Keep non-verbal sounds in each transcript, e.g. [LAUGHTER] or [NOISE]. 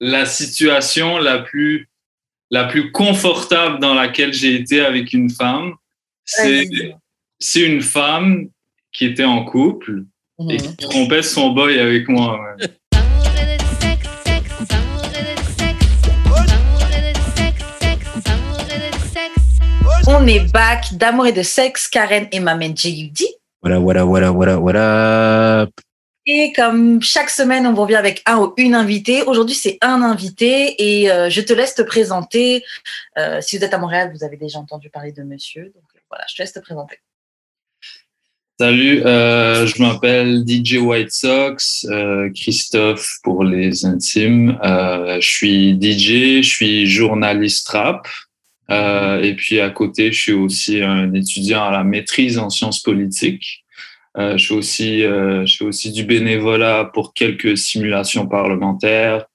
la situation la plus, la plus confortable dans laquelle j'ai été avec une femme, c'est, c'est une femme qui était en couple et qui trompait son boy avec moi. [LAUGHS] On est back d'amour et de sexe, Karen et ma mère J.U.D. Voilà, voilà, voilà, voilà, voilà. Et comme chaque semaine, on revient avec un ou une invitée. Aujourd'hui, c'est un invité et euh, je te laisse te présenter. Euh, si vous êtes à Montréal, vous avez déjà entendu parler de monsieur. Donc voilà, je te laisse te présenter. Salut, euh, je m'appelle DJ White Sox, Christophe pour les intimes. Je suis DJ, je suis journaliste rap. Et puis à côté, je suis aussi un étudiant à la maîtrise en sciences politiques. Euh, je, fais aussi, euh, je fais aussi du bénévolat pour quelques simulations parlementaires.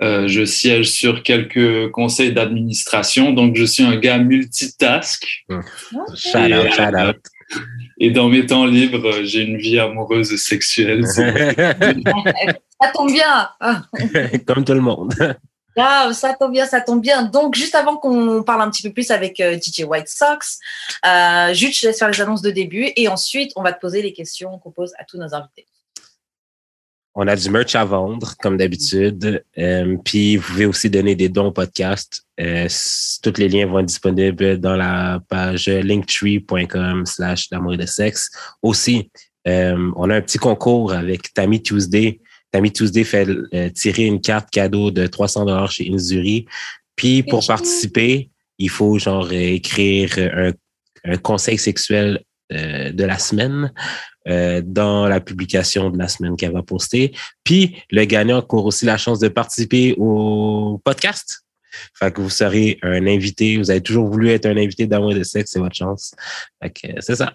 je siège sur quelques conseils d'administration, donc je suis un gars multitask. Shout out, shout out. Et dans mes temps libres, j'ai une vie amoureuse et sexuelle. [LAUGHS] ça tombe bien. Comme tout le monde. [LAUGHS] Ah, ça tombe bien, ça tombe bien. Donc, juste avant qu'on parle un petit peu plus avec euh, DJ White Sox, euh, juste, je laisse faire les annonces de début et ensuite, on va te poser les questions qu'on pose à tous nos invités. On a du merch à vendre, comme d'habitude. Euh, puis, vous pouvez aussi donner des dons au podcast. Euh, tous les liens vont être disponibles dans la page linktree.com slash l'amour de sexe. Aussi, euh, on a un petit concours avec Tammy Tuesday. Tammy Tuesday fait tirer une carte cadeau de 300 dollars chez Inzuri. Puis, pour participer, il faut genre écrire un, un conseil sexuel de la semaine euh, dans la publication de la semaine qu'elle va poster. Puis le gagnant court aussi la chance de participer au podcast. Fait que vous serez un invité. Vous avez toujours voulu être un invité d'amour de sexe, c'est votre chance. Fait que c'est ça.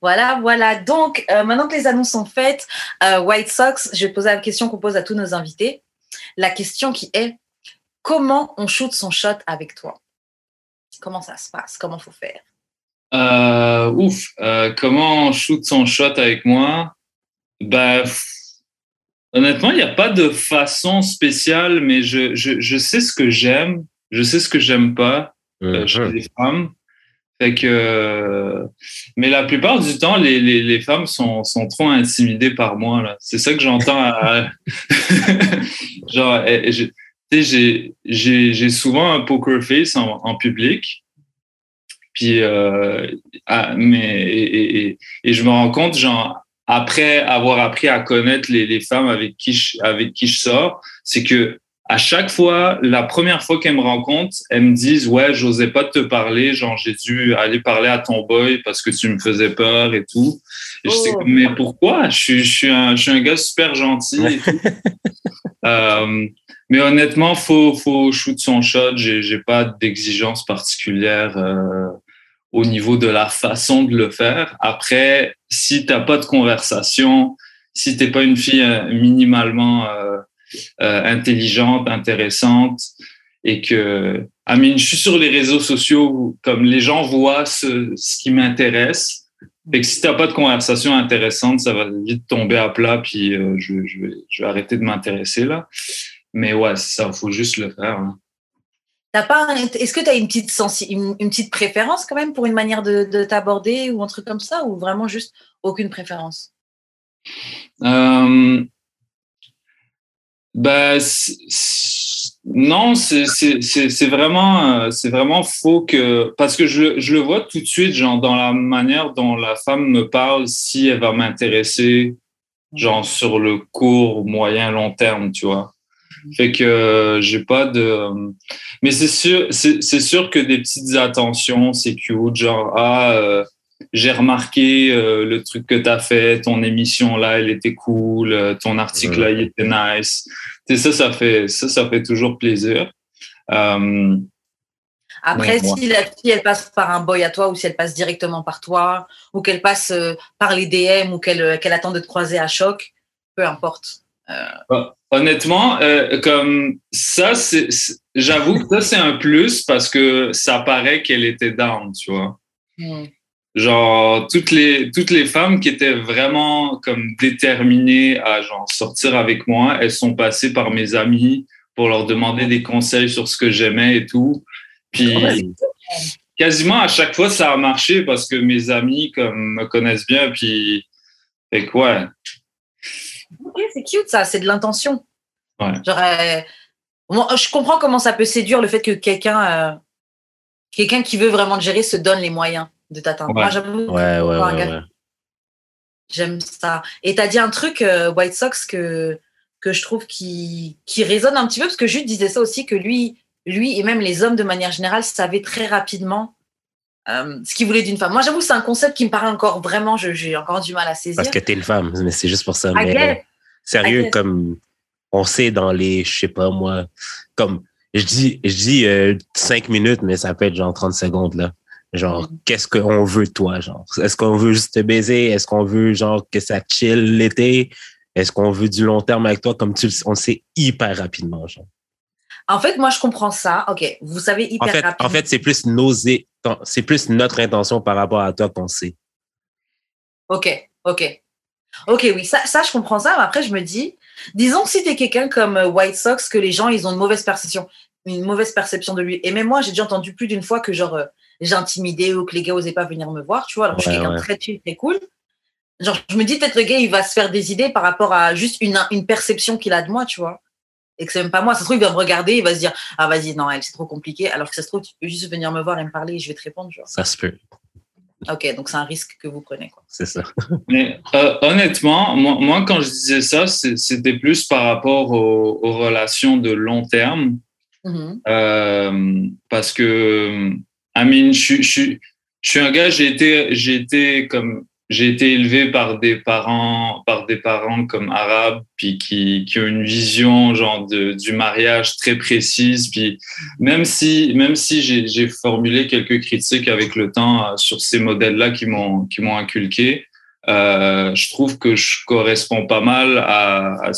Voilà, voilà. Donc, euh, maintenant que les annonces sont faites, euh, White Sox, je vais poser la question qu'on pose à tous nos invités. La question qui est comment on shoot son shot avec toi? Comment ça se passe? Comment faut faire? Euh, ouf, euh, comment on shoot son shot avec moi? Bah, honnêtement, il n'y a pas de façon spéciale, mais je, je, je sais ce que j'aime, je sais ce que j'aime pas. Euh, chez les femmes. Mais la plupart du temps, les, les, femmes sont, sont trop intimidées par moi. Là. C'est ça que j'entends. [LAUGHS] Genre, eh, j'ai, j'ai souvent un poker face en, public. Puis, euh, mais, et, et, je me rends compte, genre, après avoir appris à connaître les, les femmes avec qui je, avec qui je sors, c'est que à chaque fois, la première fois qu'elles me rencontrent, elles me disent ouais, j'osais pas te parler, genre j'ai dû aller parler à ton boy parce que tu me faisais peur et tout. Et je sais, oh. mais pourquoi? Je suis, je suis un, je suis un gars super gentil. Et tout. [LAUGHS] euh, mais honnêtement, faut, faut shoot son shot. J'ai, j'ai pas d'exigence particulière. Euh, au niveau de la façon de le faire. Après, si t'as pas de conversation, si t'es pas une fille euh, minimalement euh, euh, intelligente, intéressante, et que, Amine, je suis sur les réseaux sociaux, comme les gens voient ce, ce qui m'intéresse. Et que si t'as pas de conversation intéressante, ça va vite tomber à plat, puis euh, je, je, vais, je vais arrêter de m'intéresser là. Mais ouais, ça, faut juste le faire. Hein. Est-ce que tu as une petite, une, une, petite préférence quand même pour une manière de, de t'aborder ou un truc comme ça ou vraiment juste aucune préférence? Euh, bah, Non, c'est vraiment, euh, c'est vraiment faux que. Parce que je, je le vois tout de suite, genre, dans la manière dont la femme me parle, si elle va m'intéresser, genre, sur le court, moyen, long terme, tu vois. Fait que euh, j'ai pas de. Mais c'est sûr, c'est sûr que des petites attentions, c'est cute, genre ah. Euh, j'ai remarqué euh, le truc que tu as fait, ton émission là, elle était cool, ton article là, il était nice. Et ça, ça fait, ça, ça fait toujours plaisir. Euh, Après, si la fille, elle passe par un boy à toi ou si elle passe directement par toi ou qu'elle passe par les DM ou qu'elle qu'elle attend de te croiser à choc, peu importe. Honnêtement, euh, comme ça, j'avoue que ça, c'est un plus parce que ça paraît qu'elle était down, tu vois. Hmm. Genre toutes les toutes les femmes qui étaient vraiment comme déterminées à genre sortir avec moi, elles sont passées par mes amis pour leur demander des conseils sur ce que j'aimais et tout. Puis quasiment à chaque fois ça a marché parce que mes amis comme me connaissent bien puis fait quoi. Ok, c'est cute ça, c'est de l'intention. Ouais. Genre, euh, je comprends comment ça peut séduire le fait que quelqu'un euh, quelqu'un qui veut vraiment te gérer se donne les moyens de t'atteindre. Ouais. Moi, j'avoue, Ouais, ouais. J'aime ça. Et tu as dit un truc, euh, White Sox, que, que je trouve qui, qui résonne un petit peu, parce que Jude disait ça aussi, que lui, lui et même les hommes de manière générale savaient très rapidement euh, ce qu'ils voulaient d'une femme. Moi, j'avoue, c'est un concept qui me paraît encore vraiment, j'ai encore du mal à saisir. Parce que t'es une femme, mais c'est juste pour ça. Mais, sérieux, comme on sait dans les, je sais pas moi, comme je dis, je dis euh, cinq minutes, mais ça peut être genre 30 secondes là. Genre, Mhm. qu'est-ce qu'on veut de toi, genre? Est-ce qu'on veut juste te baiser? Est-ce qu'on veut genre que ça chill l'été? Est-ce qu'on veut du long terme avec toi? Comme tu le sais, on le sait hyper rapidement, genre. En fait, moi, je comprends ça. Ok, vous savez hyper En fait, rapidement. en fait, c'est plus nos, c'est plus notre intention par rapport à toi qu'on sait. Ok, ok. Ok, oui, ça, ça, je comprends ça. Mais après, je me dis, disons que si tu es quelqu'un comme euh, White Sox, que les gens, ils ont une mauvaise perception, une mauvaise perception de lui. Et même moi, j'ai déjà entendu plus d'une fois que genre, euh, j'intimidais ou que les gars osaient pas venir me voir, tu vois. Alors, que je suis quelqu'un de très chill, très cool. Genre, je me dis, peut-être le gars, il va se faire des idées par rapport à juste une, une perception qu'il a de moi, tu vois. Et que c'est même pas moi. Ça se trouve, il va me regarder, il va se dire, ah, vas-y, non, elle, c'est trop compliqué. Alors que ça se trouve, tu peux juste venir me voir et me parler et je vais te répondre, tu Ça se peut. vois. Ok, donc c'est un risque que vous prenez, quoi. C'est ça. Mais euh, honnêtement, moi, moi, quand je disais ça, c'était plus par rapport aux, aux relations de long terme. Mhm. Euh, parce que, I mean, je, suis- je, suis- je suis un gars, j'ai été, j'ai été comme, j'ai été élevé par des parents, par des parents comme arabes, puis qui, qui ont une vision genre de, du mariage très précise. Puis même si, même si j'ai, formulé quelques critiques avec le temps euh, sur ces modèles-là qui m'ont, qui m'ont inculqué, euh, je trouve que je corresponds pas mal à, à,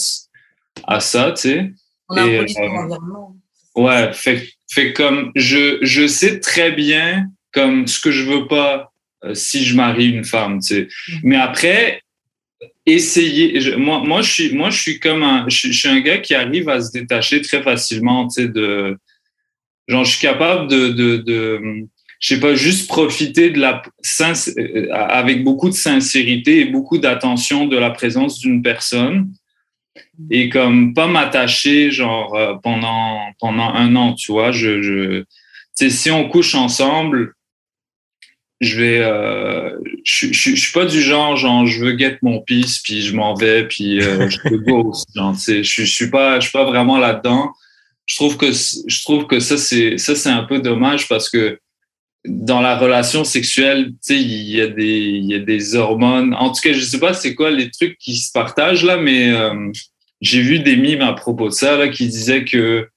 à ça, tu sais. On a un Et, produit euh, environnement. Ouais, fait, fait comme je, je sais très bien comme ce que je veux pas euh, si je marie une femme, tu sais. Mhm. Mais après, essayer. je- moi, moi, je suis, moi, je suis comme un, je, suis- je suis un gars qui arrive à se détacher très facilement, tu sais, de, genre, je suis capable de, de, de, je sais pas, juste profiter de la, euh, avec beaucoup de sincérité et beaucoup d'attention de la présence d'une personne et comme pas m'attacher genre euh, pendant pendant un an tu vois je je si on couche ensemble je vais euh, je, je, je suis pas du genre genre je veux get mon pisse puis je m'en vais puis euh, je te ghost [LAUGHS] genre je, je suis pas je suis pas vraiment là dedans je trouve que je trouve que ça c'est ça c'est un peu dommage parce que dans la relation sexuelle, tu sais, il y a des, il y a des hormones. En tout cas, je sais pas c'est quoi les trucs qui se partagent là, mais euh, j'ai vu des mimes à propos de ça là qui disaient que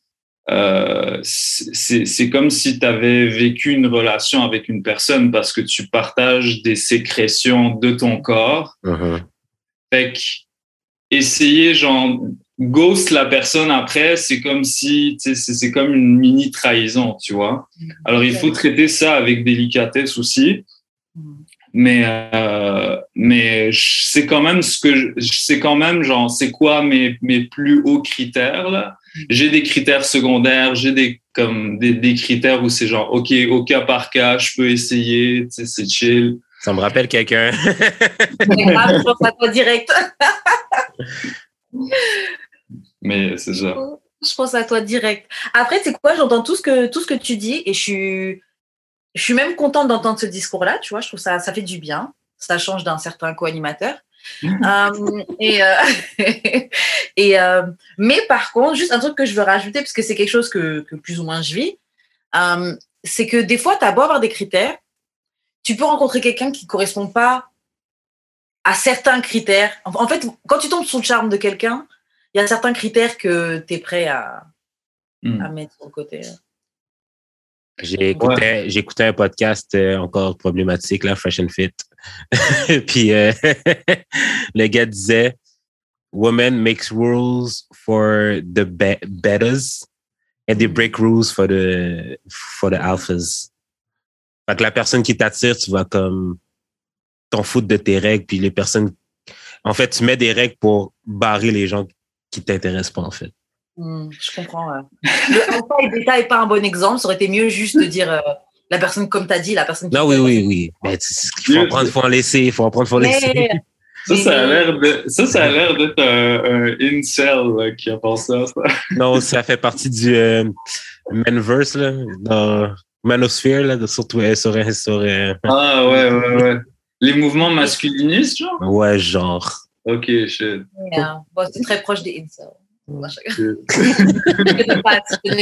euh, c'est c'est comme si tu avais vécu une relation avec une personne parce que tu partages des sécrétions de ton corps. Mhm. Fait que essayer genre ghost la personne après, c'est comme si tu sais, c'est c'est comme une mini trahison, tu vois. Alors il faut traiter ça avec délicatesse aussi, Mhm. mais euh, mais sais quand même ce que sais quand même genre c'est quoi mes mes plus hauts critères là? J'ai des critères secondaires, j'ai des comme des, des critères où c'est genre ok au cas par cas, je peux essayer, tu sais c'est chill. Ça me rappelle quelqu'un. [LAUGHS] C'est grave, je pense à toi direct. [LAUGHS] Mais c'est ça. Je pense à toi direct. Après, c'est quoi J'entends tout ce que tout ce que tu dis et je suis je suis même contente d'entendre ce discours-là. Tu vois, je trouve ça ça fait du bien. Ça change d'un certain co-animateur. [LAUGHS] Euh, et euh, [LAUGHS] et euh, mais par contre, juste un truc que je veux rajouter parce que c'est quelque chose que, que plus ou moins je vis, c'est que des fois, tu as beau avoir des critères, tu peux rencontrer quelqu'un qui correspond pas à certains critères. En, en fait, quand tu tombes sous le charme de quelqu'un, il y a certains critères que tu es prêt à, Mm. à mettre sur le côté. Écouté, j'ai écouté un podcast euh, encore problématique, là, Fresh and Fit. [LAUGHS] Puis euh, [LAUGHS] le gars disait Women makes rules for the be- and they break rules for the for the alphas. Fait que la personne qui t'attire, tu vas comme t'en foutre de tes règles, puis les personnes. En fait, tu mets des règles pour barrer les gens qui t'intéressent pas, en fait. Hmm, je comprends. ouais. Le alpha et bêta n'est pas un bon exemple. Ça aurait été mieux juste de dire euh, la personne, comme tu as dit, la personne qui. Non, oui, oui, oui. Mais tu- il faut en prendre, faut en laisser, il faut en prendre, faut en laisser. Mais, Ça, ça a l'air de, ça, ça a l'air d'être un, un incel là, qui a pensé à ça. Non, ça fait partie du euh, Manverse, là, dans Manosphere, là, de- sur, Twi- sur, sur, euh, Ah ouais, ouais, ouais. Les mouvements masculinistes, genre? ouais, genre. Ok, shit. euh, bon, c'est très proche des incels. Moi, je- connais [LAUGHS] pas,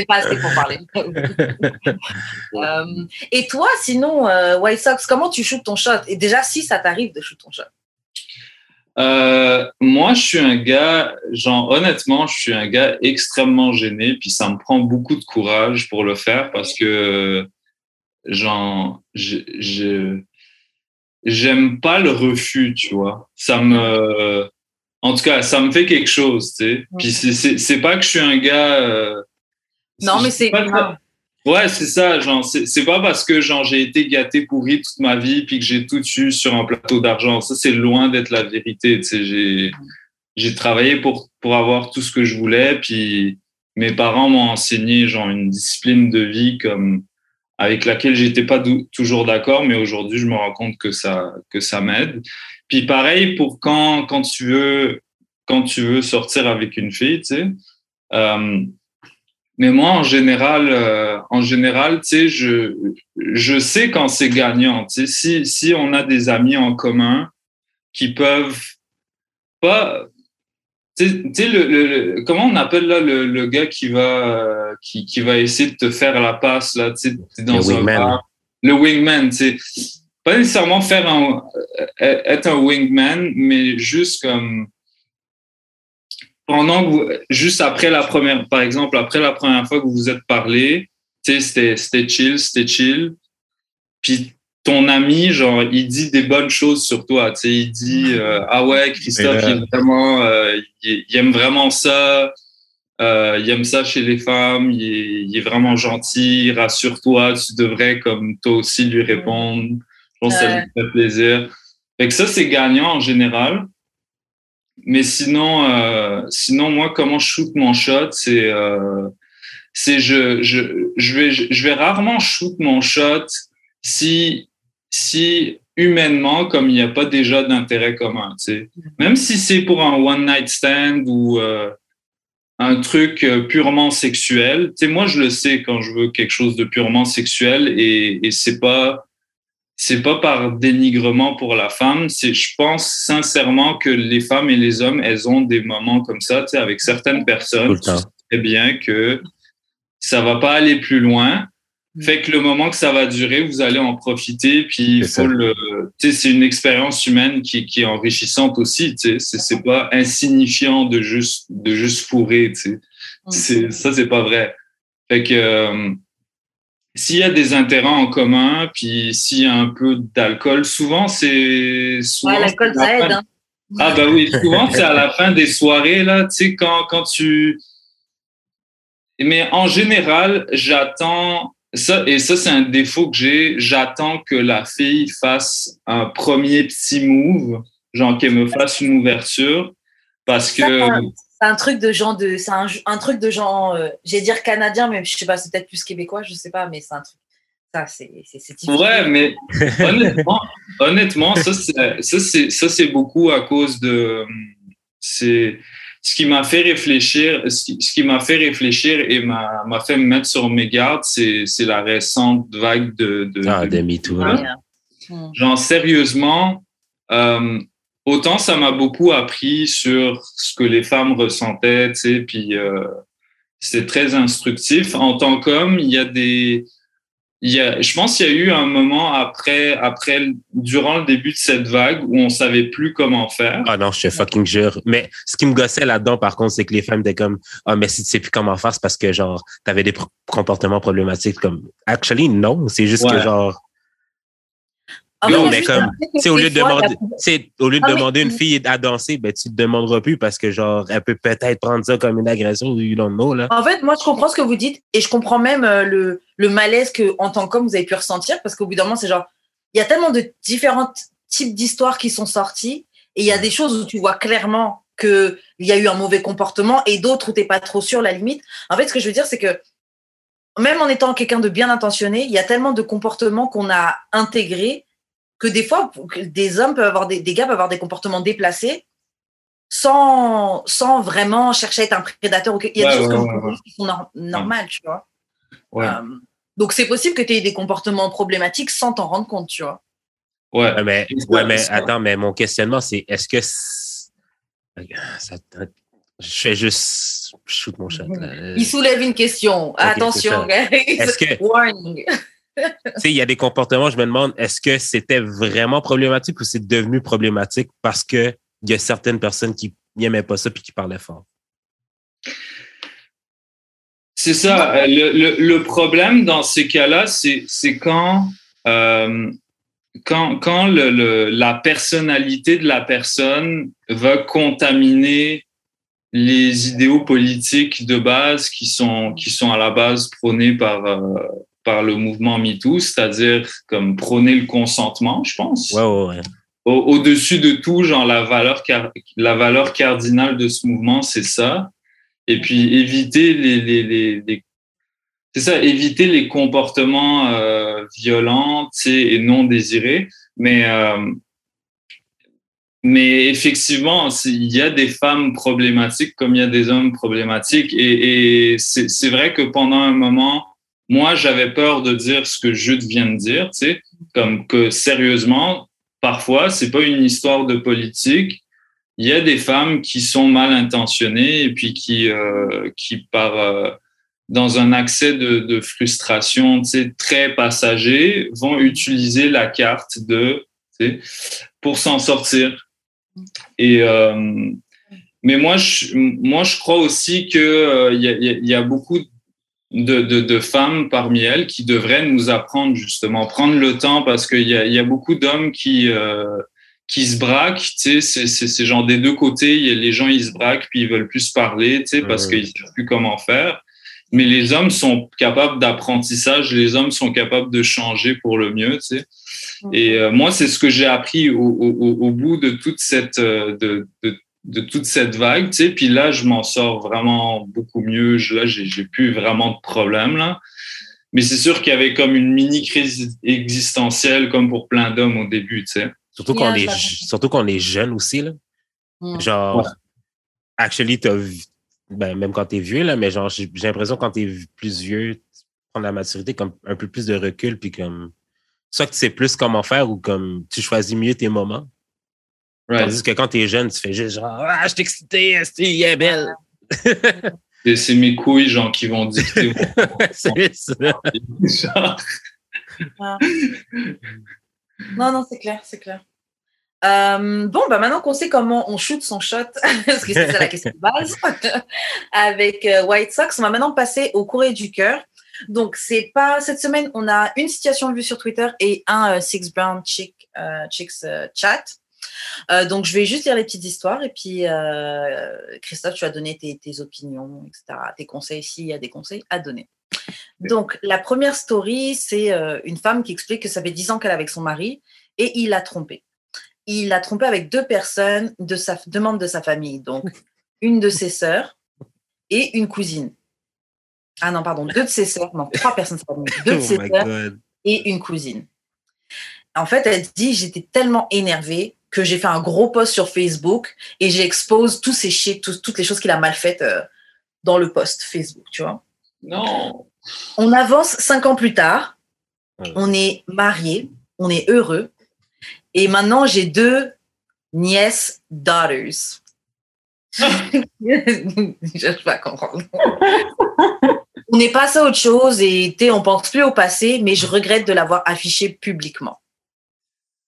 pas assez pour parler. [LAUGHS] Euh, et toi, sinon, euh, White Sox, comment tu shootes ton shot? Et déjà, si ça t'arrive de shoot ton shot. Euh, moi, je suis un gars, genre, honnêtement, je suis un gars extrêmement gêné, puis ça me prend beaucoup de courage pour le faire parce que, genre, je, je, j'aime pas le refus, tu vois. Ça me, en tout cas, ça me fait quelque chose, tu sais. Puis c'est, pas que je suis un gars, euh, Non, mais c'est. pas que- Ouais, c'est ça, genre, c'est c'est pas parce que, genre, j'ai été gâté pourri toute ma vie puis que j'ai tout eu sur un plateau d'argent. Ça, c'est loin d'être la vérité, tu sais. J'ai, j'ai travaillé pour, pour avoir tout ce que je voulais puis mes parents m'ont enseigné, genre, une discipline de vie comme, avec laquelle j'étais pas toujours d'accord, mais aujourd'hui, je me rends compte que ça, que ça m'aide. Puis pareil pour quand, quand tu veux, quand tu veux sortir avec une fille, tu sais. Euh, mais moi, en général, euh, en général, tu sais, je, je sais quand c'est gagnant. Tu sais, si, si on a des amis en commun qui peuvent pas, tu sais- le, le, le- comment on appelle là le, le gars qui va, euh, qui, qui va essayer de te faire la passe là, tu sais, dans Le un wingman. bar. Le wingman, tu sais, pas nécessairement faire un, euh, être un wingman, mais juste comme pendant que vous, juste après la première, par exemple, après la première fois que vous vous êtes parlé, tu sais, c'était, c'était chill, c'était chill. Puis ton ami, genre, il dit des bonnes choses sur toi, tu sais, il dit, euh, ah ouais, Christophe, il est vraiment, euh, il, il aime vraiment ça, euh, il aime ça chez les femmes, il est, il est vraiment gentil, rassure-toi, tu devrais, comme toi aussi, lui répondre. Je pense que ça lui fait plaisir. Fait que ça, c'est gagnant en général. Mais sinon, euh, sinon moi, comment je shoot mon shot, c'est euh, c'est je, je, je, vais, je vais rarement shoot mon shot si, si humainement, comme il n'y a pas déjà d'intérêt commun. Tu sais. Même si c'est pour un one-night stand ou euh, un truc euh, purement sexuel, tu sais, moi, je le sais quand je veux quelque chose de purement sexuel et, et c'est pas c'est pas par dénigrement pour la femme. C'est, je pense sincèrement que les femmes et les hommes, elles ont des moments comme ça, tu sais, avec certaines Tout personnes. le temps. Tu sais bien que ça va pas aller plus loin. Fait que le moment que ça va durer, vous allez en profiter. Puis il C'est faut le, une expérience humaine qui, qui est enrichissante aussi. C'est, c'est pas insignifiant de juste, de juste fourrer. Tu sais, c'est, ça c'est pas vrai. Fait que euh, s'il y a des intérêts en commun, puis s'il y a un peu d'alcool, souvent c'est souvent Ouais, l'alcool, ça aide. fin- Hein. ah bah oui, souvent c'est à la fin des soirées là, tu sais quand quand tu mais en général, j'attends ça et ça c'est un défaut que j'ai, j'attends que la fille fasse un premier petit move, genre qu'elle me fasse une ouverture parce que C'est un truc de gens de, c'est un, un truc de gens, euh, j'ai dire canadien, mais je sais pas, c'est peut-être plus québécois, je sais pas, mais c'est un truc. Ça, c'est. Ouais, mais honnêtement, honnêtement, ça c'est beaucoup à cause de c'est ce qui m'a fait réfléchir, ce qui, m'a fait réfléchir et m'a fait me mettre sur mes gardes, c'est c'est la récente vague de de, Ah, de- de MeToo, Ah, ouais. Hmm. genre sérieusement euh, autant ça m'a beaucoup appris sur ce que les femmes ressentaient, tu sais, puis euh, c'était très instructif. En tant qu'homme, il y a des il y a, je pense qu'il y a eu un moment après, après, durant le début de cette vague où on savait plus comment faire. Ah non, je te fucking jure. Mais ce qui me gossait là-dedans, par contre, c'est que les femmes étaient comme, ah, mais si tu sais plus comment faire, c'est parce que, genre, t'avais des pro- comportements problématiques. Comme, actually, non. C'est juste que, genre, En Non, mais comme, tu sais, au lieu de fois, il y a- demander, au lieu de Ah, demander une fille à danser, ben, tu te demanderas plus parce que, genre, elle peut peut-être prendre ça comme une agression ou you don't know, là. En fait, moi, je comprends ce que vous dites et je comprends même euh, le, le malaise que, en tant qu'homme, vous avez pu ressentir parce qu'au bout d'un moment, c'est genre, il y a tellement de différents types d'histoires qui sont sorties et il y a des choses où tu vois clairement qu'il y a eu un mauvais comportement et d'autres où tu n'es pas trop sûr la limite. En fait, ce que je veux dire, c'est que même en étant quelqu'un de bien intentionné, il y a tellement de comportements qu'on a intégrés que des fois, des hommes peuvent avoir des, des gars peuvent avoir des comportements déplacés sans, sans vraiment chercher à être un prédateur. Il y a des choses comme qui sont normales, tu vois. Euh, donc, c'est possible que tu aies des comportements problématiques sans t'en rendre compte, tu vois. Ouais, mais, ouais, mais attends, mais mon questionnement, c'est est-ce que. je fais juste shoot mon chat. Il soulève une question. Attention, Est-ce que. [LAUGHS] Warning. il y a des comportements, je me demande, est-ce que c'était vraiment problématique ou c'est devenu problématique parce que il y a certaines personnes qui n'aimaient pas ça puis qui parlaient fort? C'est ça. Le, le, problème dans ces cas-là, c'est quand, euh, quand, quand le, la personnalité de la personne va contaminer les idéaux politiques de base qui sont, qui sont à la base prônés par, euh, par le mouvement MeToo, c'est-à-dire comme prôner le consentement, je pense. Ouais, ouais, ouais. Au-dessus de tout, genre la valeur, la valeur cardinale de ce mouvement, c'est ça. Et puis éviter les, les, les, c'est ça, éviter les comportements euh, violents et non désirés. Mais euh, mais effectivement, il y a des femmes problématiques comme il y a des hommes problématiques. Et, et c'est vrai que pendant un moment, moi, j'avais peur de dire ce que Jude vient de dire, comme que sérieusement, parfois, c'est pas une histoire de politique. Il y a des femmes qui sont mal intentionnées et puis qui, euh, qui par euh, dans un accès de, de frustration, très passager, vont utiliser la carte de, pour s'en sortir. Et euh, mais moi, je, moi, je crois aussi que euh, y, a, y, a, beaucoup de, de, de, femmes parmi elles qui devraient nous apprendre justement, prendre le temps parce qu'il y a, y a beaucoup d'hommes qui, euh, qui se braquent, tu sais, c'est genre des deux côtés, y a, les gens ils se braquent puis ils veulent plus parler, tu sais, parce qu'ils savent plus comment faire. Mais les hommes sont capables d'apprentissage, les hommes sont capables de changer pour le mieux, tu sais. Et euh, moi, c'est ce que j'ai appris au, au, au, bout de toute cette euh, de, de, de toute cette vague, tu sais. Puis là, je m'en sors vraiment beaucoup mieux. Je, là, j'ai plus vraiment de problème là. Mais c'est sûr qu'il y avait comme une mini crise existentielle, comme pour plein d'hommes au début, tu sais. Surtout quand on est, surtout quand on est jeune aussi là. Mm. Genre, actually, t'as ben, même quand t'es vieux là, mais genre, j'ai l'impression quand t'es plus vieux, tu prends la maturité comme un peu plus de recul, puis comme soit que tu sais plus comment faire ou comme tu choisis mieux tes moments. Right. Tandis que quand tu es jeune, tu fais juste genre Ah, je t'ai excité, elle est belle. [LAUGHS] c'est mes couilles, genre, qui vont dicter. [LAUGHS] c'est ça. [LAUGHS] non, non, c'est clair, c'est clair. Euh, bon, bah maintenant qu'on sait comment on shoot son shot, [LAUGHS] parce que c'est la question de base, [LAUGHS] avec euh, White Sox, on va maintenant passer au courrier du cœur. Donc, c'est pas cette semaine, on a une situation vue sur Twitter et un euh, Six Brown Chick, Chicks chat. Donc, je vais juste lire les petites histoires et puis Christophe, tu vas donner tes, tes, opinions, etc., tes conseils s'il y a des conseils à donner. Donc, la première story, c'est une femme qui explique que ça fait 10 ans qu'elle est avec son mari et il l'a trompé. Il l'a trompé avec deux personnes de sa demande de sa famille, donc [LAUGHS] une de ses sœurs et une cousine. Ah non, pardon, deux de ses sœurs, non, trois personnes, [LAUGHS] deux de oh ses sœurs et une cousine. En fait, elle dit J'étais tellement énervée que j'ai fait un gros post sur Facebook et j'expose tous ces shit, toutes les choses qu'il a mal faites euh, dans le post Facebook, tu vois. Non. On avance cinq ans plus tard, on est mariés, on est heureux, et maintenant j'ai deux nièces daughters. [LAUGHS] je pas comprendre. on est passé à autre chose et on pense plus au passé, mais je regrette de l'avoir affiché publiquement.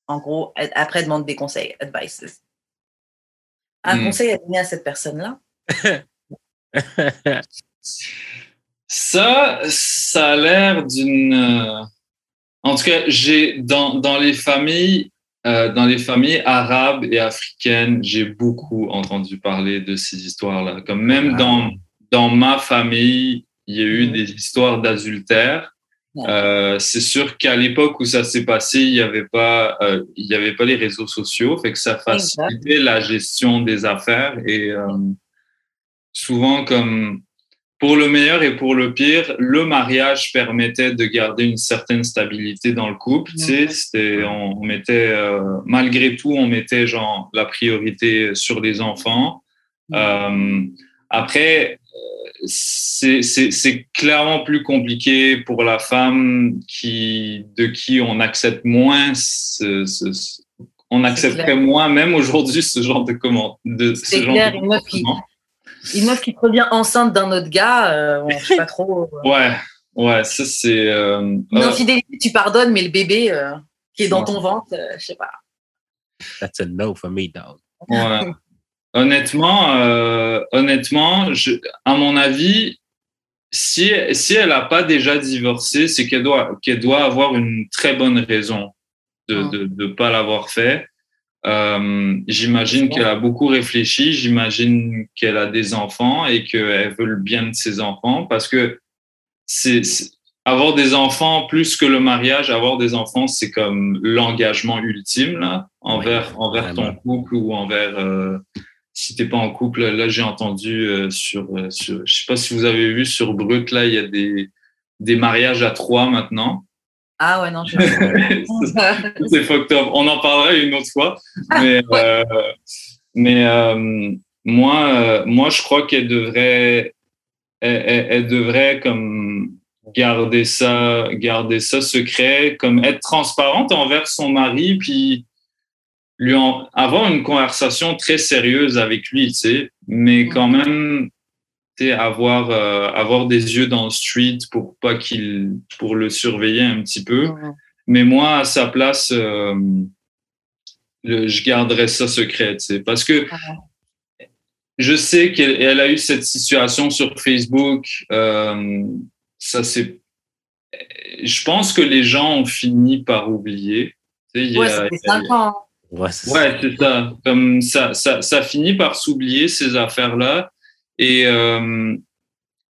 En gros, après, demande des conseils, advices. Un hmm. conseil à donner à cette personne-là? [LAUGHS] ça, ça a l'air d'une. Euh, en tout cas, j'ai dans, dans les familles, euh, dans les familles arabes et africaines, j'ai beaucoup entendu parler de ces histoires-là. Comme même ah. dans, dans ma famille, il y a eu mm. des histoires d'adultère. Euh, c'est sûr qu'à l'époque où ça s'est passé, il n'y avait pas, euh, il y avait pas les réseaux sociaux, fait que ça facilitait la gestion des affaires et souvent comme pour le meilleur et pour le pire, le mariage permettait de garder une certaine stabilité dans le couple. Tu sais, c'était, on, mettait malgré tout, on mettait genre la priorité sur les enfants. après, c'est clairement plus compliqué pour la femme qui, de qui on accepte moins, ce, ce, on accepterait moins, même aujourd'hui, ce genre de comment. C'est clair, une, meuf qui, une meuf qui revient enceinte d'un autre gars, euh, je sais pas trop. Euh. [LAUGHS] ouais, ouais, ça c'est. Euh, une infidélité, tu pardonnes, mais le bébé euh, qui est dans ton ventre, je sais pas. That's a no for me, dog. Ouais. [LAUGHS] Honnêtement, euh, honnêtement, je, à mon avis, si, si elle n'a pas déjà divorcé, c'est qu'elle doit, qu'elle doit avoir une très bonne raison de ne de, de pas l'avoir fait. Euh, j'imagine qu'elle a beaucoup réfléchi, j'imagine qu'elle a des enfants et qu'elle veut le bien de ses enfants parce que c'est avoir des enfants plus que le mariage, avoir des enfants, c'est comme l'engagement ultime là, envers, envers ton couple ou envers euh, si t'es pas en couple, là j'ai entendu euh, sur, euh, sur, je sais pas si vous avez vu sur Brut, là il y a des, des mariages à trois maintenant. Ah ouais, non, je [LAUGHS] C'est fucked up. On en parlera une autre fois. Mais, euh, mais euh, moi, euh, moi, je crois qu'elle devrait, elle, elle, devrait comme garder ça, garder ça secret, comme être transparente envers son mari, puis lui avoir une conversation très sérieuse avec lui, tu sais, mais quand même, avoir euh, avoir des yeux dans le street pour pas qu'il pour le surveiller un petit peu. Mais moi, à sa place, euh, je garderais ça secret, tu sais, parce que je sais qu'elle a eu cette situation sur Facebook. Euh, ça c'est, je pense que les gens ont fini par oublier. Tu sais, ouais, ça ans. Ouais, c'est ça. Comme ça, ça, ça finit par s'oublier ces affaires-là. Et euh,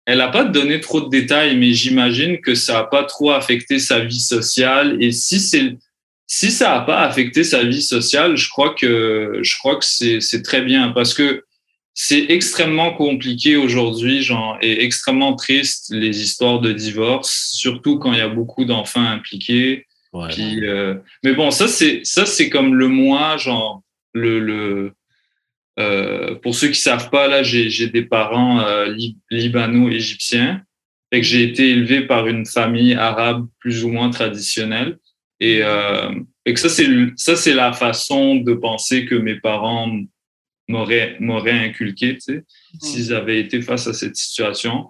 elle n'a pas donné trop de détails, mais j'imagine que ça n'a pas trop affecté sa vie sociale. Et si c'est si ça n'a pas affecté sa vie sociale, je crois que je crois que c'est c'est très bien parce que c'est extrêmement compliqué aujourd'hui, genre et extrêmement triste les histoires de divorce, surtout quand il y a beaucoup d'enfants impliqués. Puis, euh, mais bon, ça c'est ça c'est comme le moi, genre le le. Euh, pour ceux qui savent pas, là, j'ai des parents euh, libano-égyptiens, et que j'ai été élevé par une famille arabe plus ou moins traditionnelle, et, euh, et que ça c'est ça c'est la façon de penser que mes parents m'auraient m'auraient inculqué, tu sais, s'ils avaient été face à cette situation.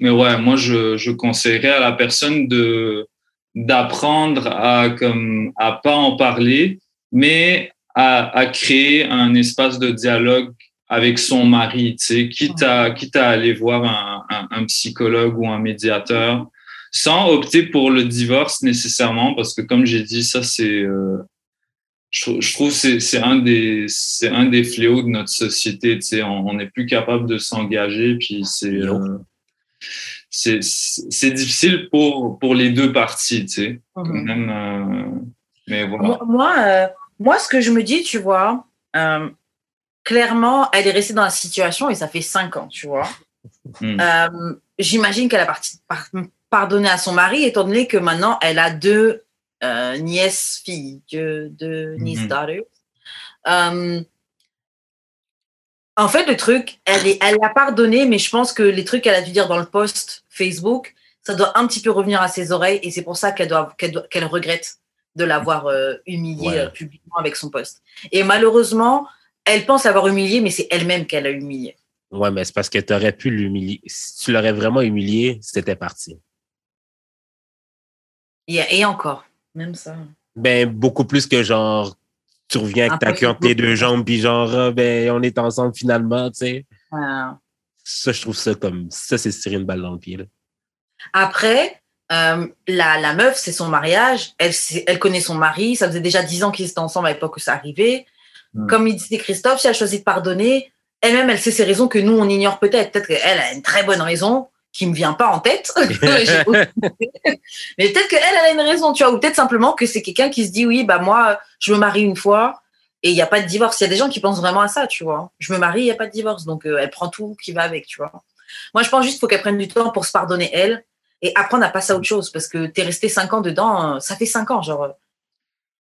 Mais ouais, moi je je conseillerais à la personne de d'apprendre à comme à pas en parler, mais à, à, créer un espace de dialogue avec son mari, tu sais, quitte à quitte à aller voir un, un, un, psychologue ou un médiateur, sans opter pour le divorce nécessairement, parce que comme j'ai dit, ça c'est euh, je, je, trouve c'est c'est un des c'est un des fléaux de notre société, tu sais, on n'est plus capable de s'engager, puis c'est euh, c'est difficile pour, pour les deux parties, tu sais. Mhm. Même, euh, mais voilà. Moi, euh, moi, ce que je me dis, tu vois, euh, clairement, elle est restée dans la situation et ça fait cinq ans, tu vois. Hmm. Euh, J'imagine qu'elle a parti, par, pardonné à son mari, étant donné que maintenant, elle a deux euh, nièces filles, deux, mm -hmm. En fait, le truc, elle est, elle l'a pardonné, mais je pense que les trucs qu'elle a dû dire dans le post Facebook, ça doit un petit peu revenir à ses oreilles, et c'est pour ça qu'elle regrette de l'avoir euh, humilié ouais. euh, publiquement avec son post. Et malheureusement, elle pense avoir humilié, mais c'est elle-même qu'elle a humilié. Ouais, mais c'est parce que tu aurais pu l'humilier. Si tu l'aurais vraiment humilié, c'était parti. Et, et encore, même ça. Ben, beaucoup plus que genre tu reviens avec ta queue entre les deux jambes, puis genre, ah, ben, on est ensemble finalement, tu sais. Ça, je trouve ça comme, ça, c'est se tirer une balle dans le pied. Là. Après, euh, la, la meuf, c'est son mariage, elle, elle connaît son mari, ça faisait déjà dix ans qu'ils étaient ensemble à l'époque où ça arrivait. Mm. Comme il disait Christophe, si elle choisit de pardonner, elle-même, elle sait ses raisons que nous, on ignore peut-être. Peut-être qu'elle a une très bonne raison, qui me vient pas en tête. [LAUGHS] [LAUGHS] mais peut-être qu'elle, elle a une raison, tu vois, ou peut-être simplement que c'est quelqu'un qui se dit, oui, bah moi, je me marie une fois et il n'y a pas de divorce. Il y a des gens qui pensent vraiment à ça, tu vois. Je me marie, il n'y a pas de divorce, donc euh, elle prend tout qui va avec, tu vois. Moi, je pense juste qu'il faut qu'elle prenne du temps pour se pardonner elle et apprendre à passer à autre chose parce que tu es resté cinq ans dedans, euh, ça fait cinq ans, genre.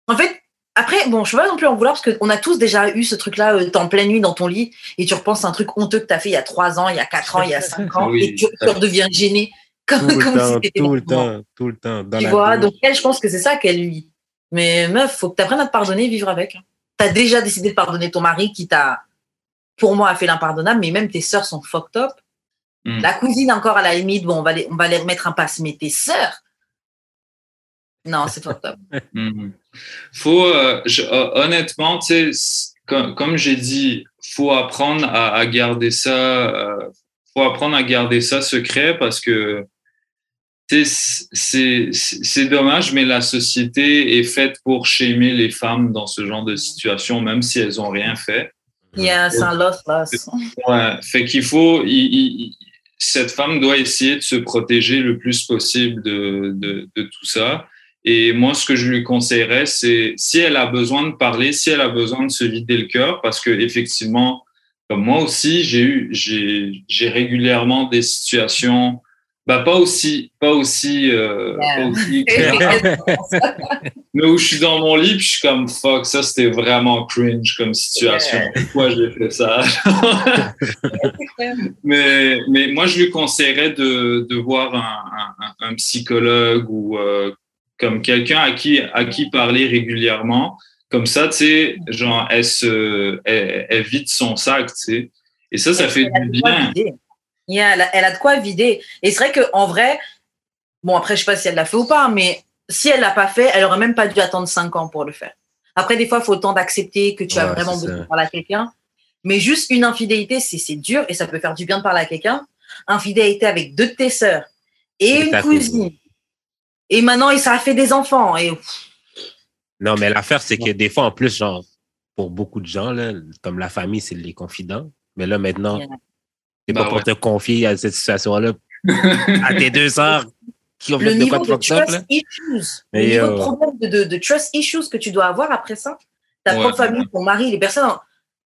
En fait, après, bon, je ne veux pas non plus en vouloir parce qu'on a tous déjà eu ce truc-là, euh, en pleine nuit dans ton lit et tu repenses à un truc honteux que tu as fait il y a trois ans, il y a quatre ans, il y a [LAUGHS] cinq ans et tu, redeviens gêné [LAUGHS] comme, tout comme le temps, tout le temps, tout le temps. Dans Tu la vois, douche. donc elle, je pense que c'est ça qu'elle lui. Mais meuf, faut que tu apprennes à te pardonner et vivre avec. Tu as déjà décidé de pardonner ton mari qui t'a, pour moi, a fait l'impardonnable, mais même tes sœurs sont fucked up. Mm. La cousine, encore à la limite, bon, on va les, on va les remettre un passe, mais tes sœurs, non, c'est fucked up. Mhm. Faut, euh, je- euh, honnêtement, tu sais, c- comme, comme j'ai dit, faut apprendre à, à garder ça, euh, faut apprendre à garder ça secret parce que c'est dommage, mais la société est faite pour shamer les femmes dans ce genre de situation, même si elles ont rien fait. Yeah, c'est un loss, loss. Ouais, fait qu'il faut, il- il- il- cette femme doit essayer de se protéger le plus possible de, de, de tout ça. Et moi, ce que je lui conseillerais, c'est si elle a besoin de parler, si elle a besoin de se vider le cœur, parce que effectivement, comme moi aussi, j'ai eu, j'ai, régulièrement des situations, bah pas aussi, pas aussi, euh, Yeah. pas aussi [LAUGHS] mais où je suis dans mon lit, puis je suis comme fuck, ça c'était vraiment cringe comme situation. Pourquoi j'ai fait ça? [LAUGHS] mais, mais moi, je lui conseillerais de, de voir un, un, un psychologue ou euh, comme quelqu'un à qui, à qui parler régulièrement. Comme ça, tu sais, genre, elle, se, elle, elle vide son sac, tu sais. Et ça, ça fait du bien. Yeah, elle, a, elle a de quoi vider. Et c'est vrai qu'en vrai, bon, après, je sais pas si elle l'a fait ou pas, mais si elle l'a pas fait, elle aurait même pas dû attendre cinq ans pour le faire. Après, des fois, il faut le temps d'accepter que tu as vraiment besoin de parler à quelqu'un. Mais juste une infidélité, c'est dur et ça peut faire du bien de parler à quelqu'un. Infidélité avec deux de tes sœurs et Et une cousine. Et maintenant, ça a fait des enfants. Et Non, mais l'affaire, c'est que des fois, en plus, genre, pour beaucoup de gens, là, comme la famille, c'est les confidents. Mais là, maintenant, Yeah. C'est Bah pas pour ouais. te confier à cette situation-là à tes deux sœurs qui ont le fait de quoi de trust issues, Mais le niveau de problème de, de, de trust issues que tu dois avoir après ça, ta Ouais. propre famille, ton mari, les personnes,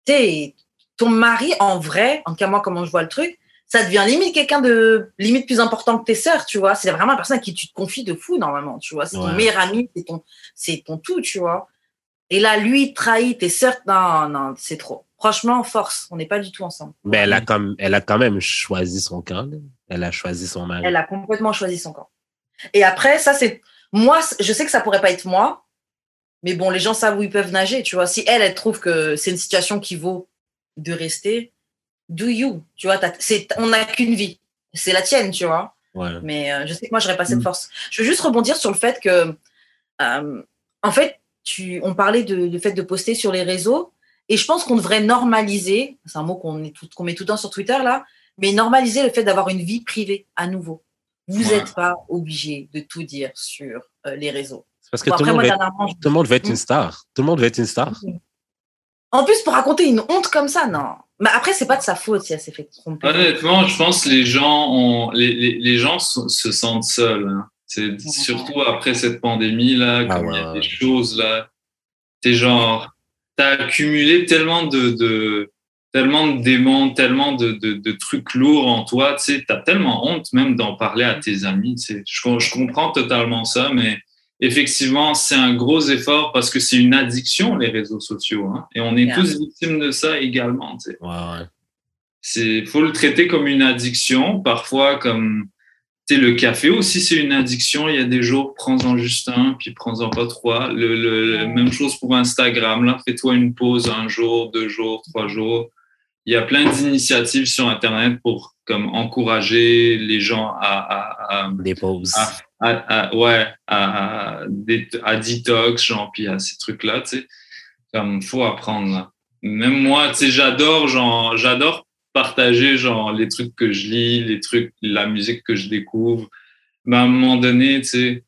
tu sais, ton mari en vrai, en tout cas moi comment je vois le truc, ça devient limite quelqu'un de limite plus important que tes sœurs, tu vois. C'est vraiment la personne à qui tu te confies de fou normalement, tu vois. C'est ton meilleur ami, c'est ton, c'est ton tout, tu vois. Et là, lui trahit tes sœurs, non, non, c'est trop. Franchement, force, on n'est pas du tout ensemble. Mais elle a, comme, elle a quand même choisi son camp. Elle a choisi son mari. Elle a complètement choisi son camp. Et après, ça, c'est. Moi, je sais que ça pourrait pas être moi, mais bon, les gens savent où ils peuvent nager, tu vois. Si elle, elle trouve que c'est une situation qui vaut de rester, do you, tu vois. On n'a qu'une vie. C'est la tienne, tu vois. Ouais. Mais euh, je sais que moi, j'aurais pas cette Mm. force. Je veux juste rebondir sur le fait que, euh, en fait, tu, on parlait de, du fait de poster sur les réseaux, et je pense qu'on devrait normaliser, c'est un mot qu'on met tout le temps sur Twitter là, mais normaliser le fait d'avoir une vie privée à nouveau. Vous Ouais. n'êtes pas obligé de tout dire sur euh, les réseaux. Parce que Bon, tout, après, le moi, monde veut être, dernièrement, je- tout le monde veut être une star. Tout le monde veut être une star. En plus, pour raconter une honte comme ça, non. Mais après, c'est pas de sa faute si elle s'est fait tromper. Honnêtement, je pense que les gens ont, les, les, les gens se, se sentent seuls. hein. C'est surtout après cette pandémie là, Ah comme il y a des choses là. T'es genre, t'as accumulé tellement de, de tellement de démons, tellement de, de, de trucs lourds en toi. Tu sais, t'as tellement honte même d'en parler à tes amis. Tu sais. je, je comprends totalement ça, mais effectivement, c'est un gros effort parce que c'est une addiction les réseaux sociaux, hein, et on est Yeah. tous victimes de ça également. Tu sais Ouais, ouais. c'est faut le traiter comme une addiction parfois comme le café aussi c'est une addiction il y a des jours prends-en juste un puis prends-en pas trois. Le, le, même chose pour Instagram là fais-toi une pause un jour deux jours trois jours. Il y a plein d'initiatives sur internet pour comme encourager les gens à, à, à, Des pauses. À- à- ouais à, detox genre puis à ces trucs là tu sais. Comme faut apprendre là. Même moi tu sais j'adore genre j'adore partager genre les trucs que je lis les trucs la musique que je découvre mais à un moment donné tu sais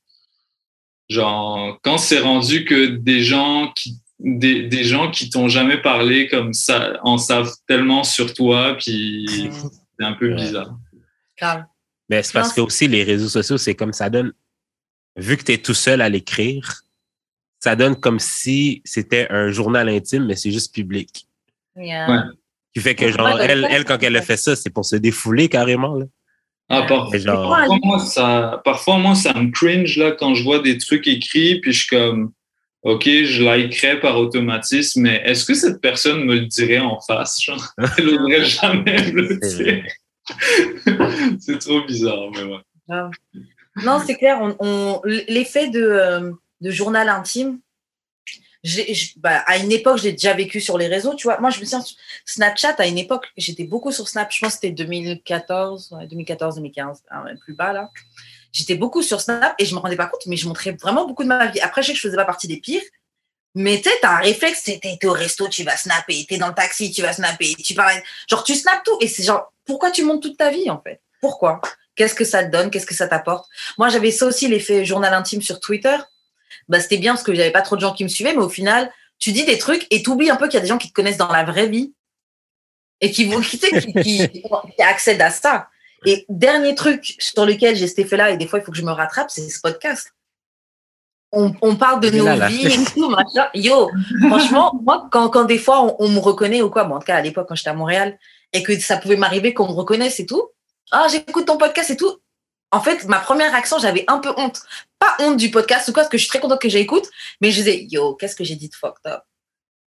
genre quand c'est rendu que des gens qui des, des gens qui t'ont jamais parlé comme ça en savent tellement sur toi puis [LAUGHS] c'est un peu Ouais. bizarre. Mais c'est parce que aussi les réseaux sociaux, c'est comme ça donne, vu que tu es tout seul à l'écrire, ça donne comme si c'était un journal intime, mais c'est juste public. Yeah. Ouais. Qui fait que, genre, elle, elle, quand elle a fait ça, c'est pour se défouler carrément. Là. Ah, par- Mais genre, parfois, moi, ça, parfois, moi, ça me cringe là, quand je vois des trucs écrits, puis je suis comme, OK, je likerais par automatisme, mais est-ce que cette personne me le dirait en face? Genre, [LAUGHS] elle n'oserait jamais me le dire. [LAUGHS] C'est trop bizarre, mais ouais. Non, c'est clair. On, on- L'effet de, euh, de journal intime, bah, à une époque, j'ai déjà vécu sur les réseaux. Tu vois, moi, je me souviens, Snapchat, à une époque, j'étais beaucoup sur Snap. Je pense que c'était 2014, ouais, 2014, 2015, hein, ouais, plus bas là. J'étais beaucoup sur Snap et je me rendais pas compte, mais je montrais vraiment beaucoup de ma vie. Après, je sais que je faisais pas partie des pires. Mais tu sais, t'as un réflexe, t'es au resto, tu vas snapper, t'es dans le taxi, tu vas snapper, tu parles. Genre, tu snaps tout. Et c'est genre, pourquoi tu montes toute ta vie, en fait? Pourquoi? Qu'est-ce que ça te donne? Qu'est-ce que ça t'apporte? Moi, j'avais ça aussi, l'effet journal intime sur Twitter. Bah, c'était bien parce que j'avais pas trop de gens qui me suivaient, mais au final, tu dis des trucs et tu oublies un peu qu'il y a des gens qui te connaissent dans la vraie vie et qui vont qui, tu sais, qui, qui- qui accèdent à ça. Et dernier truc sur lequel j'ai cet effet-là, et des fois il faut que je me rattrape, c'est ce podcast. On, on parle de nos là, là. vies et tout, machin. Yo, franchement, [LAUGHS] moi, quand, quand des fois on, on me reconnaît ou quoi, bon, en tout cas à l'époque quand j'étais à Montréal, et que ça pouvait m'arriver qu'on me reconnaisse et tout, ah, j'écoute ton podcast et tout. En fait, ma première réaction, j'avais un peu honte. Pas honte du podcast ou quoi, parce que je suis très contente que j'écoute, mais je disais, yo, qu'est-ce que j'ai dit de fucked up?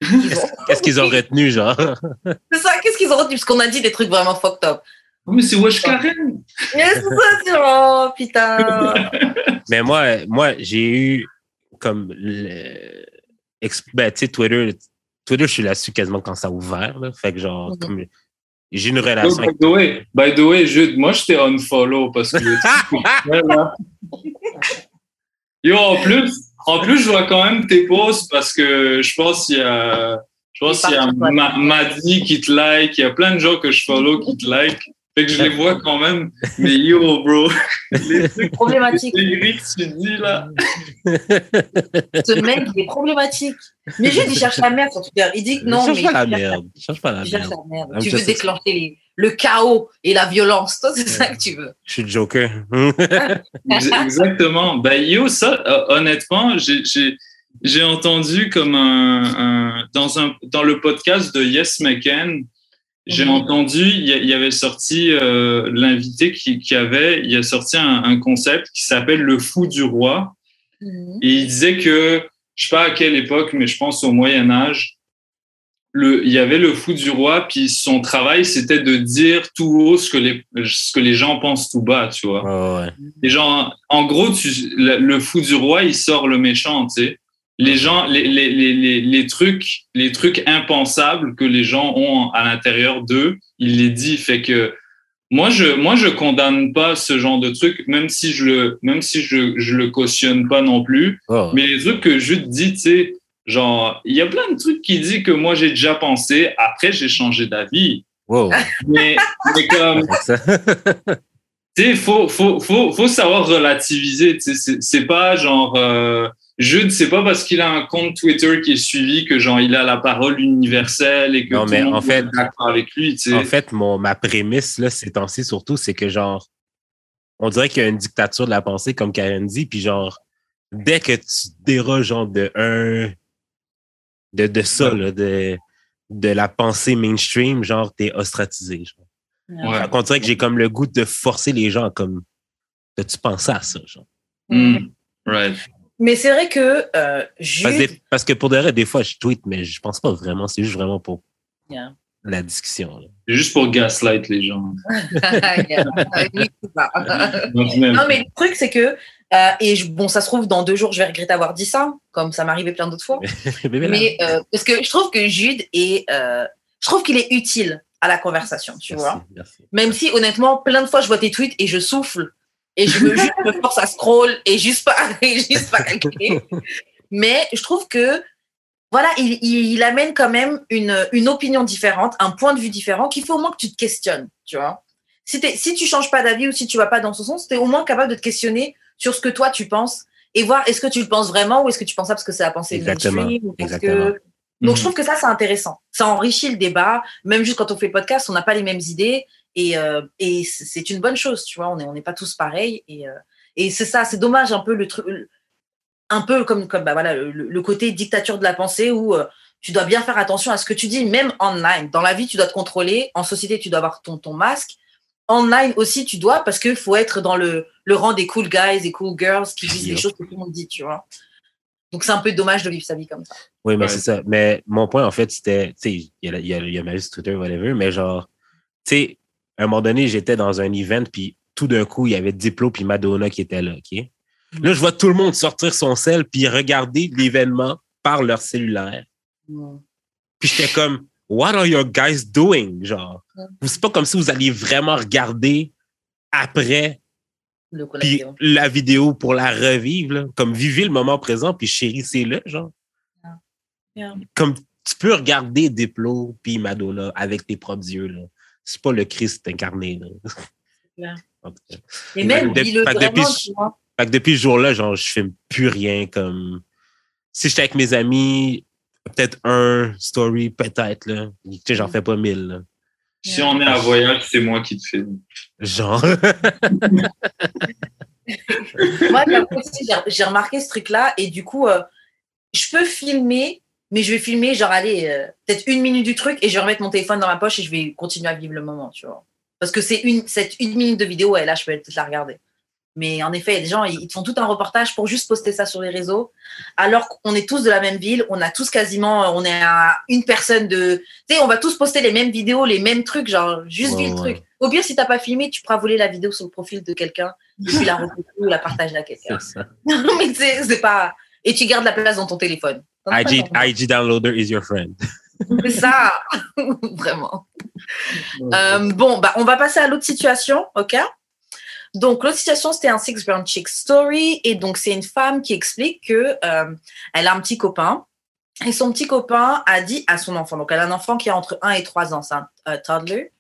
[LAUGHS] Qu'est-ce qu'ils ont retenu, genre? [LAUGHS] C'est ça, qu'est-ce qu'ils ont retenu? Parce qu'on a dit des trucs vraiment fucked up. Oh, mais c'est Wesh Karen! Mais c'est ça, c'est oh putain. [LAUGHS] Mais moi, moi j'ai eu comme le, ben, tu sais, Twitter, Twitter, je suis là-dessus quasiment quand ça a ouvert. Là. Fait que genre, Mhm. comme j'ai une relation by the way, by the way, Jude, moi, je t'ai unfollow parce que. Là. [LAUGHS] Yo, en plus, en plus, je vois quand même tes posts parce que je pense qu'il y a, je pense qu'il y a Maddy qui te like, il y a plein de gens que je follow qui te like. Fait que je les vois quand même. Mais yo, bro, [LAUGHS] les trucs Problématique. les que tu dis là. Ce mec, il est problématique. Mais juste, il cherche la merde sur Twitter. Il dit que non, cherche mais pas la il cherche merde. Cherche pas la Il cherche merde. la merde. I'm Tu veux déclencher les- le chaos et la violence. Toi, c'est ça que tu veux. Je suis Joker. [LAUGHS] Ex- Exactement. Ben, yo, ça, euh, honnêtement, j'ai- j'ai j'ai entendu comme un, un- dans un dans le podcast de Yes McCann, j'ai Mhm. entendu, il y, avait sorti euh, l'invité qui, qui avait, il a sorti un, un concept qui s'appelle le fou du roi, et il disait que je sais pas à quelle époque, mais je pense au Moyen Âge, le, il y avait le fou du roi, puis son travail c'était de dire tout haut ce que les ce que les gens pensent tout bas, tu vois. Ouais, ouais. Et genre, en gros, tu, le, le fou du roi, il sort le méchant, tu sais. Les gens, les, les, les, les, les trucs, les trucs impensables que les gens ont à l'intérieur d'eux, il les dit. Fait que moi, je, moi, je condamne pas ce genre de trucs, même si je le, même si je, je le cautionne pas non plus. Oh, Mais les trucs que je te dis, tu sais, genre, il y a plein de trucs qui disent que moi, j'ai déjà pensé. Après, j'ai changé d'avis. wow. Mais, mais comme, [LAUGHS] tu sais, faut, faut, faut, faut savoir relativiser. tu sais, C'est, c'est pas genre, euh, Jude, c'est pas parce qu'il a un compte Twitter qui est suivi que genre il a la parole universelle et que Non, tout mais le monde en fait- d'accord avec lui. Tu sais. En fait, mon, ma prémisse, là, ces temps-ci, surtout, c'est que genre, on dirait qu'il y a une dictature de la pensée, comme Karen dit, puis genre, dès que tu déroges, genre, de un, de, de ça, là, de, de la pensée mainstream, genre, t'es ostratisé. Genre. Ouais. Fait qu'on dirait que j'ai comme le goût de forcer les gens, comme, tu pensé à ça, genre. Mm. Right. Mais c'est vrai que euh, Parce, Jude, que- parce que pour de vrai, des fois, je tweet, mais je pense pas vraiment, c'est juste vraiment pour Yeah. la discussion. là. C'est juste pour gaslight les gens. [LAUGHS] Non, mais le truc, c'est que, euh, et je- bon, ça se trouve, dans deux jours, je vais regretter d'avoir dit ça, comme ça m'arrivait plein d'autres fois. [LAUGHS] Mais euh, parce que je trouve que Jude est, euh, je trouve qu'il est utile à la conversation, tu Merci, vois. merci. Même si, honnêtement, plein de fois, je vois tes tweets et je souffle et je me, juste me force à scroll et juste pas, [LAUGHS] et juste pas calculer. Mais je trouve que, voilà, il, il, il amène quand même une, une opinion différente, un point de vue différent qu'il faut au moins que tu te questionnes, tu vois. Si, si tu changes pas d'avis ou si tu vas pas dans ce sens, tu es au moins capable de te questionner sur ce que toi tu penses et voir est-ce que tu le penses vraiment ou est-ce que tu penses ça parce que c'est la pensée Exactement, mainstream ou parce exactement. que donc, Mhm. je trouve que ça, c'est intéressant. Ça enrichit le débat. Même juste quand on fait le podcast, on n'a pas les mêmes idées. Et, euh, et c'est une bonne chose, tu vois. On n'est on est pas tous pareils. Et, euh, et c'est ça, c'est dommage un peu le truc, un peu comme, comme bah, voilà, le, le côté dictature de la pensée où euh, tu dois bien faire attention à ce que tu dis, même online. Dans la vie, tu dois te contrôler. En société, tu dois avoir ton, ton masque. Online aussi, tu dois, parce qu'il faut être dans le, le rang des cool guys et cool girls qui disent Yep. les choses que tout le monde dit, tu vois. Donc, c'est un peu dommage de vivre sa vie comme ça. Oui, mais Ouais. c'est ça. Mais mon point, en fait, c'était, tu sais, il y a, il y a, y a ma liste Twitter, whatever, mais genre, tu sais, à un moment donné, j'étais dans un event, puis tout d'un coup, il y avait Diplo puis Madonna qui étaient là, OK? Là, je vois tout le monde sortir son sel puis regarder l'événement par leur cellulaire. Puis j'étais comme, what are your guys doing? Genre, c'est pas comme si vous alliez vraiment regarder après Le coup, la vidéo. la vidéo pour la revivre, là. Comme vivez le moment présent puis chérissez-le, genre. Yeah. Comme tu peux regarder Diplo puis Madonna avec tes propres yeux, là. C'est pas le Christ incarné, là. Et même, depuis- vraiment, depuis- tu vois. Fait que depuis ce jour-là, genre, je filme plus rien comme. Si j'étais avec mes amis, peut-être un story, peut-être, là. Tu sais, j'en fais pas mille, là. Si on est à voyage, c'est moi qui te filme. Genre. [LAUGHS] Moi, j'ai remarqué ce truc-là et du coup, euh, je peux filmer, mais je vais filmer, genre, allez, euh, peut-être une minute du truc et je vais remettre mon téléphone dans ma poche et je vais continuer à vivre le moment, tu vois. Parce que c'est une, cette une minute de vidéo, et là, je peux peut-être la regarder. Mais en effet, des gens, ils font tout un reportage pour juste poster ça sur les réseaux, alors qu'on est tous de la même ville, on a tous quasiment, euh, on est à une personne de, tu sais, on va tous poster les mêmes vidéos, les mêmes trucs, genre, juste Ouais, vivre le ouais. truc. Au pire, si t'as pas filmé, tu pourras voler la vidéo sur le profil de quelqu'un, et puis la ou la partager à quelqu'un. [LAUGHS] [LAUGHS] Non, mais c'est pas. Et tu gardes la place dans ton téléphone. IG, IG downloader is your friend. [LAUGHS] C'est ça, [LAUGHS] vraiment. Euh, bon, bah, on va passer à l'autre situation, ok? Donc, l'autre situation, c'était un Six Brown Chick Story. Et donc, c'est une femme qui explique que euh, elle a un petit copain. Et son petit copain a dit à son enfant, donc elle a un enfant qui a entre 1 et 3 ans, c'est un euh, toddler.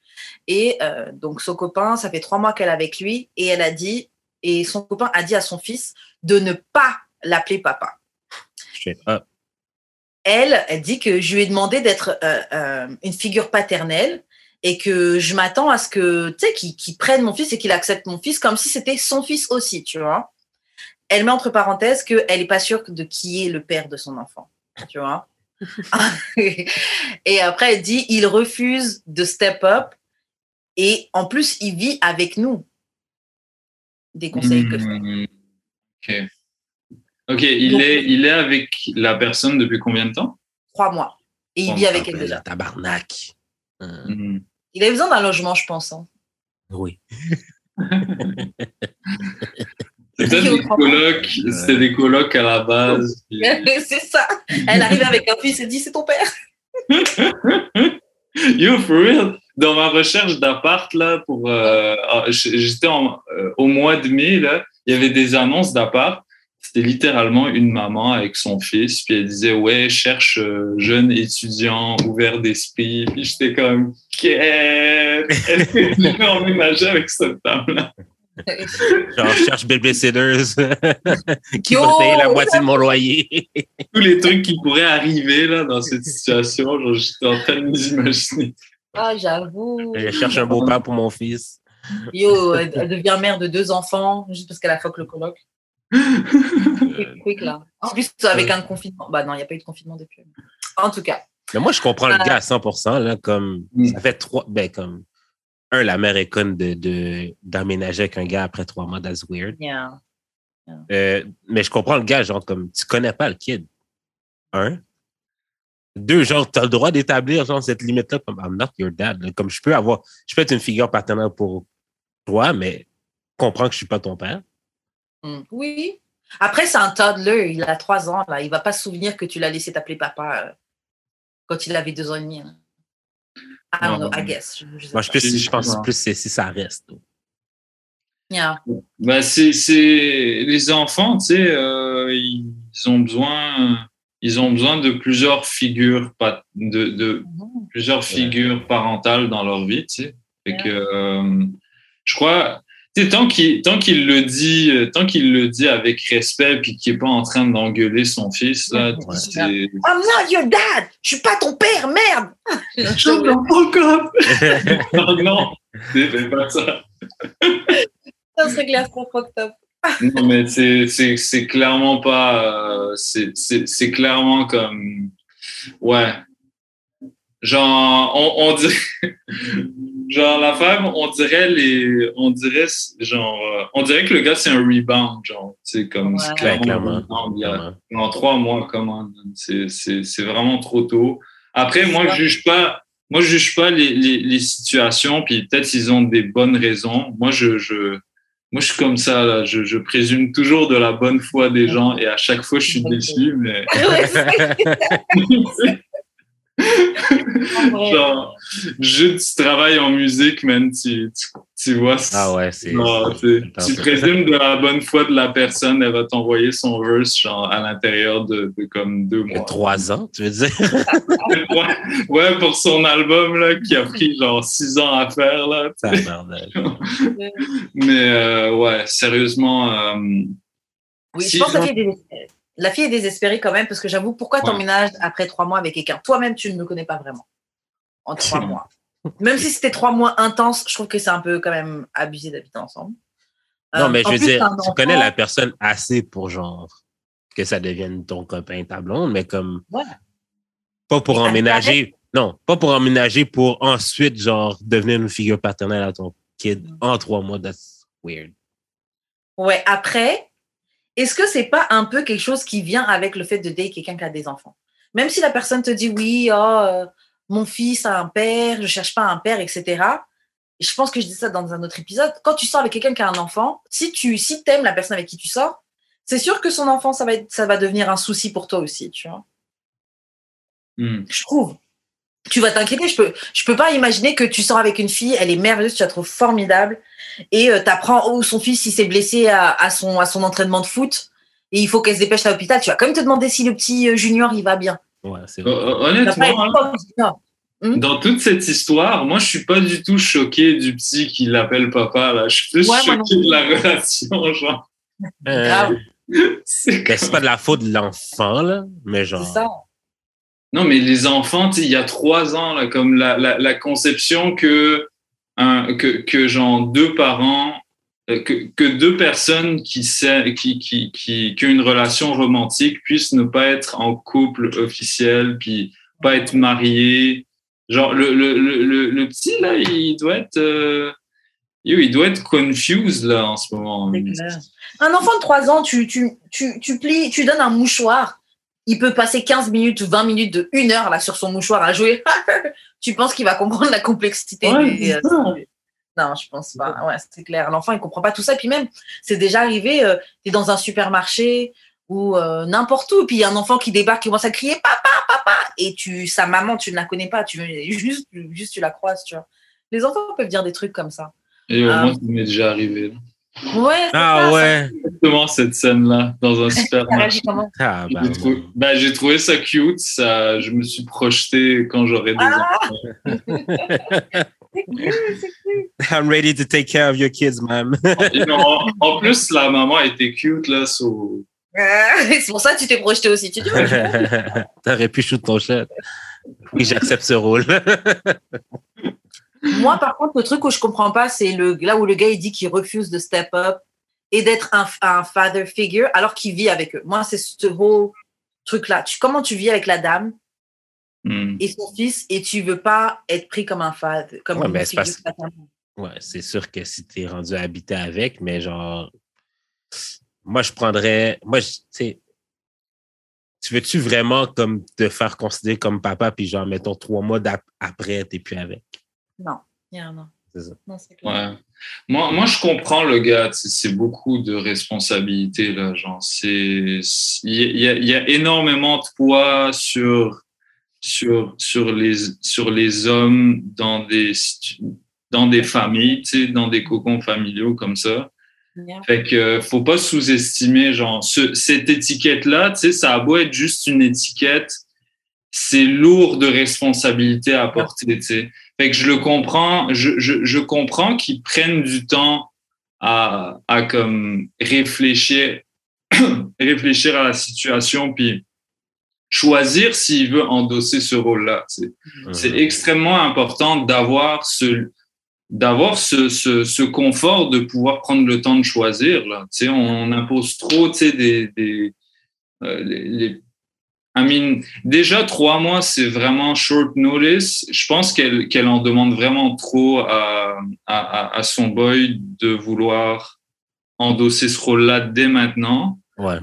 Et euh, donc, son copain, ça fait trois mois qu'elle est avec lui. Et elle a dit, et son copain a dit à son fils de ne pas l'appeler papa. Straight up. Elle, elle dit que je lui ai demandé d'être euh, euh, une figure paternelle et que je m'attends à ce que, tu sais, qu'il qu'il prenne mon fils et qu'il accepte mon fils comme si c'était son fils aussi, tu vois. Elle met entre parenthèses qu'elle n'est pas sûre de qui est le père de son enfant, tu vois. [LAUGHS] et après, elle dit, il refuse de step up et en plus, il vit avec nous. Des conseils que Hmm, Ok. Ok, il Donc- est, il est avec la personne depuis combien de temps? Trois mois. Et il vit avec elle déjà. tabarnak. Hum, Hmm. Il avait besoin d'un logement, je pense. hein. Oui. [LAUGHS] C'est peut-être des colocs, c'était des colocs à la base. [LAUGHS] c'est ça. Elle arrive avec un fils et dit c'est ton père. [LAUGHS] Yo, for real, dans ma recherche d'appart, là, pour, euh, ah, j'étais euh, au mois de mai, là, il y avait des annonces d'appart. C'était littéralement une maman avec son fils, puis elle disait, ouais, cherche euh, jeune étudiant ouvert d'esprit. Puis j'étais comme, qu'est-ce? Est-ce que [LAUGHS] je vais emménager avec cette dame-là? Genre, je cherche Babysitters [LAUGHS] qui va payer la moitié de mon loyer. Tous les trucs qui pourraient arriver, là, dans cette situation, genre, j'étais en train de m'imaginer. Ah, j'avoue. Je cherche un beau-père pour mon fils. Yo, elle, elle devient mère de deux enfants juste parce qu'elle a fuck le coloc. [LAUGHS] Quick, quick, là. En plus, avec un confinement. Bah non, il n'y a pas eu de confinement depuis. En tout cas. Mais moi, je comprends le Euh, gars à 100%, là, comme, Mm. ça fait trois, ben, comme, un, la mère est conne de, avec un gars après trois mois, that's weird. Yeah. Euh, mais je comprends le gars, genre, comme, tu connais pas le kid. Un. Deux, genre, tu as le droit d'établir, genre, cette limite-là, comme, I'm not your dad. là. Comme, je peux avoir, je peux être une figure paternelle pour toi, mais comprends que je suis pas ton père. Mm. Oui. Après, c'est un toddler. Il a trois ans, là. Il va pas se souvenir que tu l'as laissé t'appeler papa euh, quand il avait deux ans et demi. là. I don't know, I guess. Je, je sais Moi, je, pas. plus, je pense plus c'est si ça reste. Yeah. Ben, c'est, c'est les enfants, tu sais, euh, ils ont besoin, ils ont besoin de plusieurs figures, pat- de, de Mhm. plusieurs figures parentales dans leur vie, tu sais. Fait que, euh, je crois, Tu sais, tant qu'il tant qu'il le dit euh, tant qu'il le dit avec respect puis qu'il est pas en train d'engueuler son fils là Ouais. c'est I'm not your dad! Je suis pas ton père, merde! The fuck up non non fais pas ça [LAUGHS] Ça serait clair, trop fucked up. non mais c'est c'est c'est clairement pas euh, c'est c'est c'est clairement comme ouais genre on, on dirait genre la femme on dirait les on dirait genre euh, on dirait que le gars c'est un rebound genre c'est comme Ouais. clairement Ouais, un rebound. Il y a- en trois mois, comment C'est c'est c'est vraiment trop tôt. Après, moi, je juge pas. Moi, je juge pas les, les, les situations. Puis peut-être ils ont des bonnes raisons. Moi, je je moi, je suis comme ça. Là. Je, je présume toujours de la bonne foi des gens et à chaque fois, je suis déçu. Mais [LAUGHS] [LAUGHS] [LAUGHS] genre, juste tu travailles en musique, man. Tu tu, tu vois. Ah ouais, c'est. Tu, présumes de la bonne foi de la personne, elle va t'envoyer son verse genre, à l'intérieur de, de comme deux mois. trois ans, tu veux dire? [LAUGHS] ouais, ouais, pour son album là, qui a pris genre six ans à faire là. [LAUGHS] Mais euh, ouais, sérieusement, euh, Oui, Si je pense que la fille est désespérée. Quand même parce que j'avoue, pourquoi Ouais. t'emménages après trois mois avec quelqu'un? Toi-même, tu ne me connais pas vraiment. En trois mois. Même si c'était trois mois intenses, je trouve que c'est un peu quand même abusé d'habiter ensemble. Non, Euh, mais je veux plus, dire, tu enfant. connais la personne assez pour genre que ça devienne ton copain, ta blonde, mais comme Ouais. pas pour Et emménager. Non, pas pour emménager pour ensuite genre devenir une figure paternelle à ton kid Mm. en trois mois. That's weird. Ouais, après, est-ce que c'est pas un peu quelque chose qui vient avec le fait de date quelqu'un qui a des enfants? Même si la personne te dit oui, oh, euh, mon fils a un père, je cherche pas un père, etc. Et je pense que je dis ça dans un autre épisode. Quand tu sors avec quelqu'un qui a un enfant, si tu si aimes la personne avec qui tu sors, c'est sûr que son enfant, ça va, être, ça va devenir un souci pour toi aussi, tu vois? hmm. Je trouve. Tu vas t'inquiéter. Je peux, je peux pas imaginer que tu sors avec une fille, elle est merveilleuse, tu la trouves formidable, et tu apprends où son fils il s'est blessé à, à son, à son entraînement de foot, et il faut qu'elle se dépêche à l'hôpital. Tu vas quand même te demander si le petit euh, junior il va bien. Ouais, c'est vrai. Tu Honnêtement, hein, junior. dans toute cette histoire, moi, je suis pas du tout choqué du petit qui l'appelle papa. Là, je suis plus Ouais, choqué de la relation, genre. Euh. C'est ben, c'est pas de la faute de l'enfant, là, mais genre. Non, mais les enfants, il y a trois ans, là, comme la, la, conception que, un, que, que genre deux parents, euh, que, que deux personnes qui, qui, qui, qui, ont une relation romantique puissent ne pas être en couple officiel, puis pas être mariés. Genre, le, le, le, petit, là, il doit être, euh, il doit être confused, là, en ce moment. Un enfant de 3 ans, tu, tu, tu, tu plies, tu donnes un mouchoir. Il peut passer 15 minutes ou 20 minutes de une heure là sur son mouchoir à jouer. [LAUGHS] tu penses qu'il va comprendre la complexité Ouais, des-. Non, je pense pas. Ouais, c'est clair. L'enfant, il comprend pas tout ça. Puis même, c'est déjà arrivé, euh, tu es dans un supermarché ou euh, n'importe où, puis il y a un enfant qui débarque, qui commence à crier papa, papa, et tu, sa maman, tu ne la connais pas, tu juste, juste tu la croises, tu vois. Les enfants peuvent dire des trucs comme ça. Et au moins, ça m'est déjà arrivé. Ouais. c'est Ah ça, ouais. Exactement cette scène-là, dans un [LAUGHS] supermarché. Ah, J'ai trouvé, ben, j'ai trouvé ça cute. Ça, je me suis projeté quand j'aurai des Ah! enfants. [LAUGHS] C'est cool, c'est cool. I'm ready to take care of your kids, ma'am. Et non, en, en plus, la maman était cute là. so- [LAUGHS] c'est pour ça que tu t'es projeté aussi. Tu dis, T'aurais pu shoot ton chat. Oui, j'accepte ce rôle. Moi, par contre, le truc où je comprends pas, c'est le là où le gars il dit qu'il refuse de step up et d'être un, un father figure alors qu'il vit avec eux. Moi, c'est ce whole truc là. Tu, comment tu vis avec la dame Hmm. et son fils et tu veux pas être pris comme un father, comme Ouais, une c'est figure. Ouais, c'est sûr que si t'es rendu à habiter avec, mais genre, moi, je prendrais, moi, je- tu sais, tu veux-tu vraiment comme te faire considérer comme papa, puis genre, mettons, trois mois d'ap- après, t'es plus avec? Non, yeah, non. C'est ça. Non, c'est clair. Ouais. Moi, moi, je comprends le gars. C'est beaucoup de responsabilités là. Genre, c'est il y, a, il y a énormément de poids sur sur sur les sur les hommes dans des dans des familles, tu sais, dans des cocons familiaux comme ça. Yeah. Fait que faut pas sous-estimer genre ce, cette étiquette là, tu sais, ça a beau être juste une étiquette, c'est lourd de responsabilité à porter, tu sais. Fait que je le comprends, je, je, je comprends qu'ils prennent du temps à, à comme réfléchir, [COUGHS] réfléchir à la situation, puis choisir s'il veut endosser ce rôle-là. C'est extrêmement important d'avoir ce d'avoir ce, ce, ce confort de pouvoir prendre le temps de choisir. Là. On impose trop des, des, euh, les, les- I mean, déjà, trois mois, c'est vraiment short notice. Je pense qu'elle qu'elle en demande vraiment trop à, à, à, à son boy de vouloir endosser ce rôle-là dès maintenant. Ouais.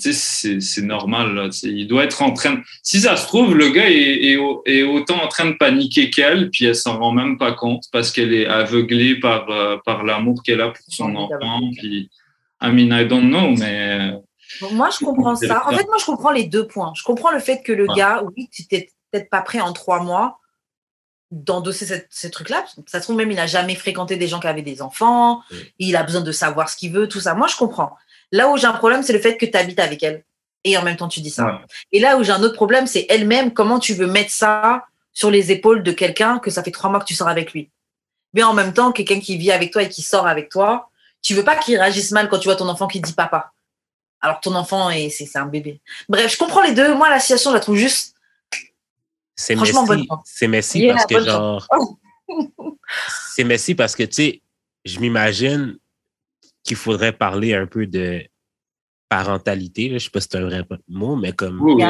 Sais, c'est c'est normal. Là, tu sais. il doit être en train. de- Si ça se trouve, le gars est, est, est autant en train de paniquer qu'elle, puis elle s'en rend même pas compte parce qu'elle est aveuglée par euh, par l'amour qu'elle a pour son enfant. Puis, I mean, I don't know, mais Moi, je comprends ça. En fait, moi, je comprends les deux points. Je comprends le fait que le Ouais. gars, oui, tu n'étais peut-être pas prêt en trois mois d'endosser cette- ce truc-là. Ça se trouve, même, il n'a jamais fréquenté des gens qui avaient des enfants. Il a besoin de savoir ce qu'il veut, tout ça. Moi, je comprends. Là où j'ai un problème, c'est le fait que tu habites avec elle. Et en même temps, tu dis ça. Ouais. Et là où j'ai un autre problème, c'est elle-même. Comment tu veux mettre ça sur les épaules de quelqu'un que ça fait trois mois que tu sors avec lui Mais en même temps, quelqu'un qui vit avec toi et qui sort avec toi, tu veux pas qu'il réagisse mal quand tu vois ton enfant qui dit papa alors que ton enfant est c'est un bébé. Bref, je comprends les deux. Moi, la situation, je la trouve juste. C'est Franchement, bonne messy. chance. C'est parce que genre. [LAUGHS] c'est messy parce que tu sais, je m'imagine qu'il faudrait parler un peu de parentalité. Là. Je sais pas si c'est un vrai mot, mais comme oui,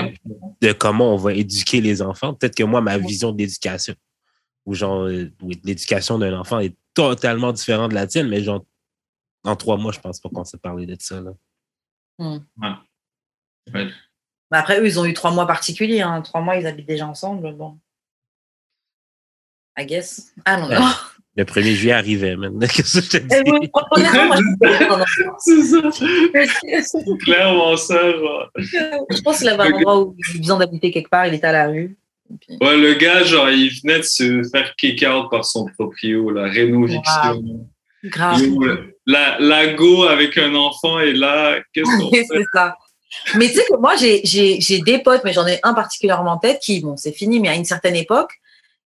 de comment on va éduquer les enfants. Peut-être que moi, ma vision de l'éducation, ou genre euh, l'éducation d'un enfant est totalement différente de la tienne, mais genre en trois mois, je pense pas qu'on s'est parlé de ça. Là. Mais après, eux, ils ont eu trois mois particuliers. Hein. Trois mois, ils habitent déjà ensemble. Bon. I guess. Ah non, non. [LAUGHS] Le 1er juillet arrivait. [LAUGHS] Qu'est-ce que je te oui, dis? honnêtement, moi, je [LAUGHS] C'est ça. C'est clairement ça. genre. je pense qu'il avait un endroit où il avait besoin d'habiter quelque part. Il était à la rue. Et puis- Ouais, le gars, genre, il venait de se faire kick out par son proprio, la rénoviction. Grave. La, la go avec un enfant est là. Qu'est-ce qu'on [LAUGHS] fait? c'est ça. Mais tu sais que moi, j'ai- j'ai j'ai des potes, mais j'en ai un particulièrement en tête qui, bon, c'est fini, mais à une certaine époque,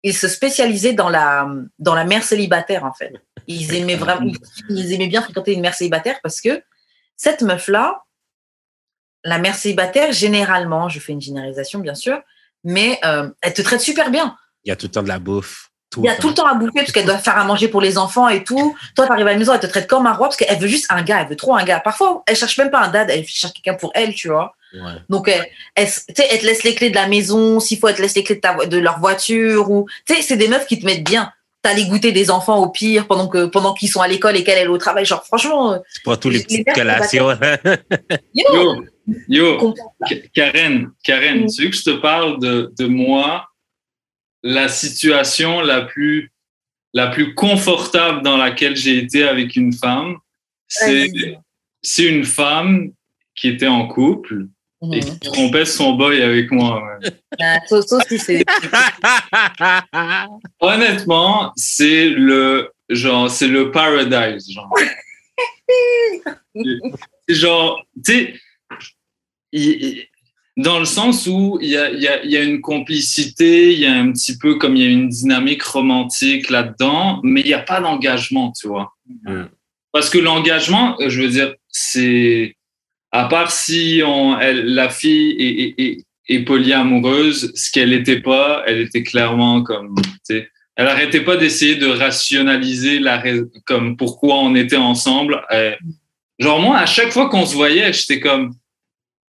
ils se spécialisaient dans la, dans la mère célibataire, en fait. Ils aimaient vraiment, [LAUGHS] ils aimaient bien fréquenter une mère célibataire parce que cette meuf-là, la mère célibataire, généralement, je fais une généralisation, bien sûr, mais euh, elle te traite super bien. Il y a tout le temps de la bouffe. Tout Il y a tout le temps à bouffer parce qu'elle doit faire à manger pour les enfants et tout. Toi, tu arrives à la maison, elle te traite comme un roi parce qu'elle veut juste un gars, elle veut trop un gars. Parfois, elle cherche même pas un dad, elle cherche quelqu'un pour elle, tu vois. Ouais. Donc, elle, elle, tu sais, elle te laisse les clés de la maison, s'il faut, elle te laisse les clés de, ta, de leur voiture. ou Tu sais, c'est des meufs qui te mettent bien. T'as les goûter des enfants au pire pendant que pendant qu'ils sont à l'école et qu'elle elle est au travail. Genre, franchement, euh, C'est pas tous les Les petites collations. [LAUGHS] yo, Yo, Karen, Karen, Mm. tu veux que je te parle de, de moi, la situation la plus, la plus confortable dans laquelle j'ai été avec une femme, c'est, c'est une femme qui était en couple et Mhm. qui trompait son boy avec moi. ouais. Ah, c'est- [LAUGHS] [LAUGHS] Honnêtement, c'est le genre, c'est le paradise, genre. [LAUGHS] Genre, tu sais, dans le sens où il y a, il y, a, il y a une complicité, il y a un petit peu comme il y a une dynamique romantique là-dedans, mais il n'y a pas d'engagement, tu vois. Parce que l'engagement, euh, je veux dire, c'est à part si on, elle, la fille est, est, est, est polyamoureuse, ce qu'elle n'était pas, elle était clairement comme, tu sais, elle arrêtait pas d'essayer de rationaliser la comme pourquoi on était ensemble. Euh, genre moi, à chaque fois qu'on se voyait, j'étais comme,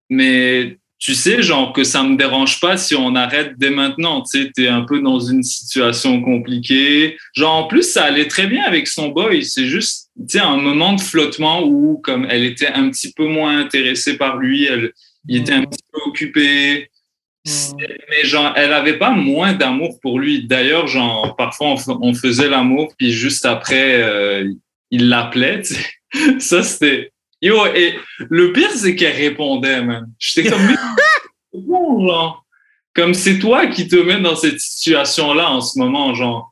mais tu sais, genre que ça me dérange pas si on arrête dès maintenant. Tu sais, t'es un peu dans une situation compliquée. Genre en plus, ça allait très bien avec son boy. C'est juste, tu sais, un moment de flottement où comme elle était un petit peu moins intéressée par lui, elle, il était un petit peu occupé. C'est- Mais genre, elle avait pas moins d'amour pour lui. D'ailleurs, genre, parfois on, faisait l'amour, puis juste après, euh, il l'appelait. [LAUGHS] Ça, c'était. Yo, et le pire, c'est qu'elle répondait, man. J'étais comme, bon, genre. Comme c'est toi qui te mets dans cette situation-là en ce moment, genre.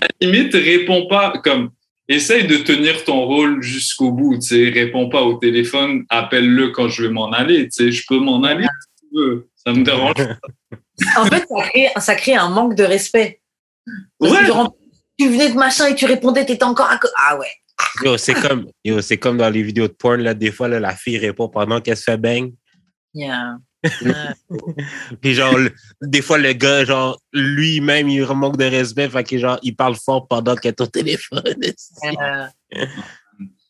À la limite, réponds pas, comme, essaye de tenir ton rôle jusqu'au bout, tu sais. Réponds pas au téléphone, appelle-le quand je vais m'en aller, tu sais. Je peux m'en aller si tu veux. Ça me dérange [LAUGHS] En fait, ça crée, ça crée un manque de respect. Parce Ouais. que, tu venais de machin et tu répondais, t'étais encore à Ah ouais. Yo, c'est comme, yo, c'est comme dans les vidéos de porn, là, des fois, là, la fille répond pendant qu'elle se fait bang. Yeah. [LAUGHS] Puis genre, le- des fois, le gars, genre, lui-même, il manque de respect, fait que genre, il parle fort pendant qu'elle est au téléphone. [LAUGHS]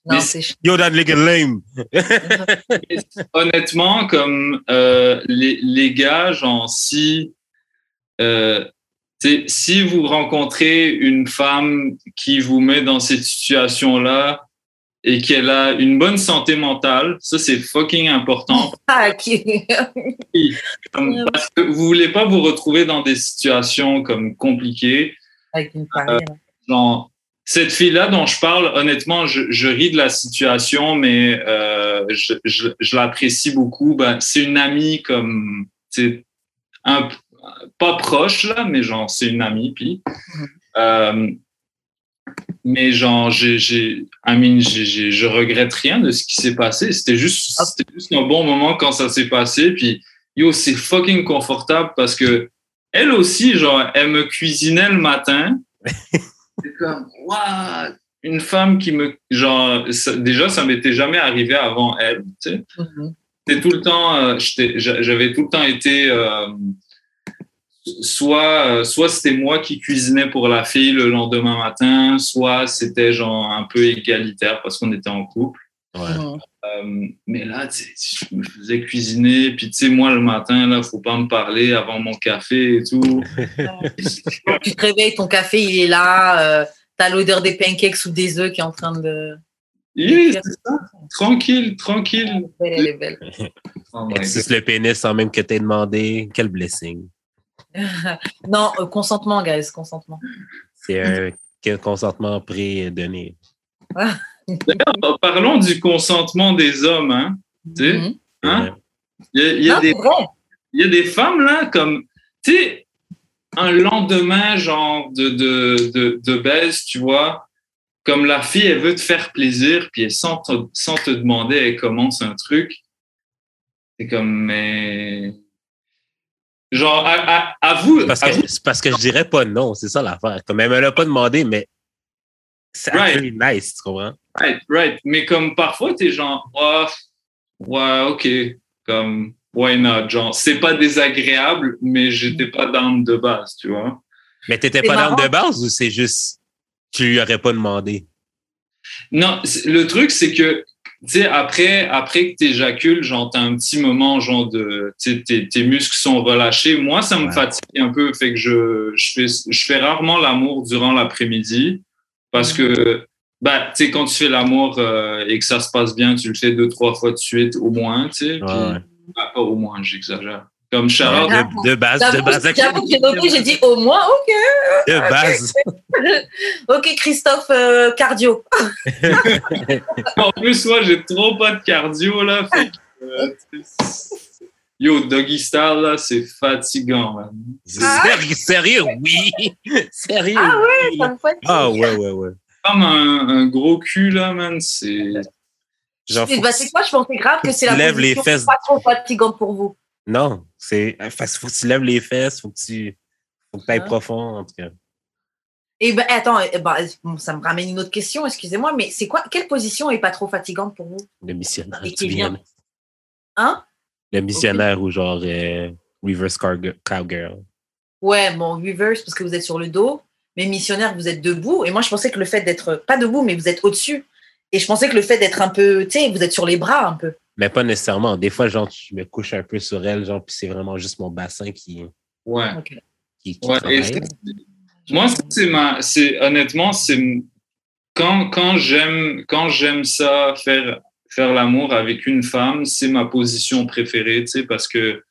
Non, c'est Yo, that nigga lame. [LAUGHS] Honnêtement, comme euh, les, les gars, genre, si, euh, t'sais, si vous rencontrez une femme qui vous met dans cette situation-là et qu'elle a une bonne santé mentale, ça, c'est fucking important. [LAUGHS] Ah, ok. Comme- parce que vous voulez pas vous retrouver dans des situations comme compliquées. Avec une barrière. genre, cette fille-là dont je parle, honnêtement, je, je ris de la situation, mais euh, je, je, je l'apprécie beaucoup. Ben, c'est une amie comme, c'est un pas proche là, mais genre c'est une amie. Puis, euh, mais genre, j'ai, j'ai, I mean, je regrette rien de ce qui s'est passé. C'était juste, c'était juste un bon moment quand ça s'est passé. Puis, yo, c'est fucking confortable parce que elle aussi, genre, elle me cuisinait le matin. [LAUGHS] C'est comme, waouh, une femme qui me, genre, ça- déjà, ça m'était jamais arrivé avant elle, tu sais. Mhm. C'était tout le temps, euh, j'avais tout le temps été, euh, soit, euh, soit c'était moi qui cuisinais pour la fille le lendemain matin, soit c'était genre un peu égalitaire parce qu'on était en couple. Ouais. Euh, mais là, tu sais, je me faisais cuisiner, puis tu sais, moi le matin, là, faut pas me parler avant mon café et tout. Tu te réveilles, ton café, il est là. euh, T'as l'odeur des pancakes ou des œufs qui est en train de. Oui, c'est ça. Tranquille, tranquille. Elle, elle est belle. [LAUGHS] Oh le pénis sans même que t'aies demandé. Quel blessing. Non, euh, consentement, guys, consentement. C'est un quel consentement pré-donné. D'ailleurs, parlons du consentement des hommes. Hein? Tu sais? Il y a, il y a Non, des, c'est vrai. il y a des femmes, là, comme, tu sais, un lendemain, genre, de, de, de, de baise, tu vois, comme la fille, elle veut te faire plaisir, puis elle, sans, te, sans te demander, elle commence un truc. C'est comme, mais. Genre, à, à, à vous. Parce à que, vous- c'est parce que je dirais pas non, c'est ça l'affaire. Comme elle me l'a pas demandé, mais c'est Right. nice, tu comprends? Right, right. Mais comme parfois, t'es genre, oh, ouais, ok, comme, why not? Genre, c'est pas désagréable, mais j'étais pas down de base, tu vois. Mais t'étais pas down de base ou c'est juste tu lui aurais pas demandé? Non, le truc, c'est que, tu sais, après, après que t'éjacules, genre, t'as un petit moment, genre, de, tes, tes muscles sont relâchés. Moi, ça me Ouais. fatigue un peu, fait que je, je fais, je fais rarement l'amour durant l'après-midi parce que, bah, tu sais, quand tu fais l'amour euh, et que ça se passe bien, tu le fais deux, trois fois de suite, au moins, tu sais. Ouais. Pas au moins, j'exagère. Comme Charles, De, de base, de base. j'avoue que j'ai noté, j'ai dit au moins, ok. De base. [LAUGHS] Ok, Christophe, euh, cardio. [LAUGHS] en plus, moi, j'ai trop pas de cardio, là. fait que, euh, Yo, doggy style, là, c'est fatigant, man. Sérieux, sérieux, oui. [LAUGHS] Sérieux. Ah oui. Ça me fatigue. Ah ouais, ouais, ouais. Comme un, un gros cul, là, man, c'est... Genre, bah, que c'est quoi, je pensais grave que c'est la lèves les fesses. pas trop fatigante pour vous. Non, c'est. Faut que tu lèves les fesses, faut que tu. Faut que tu ailles Hein? profond, en tout cas. Et ben attends, ben, bon, ça me ramène une autre question, excusez-moi, mais c'est quoi, quelle position est pas trop fatigante pour vous? Le missionnaire. Tu qui viens. vient. Hein? Le missionnaire ou genre euh, reverse cowgirl. Ouais, bon, reverse parce que vous êtes sur le dos, mais missionnaire, vous êtes debout. Et moi, je pensais que le fait d'être pas debout, mais vous êtes au-dessus. Et je pensais que le fait d'être un peu, tu sais, vous êtes sur les bras un peu. Mais pas nécessairement. Des fois, genre, je me couche un peu sur elle, genre, puis c'est vraiment juste mon bassin qui, Ouais. Qui, qui ouais et travaille. c'est- moi, c'est ma... C'est, honnêtement, c'est... Quand, quand j'aime quand j'aime ça, faire, faire l'amour avec une femme, c'est ma position préférée, tu sais, parce que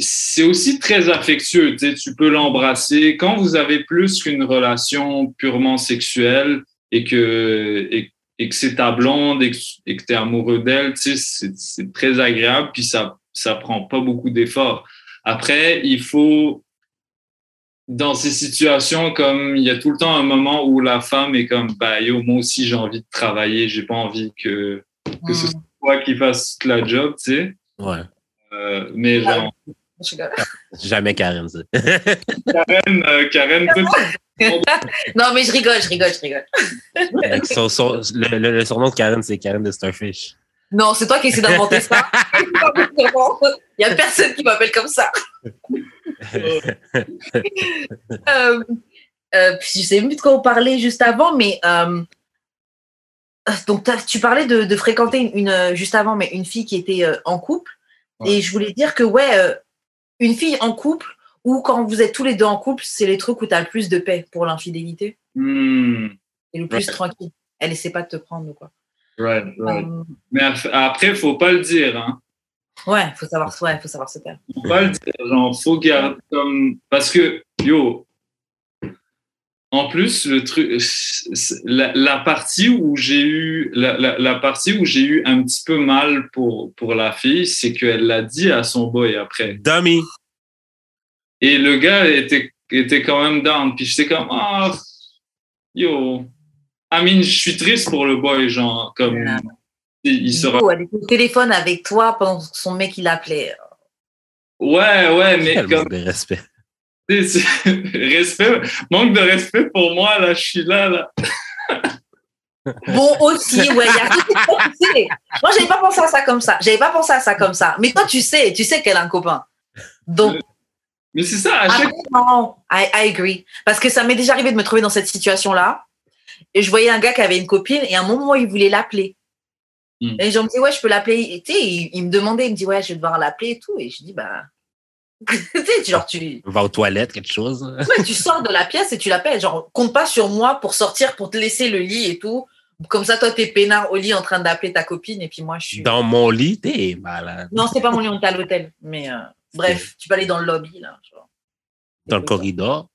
c'est aussi très affectueux, tu sais, tu peux l'embrasser. Quand vous avez plus qu'une relation purement sexuelle et que, et, et que c'est ta blonde et que, et que tu es amoureux d'elle, tu sais, c'est, très agréable, puis ça, ça prend pas beaucoup d'efforts. Après, il faut, dans ces situations, comme il y a tout le temps un moment où la femme est comme, bah, yo, moi aussi j'ai envie de travailler, j'ai pas envie que, que ce Hmm. soit toi qui fasse toute la job, tu sais. Ouais. Euh, mais Ah. genre. Jamais Karen, ça. Karen, euh, Karen peut [LAUGHS] [LAUGHS] non, mais je rigole, je rigole, je rigole. Avec [LAUGHS] son- son- le, le- le surnom de Karen, c'est Karen de Starfish. Non, c'est toi qui essaie d'inventer ça. [LAUGHS] Il n'y a personne qui m'appelle comme ça. Euh, euh, puis je sais plus de quoi on parlait juste avant, mais euh, donc tu parlais de, de fréquenter une, une, euh, juste avant, mais une fille qui était euh, en couple. Ouais. Et je voulais dire que ouais, une fille en couple ou quand vous êtes tous les deux en couple, c'est les trucs où tu as le plus de paix pour l'infidélité Hmm, et le plus tranquille. Elle essaie pas de te prendre ou quoi. right, right. Euh, Mais après, faut pas le dire. Hein. ouais, faut savoir, ouais, faut savoir se taire. Faut pas le dire. Genre, faut garder comme. Parce que, yo, en plus, le truc, la, la partie où j'ai eu, la, la, la partie où j'ai eu un petit peu mal pour, pour la fille, c'est qu'elle l'a dit à son boy après. Dummy. Et le gars était, était quand même down. Puis j'étais comme, ah, yo. I mean, je suis triste pour le boy, genre, comme, Ouais. il, il sera. Oh, elle était au téléphone avec toi pendant que son mec il l'appelait. Ouais, ouais, mais Quel comme, manque de respect. [LAUGHS] respect, manque de respect pour moi, là, je suis là, là. [LAUGHS] Bon aussi, ouais, il y a. Moi, j'avais pas pensé à ça comme ça. J'avais pas pensé à ça comme ça. Mais toi, tu sais, tu sais qu'elle a un copain. Donc, Mais c'est ça, à ah, chaque non, I, I agree. Parce que ça m'est déjà arrivé de me trouver dans cette situation-là. Et je voyais un gars qui avait une copine et à un moment, il voulait l'appeler. Hmm. Et je me dis, ouais, je peux l'appeler. Et Tu sais, il, il me demandait, il me dit, ouais, je vais devoir l'appeler et tout. Et je dis, bah. [LAUGHS] tu sais, genre, tu, Va aux toilettes, quelque chose. ouais, tu sors de la pièce et tu l'appelles. Genre, compte pas sur moi pour sortir, pour te laisser le lit et tout. Comme ça, toi, t'es peinard au lit en train d'appeler ta copine et puis moi, je suis. Dans mon lit, t'es malade. Non, c'est pas mon lit, on était à l'hôtel. Mais euh, bref, tu peux aller dans le lobby, là. genre. Dans le corridor.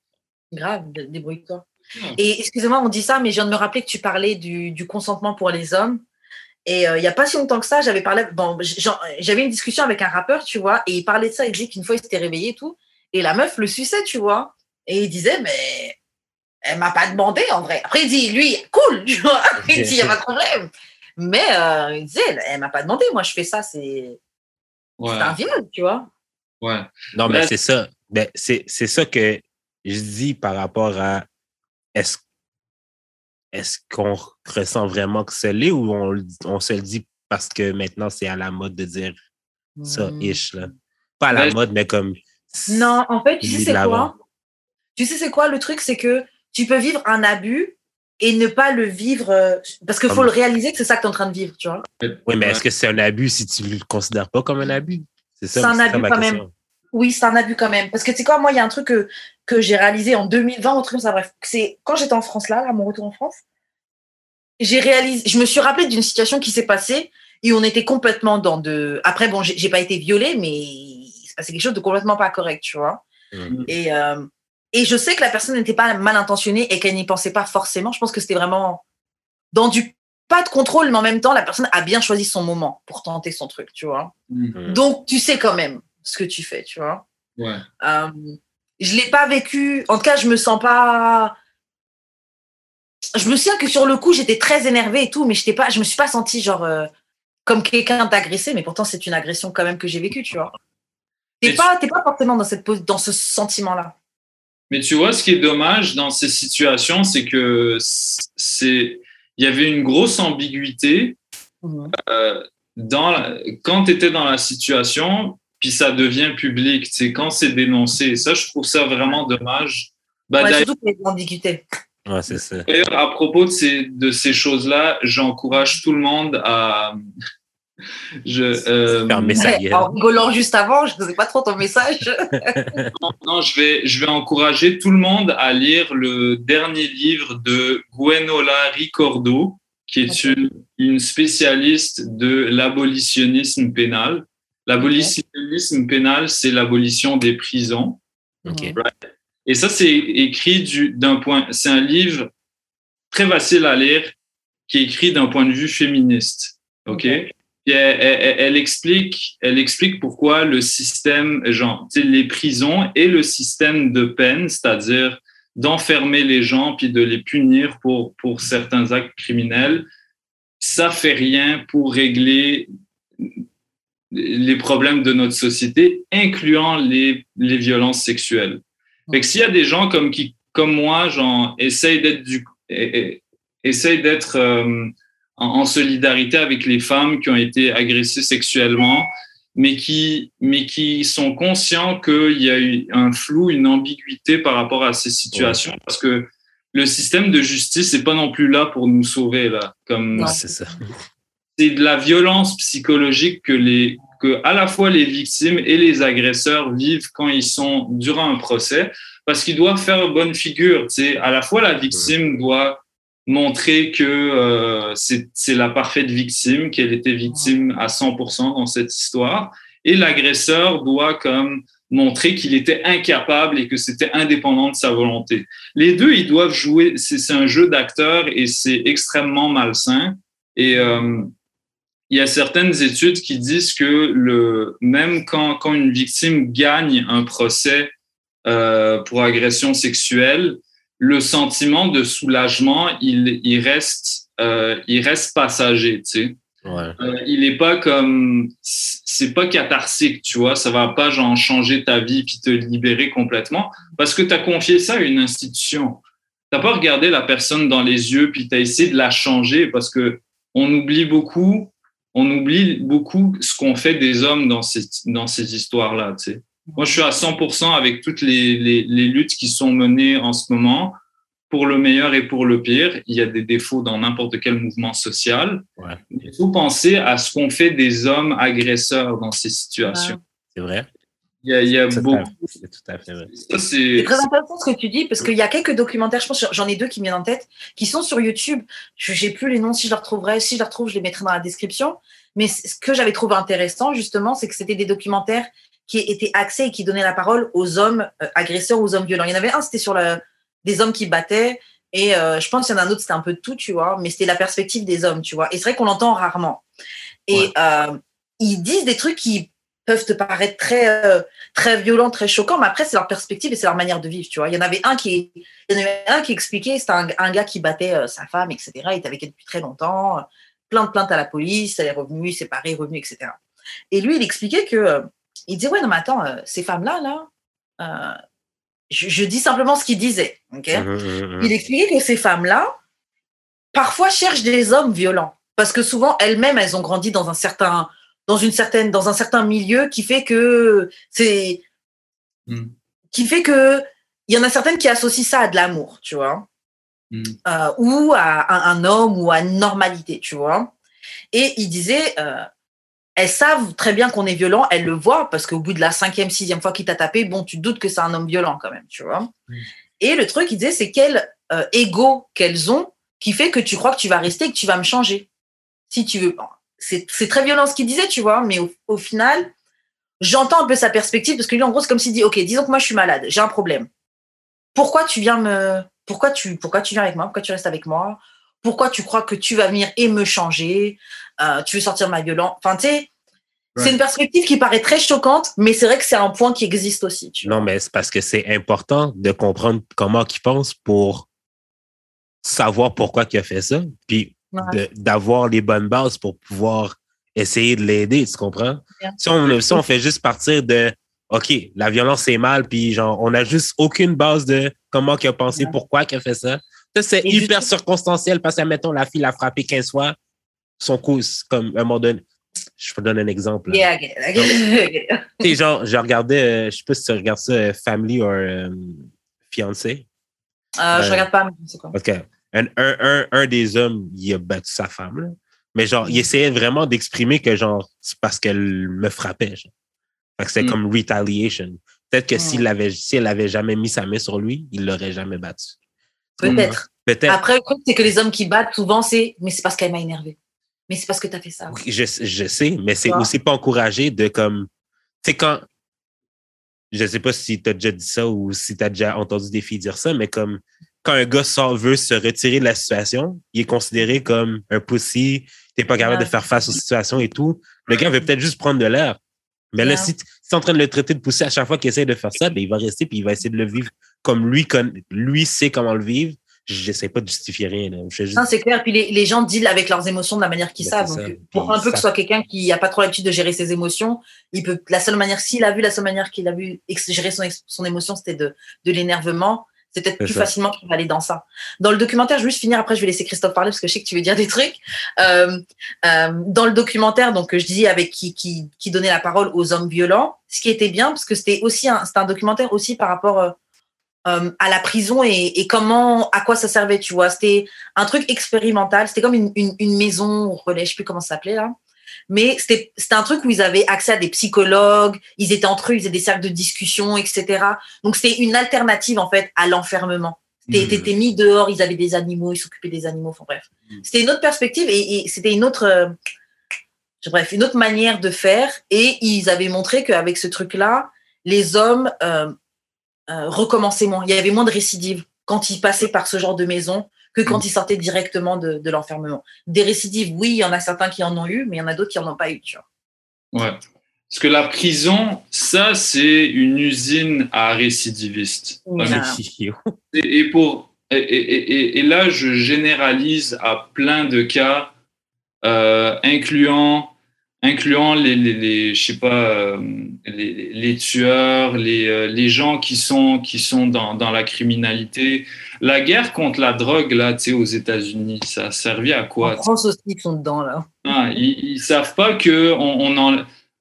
Grave, dé- débrouille-toi. Hmm. Et excusez-moi, on dit ça, mais je viens de me rappeler que tu parlais du, du consentement pour les hommes. Et euh, il y a pas si longtemps que ça, j'avais parlé, bon, j'avais une discussion avec un rappeur, tu vois, et il parlait de ça, il disait qu'une fois il s'était réveillé et tout, et la meuf le suçait, tu vois, et il disait, mais elle m'a pas demandé en vrai. Après il dit, lui, cool, tu vois, [LAUGHS] il dit, il y a pas de problème. Mais euh, il disait, elle m'a pas demandé, moi je fais ça, c'est Ouais, c'est un viol, tu vois. Ouais. Non, mais c'est ça. Ben, c'est c'est ça que je dis par rapport à est-ce est-ce qu'on ressent vraiment que c'est l'est ou on, se le dit parce que maintenant c'est à la mode de dire ça, Hmm. ish, là. Pas à la mode, mais comme. Non, en fait, tu sais c'est quoi? Tu sais c'est quoi? Le truc C'est que tu peux vivre un abus et ne pas le vivre euh, parce qu'il faut le réaliser que c'est ça que tu es en train de vivre, tu vois? Oui, mais est-ce que c'est un abus si tu le considères pas comme un abus? C'est ça, C'est un ça ma quand question. même. Oui, c'est un abus quand même. Parce que tu sais quoi, moi, il y a un truc que, que j'ai réalisé en 2020, autre comme ça, bref. C'est quand j'étais en France, là, à mon retour en France, j'ai réalisé, je me suis rappelé d'une situation qui s'est passée et on était complètement dans de. Après, bon, j'ai pas été violée, mais il se passait quelque chose de complètement pas correct, tu vois. Mhm. Et, euh, et je sais que la personne n'était pas mal intentionnée et qu'elle n'y pensait pas forcément. Je pense que c'était vraiment dans du pas de contrôle, mais en même temps, la personne a bien choisi son moment pour tenter son truc, tu vois. Mhm. Donc, tu sais quand même ce que tu fais, tu vois. Ouais. Euh, je l'ai pas vécu. En tout cas, je me sens pas. Je me souviens que sur le coup, j'étais très énervée et tout, mais j'étais pas. Je me suis pas sentie genre euh, comme quelqu'un d'agressé, mais pourtant c'est une agression quand même que j'ai vécue, tu vois. T'es pas, t'es pas forcément dans cette dans ce sentiment-là. Mais tu vois, ce qui est dommage dans ces situations, c'est que c'est, il y avait une grosse ambiguïté euh, dans la- quand tu étais dans la situation, puis ça devient public. C'est quand c'est dénoncé. Et ça, je trouve ça vraiment dommage. Bah, Ouais, surtout qu'il y a des ambiguïtés. Ouais, c'est ça. D'ailleurs, à propos de ces, de ces choses-là, j'encourage tout le monde à. [LAUGHS] Je, euh. En rigolant juste avant, je ne sais pas trop ton message. [LAUGHS] non, non, je vais, je vais encourager tout le monde à lire le dernier livre de Gwenola Ricordo, qui est une, une spécialiste de l'abolitionnisme pénal. L'abolitionnisme pénal, c'est l'abolition des prisons. Et ça, c'est écrit du- d'un point. C'est un livre très facile à lire qui est écrit d'un point de vue féministe. OK? Ok. Elle, explique, elle explique pourquoi le système, genre, les prisons et le système de peine, c'est-à-dire d'enfermer les gens puis de les punir pour, pour certains actes criminels, ça fait rien pour régler les problèmes de notre société, incluant les, les violences sexuelles. Fait que s'il y a des gens comme qui, comme moi, genre, essaye d'être du, essaye d'être euh, en, en, solidarité avec les femmes qui ont été agressées sexuellement, mais qui, mais qui sont conscients qu'il y a eu un flou, une ambiguïté par rapport à ces situations, parce que le système de justice n'est pas non plus là pour nous sauver là. Comme c'est ça. C'est de la violence psychologique que les que à la fois les victimes et les agresseurs vivent quand ils sont durant un procès, parce qu'ils doivent faire bonne figure. Tu à la fois la victime doit montrer que euh, c'est la parfaite victime, qu'elle était victime à 100% dans cette histoire, et l'agresseur doit comme montrer qu'il était incapable et que c'était indépendant de sa volonté. Les deux, ils doivent jouer, c'est un jeu d'acteurs et c'est extrêmement malsain. Et euh, il y a certaines études qui disent que le, même quand, quand une victime gagne un procès euh, pour agression sexuelle, le sentiment de soulagement, il, il reste, euh, il reste passager, tu sais. Ouais. Euh, il est pas comme, c'est pas catharsique, tu vois. Ça va pas genre changer ta vie puis te libérer complètement parce que tu as confié ça à une institution. T'as pas regardé la personne dans les yeux puis t'as essayé de la changer parce que on oublie beaucoup, on oublie beaucoup ce qu'on fait des hommes dans ces dans ces histoires-là, tu sais. Moi, je suis à 100% avec toutes les, les, les, luttes qui sont menées en ce moment, pour le meilleur et pour le pire. Il y a des défauts dans n'importe quel mouvement social. Ouais. Il faut penser à ce qu'on fait des hommes agresseurs dans ces situations. C'est vrai. Il y a, il y a C'est beaucoup. C'est tout à fait vrai. Ça, c'est C'est très intéressant ce que tu dis parce qu'il y a quelques documentaires, je pense, j'en ai deux qui me viennent en tête, qui sont sur YouTube. Je j'ai plus les noms, si je les retrouverai, si je les retrouve, je les mettrai dans la description. Mais ce que j'avais trouvé intéressant, justement, c'est que c'était des documentaires qui étaient axés et qui donnaient la parole aux hommes euh, agresseurs, aux hommes violents. Il y en avait un, c'était sur le, des hommes qui battaient. Et euh, je pense qu'il y en a un autre, c'était un peu de tout, tu vois. Mais c'était la perspective des hommes, tu vois. Et c'est vrai qu'on l'entend rarement. Et Ouais. euh, ils disent des trucs qui peuvent te paraître très, euh, très violents, très choquants, mais après, c'est leur perspective et c'est leur manière de vivre, tu vois. Il y en avait un qui, il y en avait un qui expliquait, c'était un, un gars qui battait sa femme, etc. Il était avec elle depuis très longtemps, plein de plaintes à la police, elle est revenue, séparée, revenue, etc. Et lui, il expliquait que, il disait, ouais, non, mais attends, euh, ces femmes-là, là, euh, je, je dis simplement ce qu'il disait, ok? Mhm, mhm, mhm. il expliquait que ces femmes-là, parfois cherchent des hommes violents. Parce que souvent, elles-mêmes, elles ont grandi dans un certain, dans une certaine, dans un certain milieu qui fait que c'est, qui fait que il y en a certaines qui associent ça à de l'amour, tu vois? Euh, ou à un, un homme ou à une normalité, tu vois? Et il disait, euh, elles savent très bien qu'on est violent, elles le voient parce qu'au bout de la cinquième, sixième fois qu'il t'a tapé, bon, tu te doutes que c'est un homme violent quand même, tu vois. Et le truc, il disait, c'est quel euh, ego qu'elles ont qui fait que tu crois que tu vas rester et que tu vas me changer. Si tu veux. C'est très violent ce qu'il disait, tu vois, mais au, au final, j'entends un peu sa perspective parce que lui, en gros, c'est comme s'il dit, OK, disons que moi, je suis malade, j'ai un problème. Pourquoi tu viens me. Pourquoi tu, pourquoi tu viens avec moi? Pourquoi tu restes avec moi? Pourquoi tu crois que tu vas venir et me changer? Euh, Tu veux sortir ma violence Enfin, tu sais, c'est une perspective qui paraît très choquante, mais c'est vrai que c'est un point qui existe aussi. Tu vois. Non, mais c'est parce que c'est important de comprendre comment il pense pour savoir pourquoi il a fait ça, puis Ouais. d'avoir les bonnes bases pour pouvoir essayer de l'aider, tu comprends? Si on, si on fait juste partir de OK, la violence c'est mal, puis genre, on n'a juste aucune base de comment il a pensé, Ouais. pourquoi il a fait ça. Ça, c'est hyper circonstanciel parce que, mettons, la fille l'a frappé 15 fois, son coup, c'est comme à un moment donné. Je vous donne un exemple. là. Yeah, okay, okay. [LAUGHS] Sais, genre, je regardais, euh, je sais pas si tu regardes ça, euh, Family or euh, Fiancé. Euh, je regarde pas, mais c'est quoi. OK. Un, un, un, un des hommes, il a battu sa femme, là. Mais genre, il essayait vraiment d'exprimer que genre, c'est parce qu'elle me frappait. Genre. Fait que c'est Mm. comme retaliation. Peut-être que Mm. s'il avait, si elle avait jamais mis sa main sur lui, il l'aurait jamais battu. Peut-être. Peut-être. Après, le truc, c'est que les hommes qui battent, souvent, c'est mais c'est parce qu'elle m'a énervé. Mais c'est parce que tu as fait ça. Oui, Je, je sais, mais c'est aussi pas encouragé de comme. Tu sais, quand. Je sais pas si tu as déjà dit ça ou si tu as déjà entendu des filles dire ça, mais comme quand un gars sort, veut se retirer de la situation, il est considéré comme un pussy, t'es pas capable de faire face aux situations et tout. Le gars veut peut-être juste prendre de l'air. Mais là, si tu es en train de le traiter de pussy à chaque fois qu'il essaie de faire ça, ben, il va rester puis il va essayer de le vivre comme lui, con- lui sait comment le vivre. J'essaie pas de justifier rien. Là. Juste- Non, c'est clair. Puis les, les gens dealent avec leurs émotions de la manière qu'ils Ben, savent. Donc, pour un peu que ce soit quelqu'un qui n'a pas trop l'habitude de gérer ses émotions, il peut, la seule manière, s'il a vu, la seule manière qu'il a vu gérer son, son émotion, c'était de, de l'énervement. C'est peut-être plus ça. facilement qu'il va aller dans ça. Dans le documentaire, je vais juste finir, après je vais laisser Christophe parler parce que je sais que tu veux dire des trucs. Euh, euh, dans le documentaire, donc je disais avec qui, qui, qui donnait la parole aux hommes violents, ce qui était bien, parce que c'était aussi un, un documentaire aussi par rapport euh, à la prison et, et comment, à quoi ça servait, tu vois. C'était un truc expérimental, c'était comme une, une, une maison relais, je sais plus comment ça s'appelait là. Mais c'était c'était un truc où ils avaient accès à des psychologues, ils étaient entre eux, ils faisaient des cercles de discussion, etc. Donc c'était une alternative en fait à l'enfermement. T'étais Mhm. t'étais mis dehors, ils avaient des animaux, ils s'occupaient des animaux, enfin bref. Mhm. C'était une autre perspective et, et c'était une autre, euh, bref, une autre manière de faire. Et ils avaient montré qu'avec ce truc-là, les hommes euh, euh, recommençaient moins. Il y avait moins de récidives quand ils passaient par ce genre de maison que quand ils sortaient directement de, de l'enfermement. Des récidives, oui, il y en a certains qui en ont eu, mais il y en a d'autres qui en ont pas eu. Tu vois. Ouais. Parce que la prison, ça, c'est une usine à récidivistes. Ouais. Et, et pour, et, et- et- et là, je généralise à plein de cas, euh, incluant, incluant les, les, les- je sais pas, euh, les, les tueurs, les, euh, les gens qui sont, qui sont dans, dans la criminalité. La guerre contre la drogue, là, tu sais, aux États-Unis, ça a servi à quoi? en France aussi, ils sont dedans, là. Ah, ils, ils savent pas que on, on en,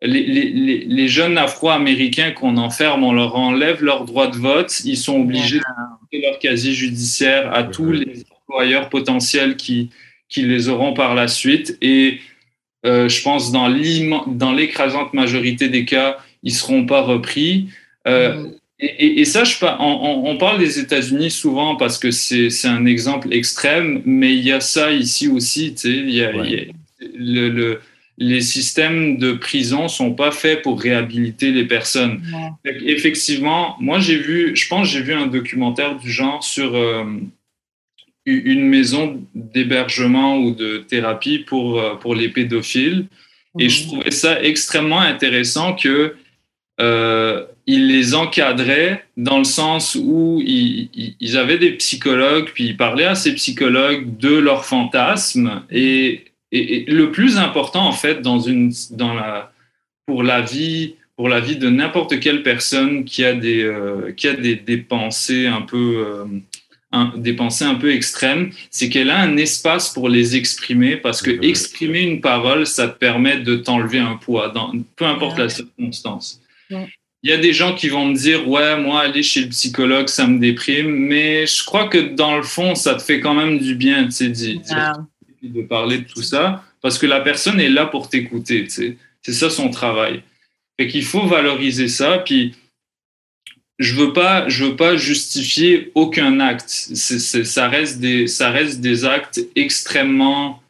les, les, les, les jeunes Afro-Américains qu'on enferme, on leur enlève leur droit de vote. Ils sont obligés de donner leur casier judiciaire à tous les employeurs potentiels qui, qui les auront par la suite. Et euh, je pense dans dans l'écrasante majorité des cas, ils seront pas repris. Euh, Mhm. et, et, et ça, je, on, parle des États-Unis souvent parce que c'est un exemple extrême, mais il y a ça ici aussi. Tu sais, il y a, Ouais. il y a- le, le- les systèmes de prison sont pas faits pour réhabiliter les personnes. Effectivement, moi j'ai vu, je pense j'ai vu un documentaire du genre sur euh, une maison d'hébergement ou de thérapie pour, euh, pour les pédophiles. Et je trouvais ça extrêmement intéressant que euh, ils les encadraient dans le sens où ils, ils- ils avaient des psychologues, puis ils parlaient à ces psychologues de leurs fantasmes. Et, et- et le plus important, en fait, dans une, dans la, pour la vie, pour la vie de n'importe quelle personne qui a des, euh, qui a des, des pensées un peu, euh, un- des pensées un peu extrêmes, c'est qu'elle a un espace pour les exprimer parce que exprimer une parole, ça te permet de t'enlever un poids, dans, peu importe Ouais. la circonstance. Ouais. Il y a des gens qui vont me dire, ouais, moi, aller chez le psychologue, ça me déprime, mais je crois que dans le fond, ça te fait quand même du bien, tu sais, Ah, de parler de tout ça, parce que la personne est là pour t'écouter, tu sais. C'est ça son travail. Fait qu'il faut valoriser ça, puis je veux pas, je veux pas justifier aucun acte. Ça reste des, ça reste des actes extrêmement,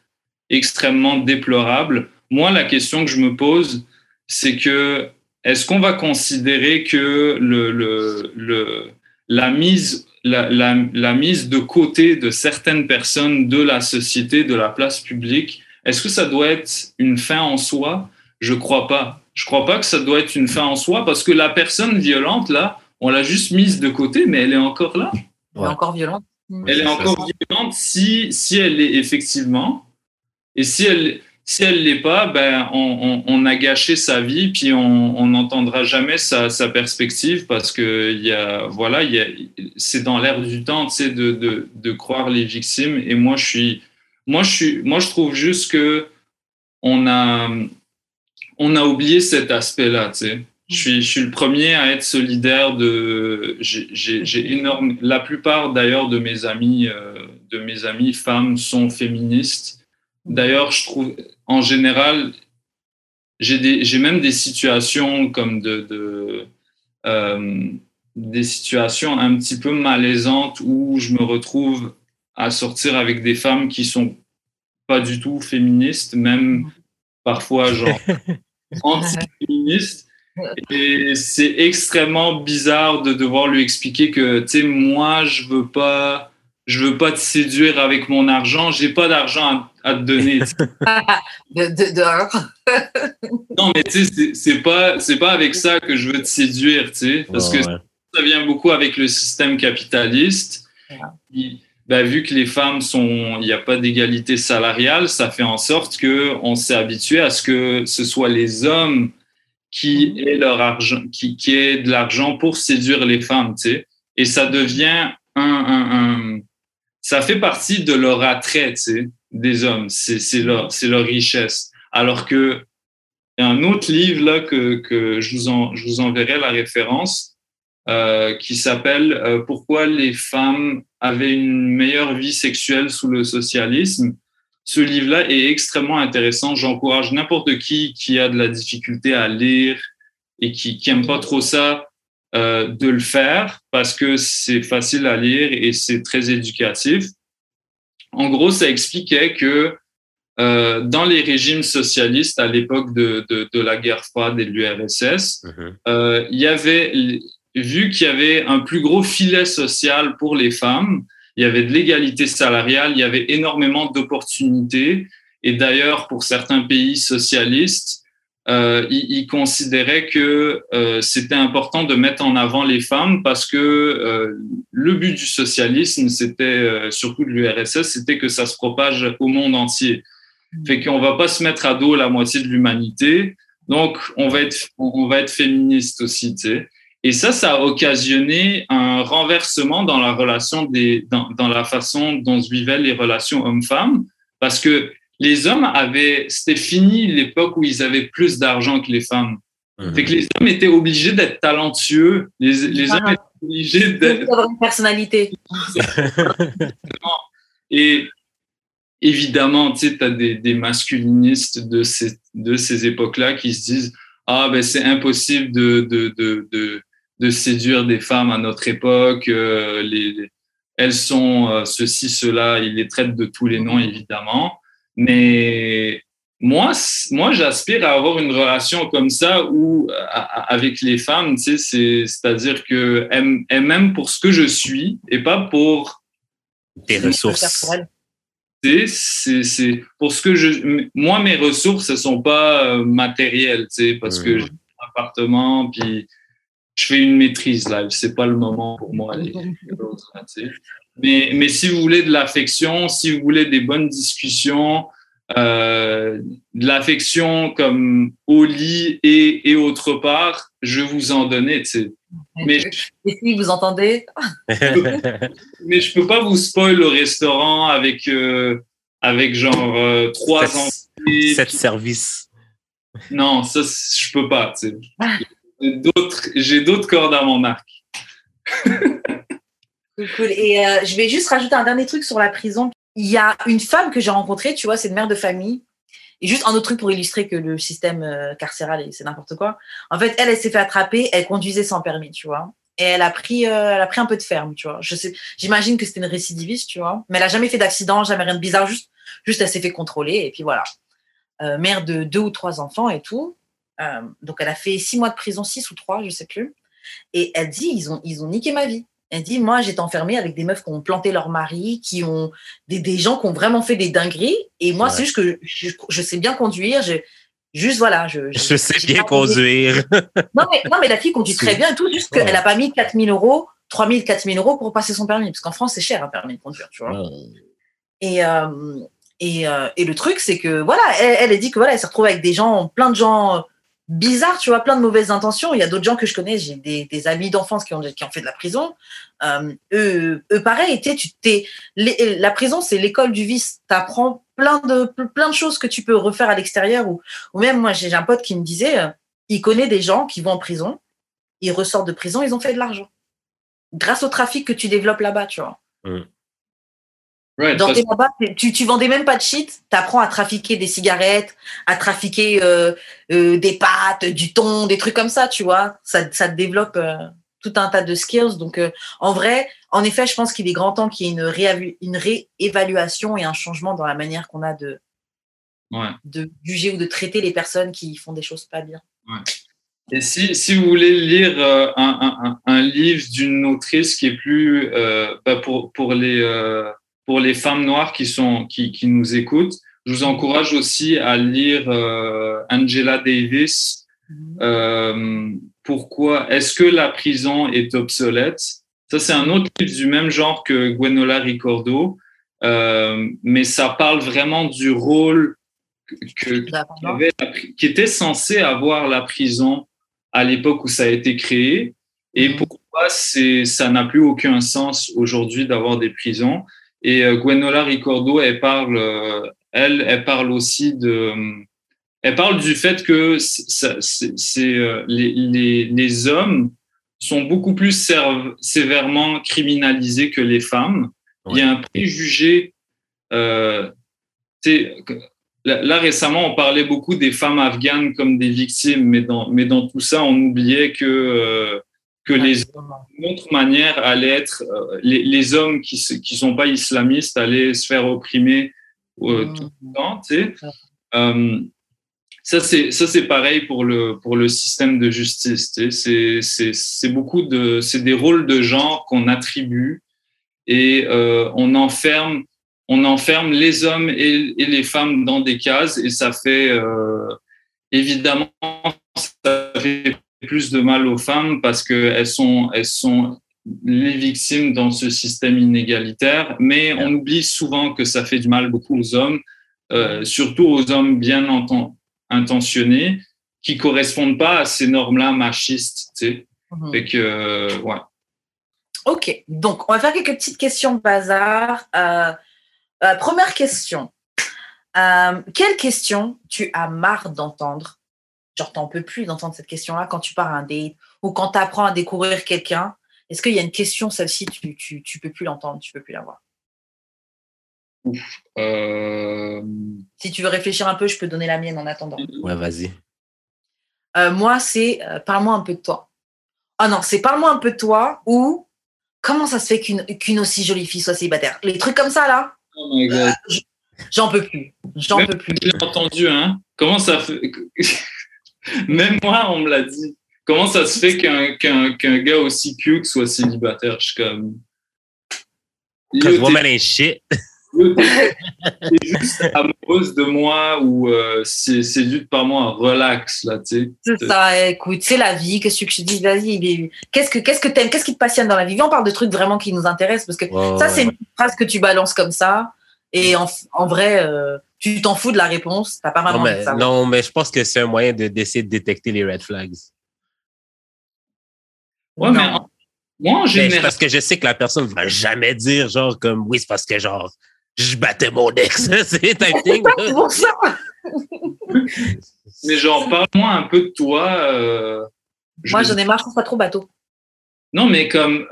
extrêmement déplorables. Moi, la question que je me pose, c'est que est-ce qu'on va considérer que le, le, le, la mise la, la, mise de côté de certaines personnes de la société, de la place publique, est-ce que ça doit être une fin en soi? Je crois pas. Je crois pas que ça doit être une fin en soi parce que la personne violente, là, on l'a juste mise de côté, mais elle est encore là. elle est encore violente. Elle est encore violente si, si elle l'est effectivement. Et si elle si elle l'est pas, ben on, on, on, a gâché sa vie, puis on n'entendra jamais sa, sa, perspective parce que il y a voilà, il y a, c'est dans l'air du temps, tu sais, de, de, de croire les victimes. Et moi, je suis moi, je suis moi, je trouve juste que on a on a oublié cet aspect-là, tu sais. Je suis, je suis le premier à être solidaire de. J'ai énorme. La plupart d'ailleurs de mes amis, euh, de mes amis femmes sont féministes. D'ailleurs, je trouve, en général, j'ai même des situations comme de, de euh, des situations un petit peu malaisantes où je me retrouve à sortir avec des femmes qui sont pas du tout féministes, même parfois genre [LAUGHS] anti-féministes. Et c'est extrêmement bizarre de devoir lui expliquer que, tu sais, moi, je veux pas, je veux pas te séduire avec mon argent. J'ai pas d'argent à, à, te donner. [LAUGHS] de, de, de... [LAUGHS] non, mais tu sais, c'est pas, c'est pas avec ça que je veux te séduire, tu sais, parce oh, que ouais. ça vient beaucoup avec le système capitaliste. Ouais. Ben, vu que les femmes sont, il n'y a pas d'égalité salariale, ça fait en sorte que on s'est habitué à ce que ce soit les hommes qui aient leur argent, qui, qui aient de l'argent pour séduire les femmes, tu sais. Et ça devient un, un, ça fait partie de leur attrait, tu sais, des hommes. C'est leur, leur richesse. Alors que il y a un autre livre là que, que je, vous en, je vous enverrai la référence euh, qui s'appelle euh, Pourquoi les femmes avaient une meilleure vie sexuelle sous le socialisme? Ce livre-là est extrêmement intéressant. J'encourage n'importe qui qui a de la difficulté à lire et qui qui aime pas trop ça euh, de le faire parce que c'est facile à lire et c'est très éducatif. En gros, ça expliquait que euh, dans les régimes socialistes à l'époque de, de, de, la guerre froide et de l'URSS, Mhm. euh, il y avait, vu qu'il y avait un plus gros filet social pour les femmes, il y avait de l'égalité salariale, il y avait énormément d'opportunités. Et d'ailleurs, pour certains pays socialistes, euh, ils, ils considéraient que euh, c'était important de mettre en avant les femmes parce que euh, le but du socialisme, c'était euh, surtout de l'URSS, c'était que ça se propage au monde entier. Fait qu'on va pas se mettre à dos la moitié de l'humanité. Donc, on va être, on va être féministe aussi, tu sais. Et ça, ça a occasionné un renversement dans la relation des, dans, dans la façon dont se vivaient les relations hommes-femmes, parce que les hommes avaient, c'était fini l'époque où ils avaient plus d'argent que les femmes. Mhm. Fait que les hommes étaient obligés d'être talentueux. Les, les hommes étaient obligés d'être, une personnalité. Et évidemment, tu sais, tu as des, des masculinistes de ces, de ces époques-là qui se disent Ah, ben c'est impossible de, de, de, de, de séduire des femmes à notre époque. euh, les, les- elles sont euh, ceci, cela. Ils les traitent de tous les noms, évidemment. Mais moi, moi j'aspire à avoir une relation comme ça où, euh, à- à- avec les femmes, tu sais, c'est- c'est-à-dire qu'elles elles m'aiment pour ce que je suis et pas pour Tes Faire ressources. c'est pour ce que je moi mes ressources elles sont pas matérielles tu sais parce que j'ai un appartement puis je fais une maîtrise là c'est pas le moment pour moi les sais. mais mais si vous voulez de l'affection si vous voulez des bonnes discussions euh, de l'affection comme au lit et et autre part je vous en sais mais Et si vous entendez, [LAUGHS] mais je peux pas vous spoil au restaurant avec euh, avec genre euh, trois entrées. Sept services. Non, ça je peux pas. [LAUGHS] J'ai D'autres, cordes à mon arc. Cool. Et euh, je vais juste rajouter un dernier truc sur la prison. Il y a une femme que j'ai rencontrée, tu vois, c'est une mère de famille. Et juste un autre truc pour illustrer que le système euh, carcéral, c'est n'importe quoi. En fait, elle, elle s'est fait attraper, elle conduisait sans permis, tu vois. Et elle a pris, euh, elle a pris un peu de ferme, tu vois. J'imagine que c'était une récidiviste, tu vois. Mais elle a jamais fait d'accident, jamais rien de bizarre, juste, juste elle s'est fait contrôler et puis voilà. Mère de deux ou trois enfants et tout. Euh, donc elle a fait six mois de prison, six ou trois, je sais plus. Et elle dit, ils ont, ils ont niqué ma vie. Elle dit, moi, j'étais enfermée avec des meufs qui ont planté leur mari, qui ont des, des gens qui ont vraiment fait des dingueries. Et moi, Ouais. c'est juste que je, je sais bien conduire. Je, juste, voilà. Je, Je sais bien conduire. [LAUGHS] Non mais, non, mais la fille conduit très bien et tout, juste Ouais. qu'elle n'a pas mis 4000 euros, 3000, 4000 euros pour passer son permis. Parce qu'en France, c'est cher un permis de conduire, tu vois. Et, euh, et, euh, et le truc, c'est que voilà, elle, elle a dit que voilà, elle s'est retrouvée avec des gens, plein de gens bizarres, tu vois, plein de mauvaises intentions. Il y a d'autres gens que je connais, j'ai des, amis d'enfance qui ont, qui ont fait de la prison. Euh, eux, eux, pareil, tu t'es, la prison, c'est l'école du vice. Tu apprends plein de, plein de choses que tu peux refaire à l'extérieur. Ou, même, moi, j'ai un pote qui me disait, euh, il connaît des gens qui vont en prison, ils ressortent de prison, ils ont fait de l'argent. Grâce au trafic que tu développes là-bas, tu vois. Right, tes là-bas, tu, tu vendais même pas de shit, tu apprends à trafiquer des cigarettes, à trafiquer euh, euh, des pâtes, du thon, des trucs comme ça, tu vois. Ça, ça te développe euh, tout un tas de skills. Donc, euh, en vrai, en effet, je pense qu'il est grand temps qu'il y ait une, une réévaluation et un changement dans la manière qu'on a de, ouais. de juger ou de traiter les personnes qui font des choses pas bien. Et si, si vous voulez lire euh, un, un, un- un livre d'une autrice qui est plus euh, bah, pour, pour, les, euh, pour les femmes noires qui, sont, qui, qui nous écoutent, je vous encourage aussi à lire euh, Angela Davis. Euh, pourquoi est-ce que la prison est obsolète? Ça, c'est un autre livre du même genre que Gwenola Ricordo, euh, mais ça parle vraiment du rôle que, qui, avait était censé avoir la prison à l'époque où ça a été créé. Et Mhm. pourquoi ça n'a plus aucun sens aujourd'hui d'avoir des prisons? Et euh, Gwenola Ricordo, elle parle, euh, elle, elle parle aussi de, elle parle du fait que c'est, euh, les, les, les hommes sont beaucoup plus sévèrement criminalisés que les femmes. Il y a un préjugé. Euh, là, là, récemment, on parlait beaucoup des femmes afghanes comme des victimes, mais dans, mais dans tout ça, on oubliait que, euh, que les d'une autre manière allait être euh, les, les hommes qui ne qui sont pas islamistes allaient se faire opprimer euh, Mhm. tout le temps. Tu sais. Euh, ça, c'est ça, c'est pareil pour le pour le système de justice. Tu sais. C'est c'est c'est beaucoup de c'est des rôles de genre qu'on attribue et euh, on enferme on enferme les hommes et, et les femmes dans des cases et ça fait évidemment ça fait plus de mal aux femmes parce que elles sont elles sont les victimes dans ce système inégalitaire mais on oublie souvent que ça fait du mal beaucoup aux hommes euh, surtout aux hommes bien intentionnés qui correspondent pas à ces normes-là machistes tu sais Mhm. fait que euh, ouais Ok, donc on va faire quelques petites questions bazar. Euh, euh, première question. Quelle question tu as marre d'entendre? Genre, t'en peux plus d'entendre cette question-là quand tu pars à un date ou quand tu apprends à découvrir quelqu'un. Est-ce qu'il y a une question, celle-ci, tu, tu, tu peux plus l'entendre, tu peux plus l'avoir euh, Si tu veux réfléchir un peu, je peux donner la mienne en attendant. Ouais, vas-y. Euh, moi, c'est euh, parle-moi un peu de toi. Ah non, c'est parle-moi un peu de toi ou comment ça se fait qu'une qu'une aussi jolie fille soit célibataire? Les trucs comme ça, là, oh my God. j'en peux plus. J'en peux plus. Je l'ai entendu, hein. Comment ça fait. [LAUGHS] Même moi, on me l'a dit. Comment ça se fait qu'un qu'un qu'un gars aussi cute soit célibataire? Je suis comme. T'es- woman ain't shit. [LAUGHS] t'es juste amoureuse de moi ou euh, c'est séduite par moi, relax, là, tu sais. C'est ça, écoute, c'est la vie. Qu'est-ce que je te dis? Vas-y, il est- qu'est-ce que qu'est-ce que t'aimes? Qu'est-ce qui te passionne dans la vie? Viens, on parle de trucs vraiment qui nous intéressent parce que ça, ouais, c'est une phrase que tu balances comme ça et en, en vrai, euh, tu t'en fous de la réponse? T'as pas vraiment Non de mais, savoir. non, mais je pense que c'est un moyen de- d'essayer de détecter les red flags. Ouais, mais en- moi, en Mais parce que je sais que la personne va jamais dire genre comme oui, c'est parce que genre je battais mon ex. [LAUGHS] c'est ça Mais genre, parle-moi un peu de toi. euh, je- Moi, j'en ai marre, je trouve pas trop bateau. Non, mais comme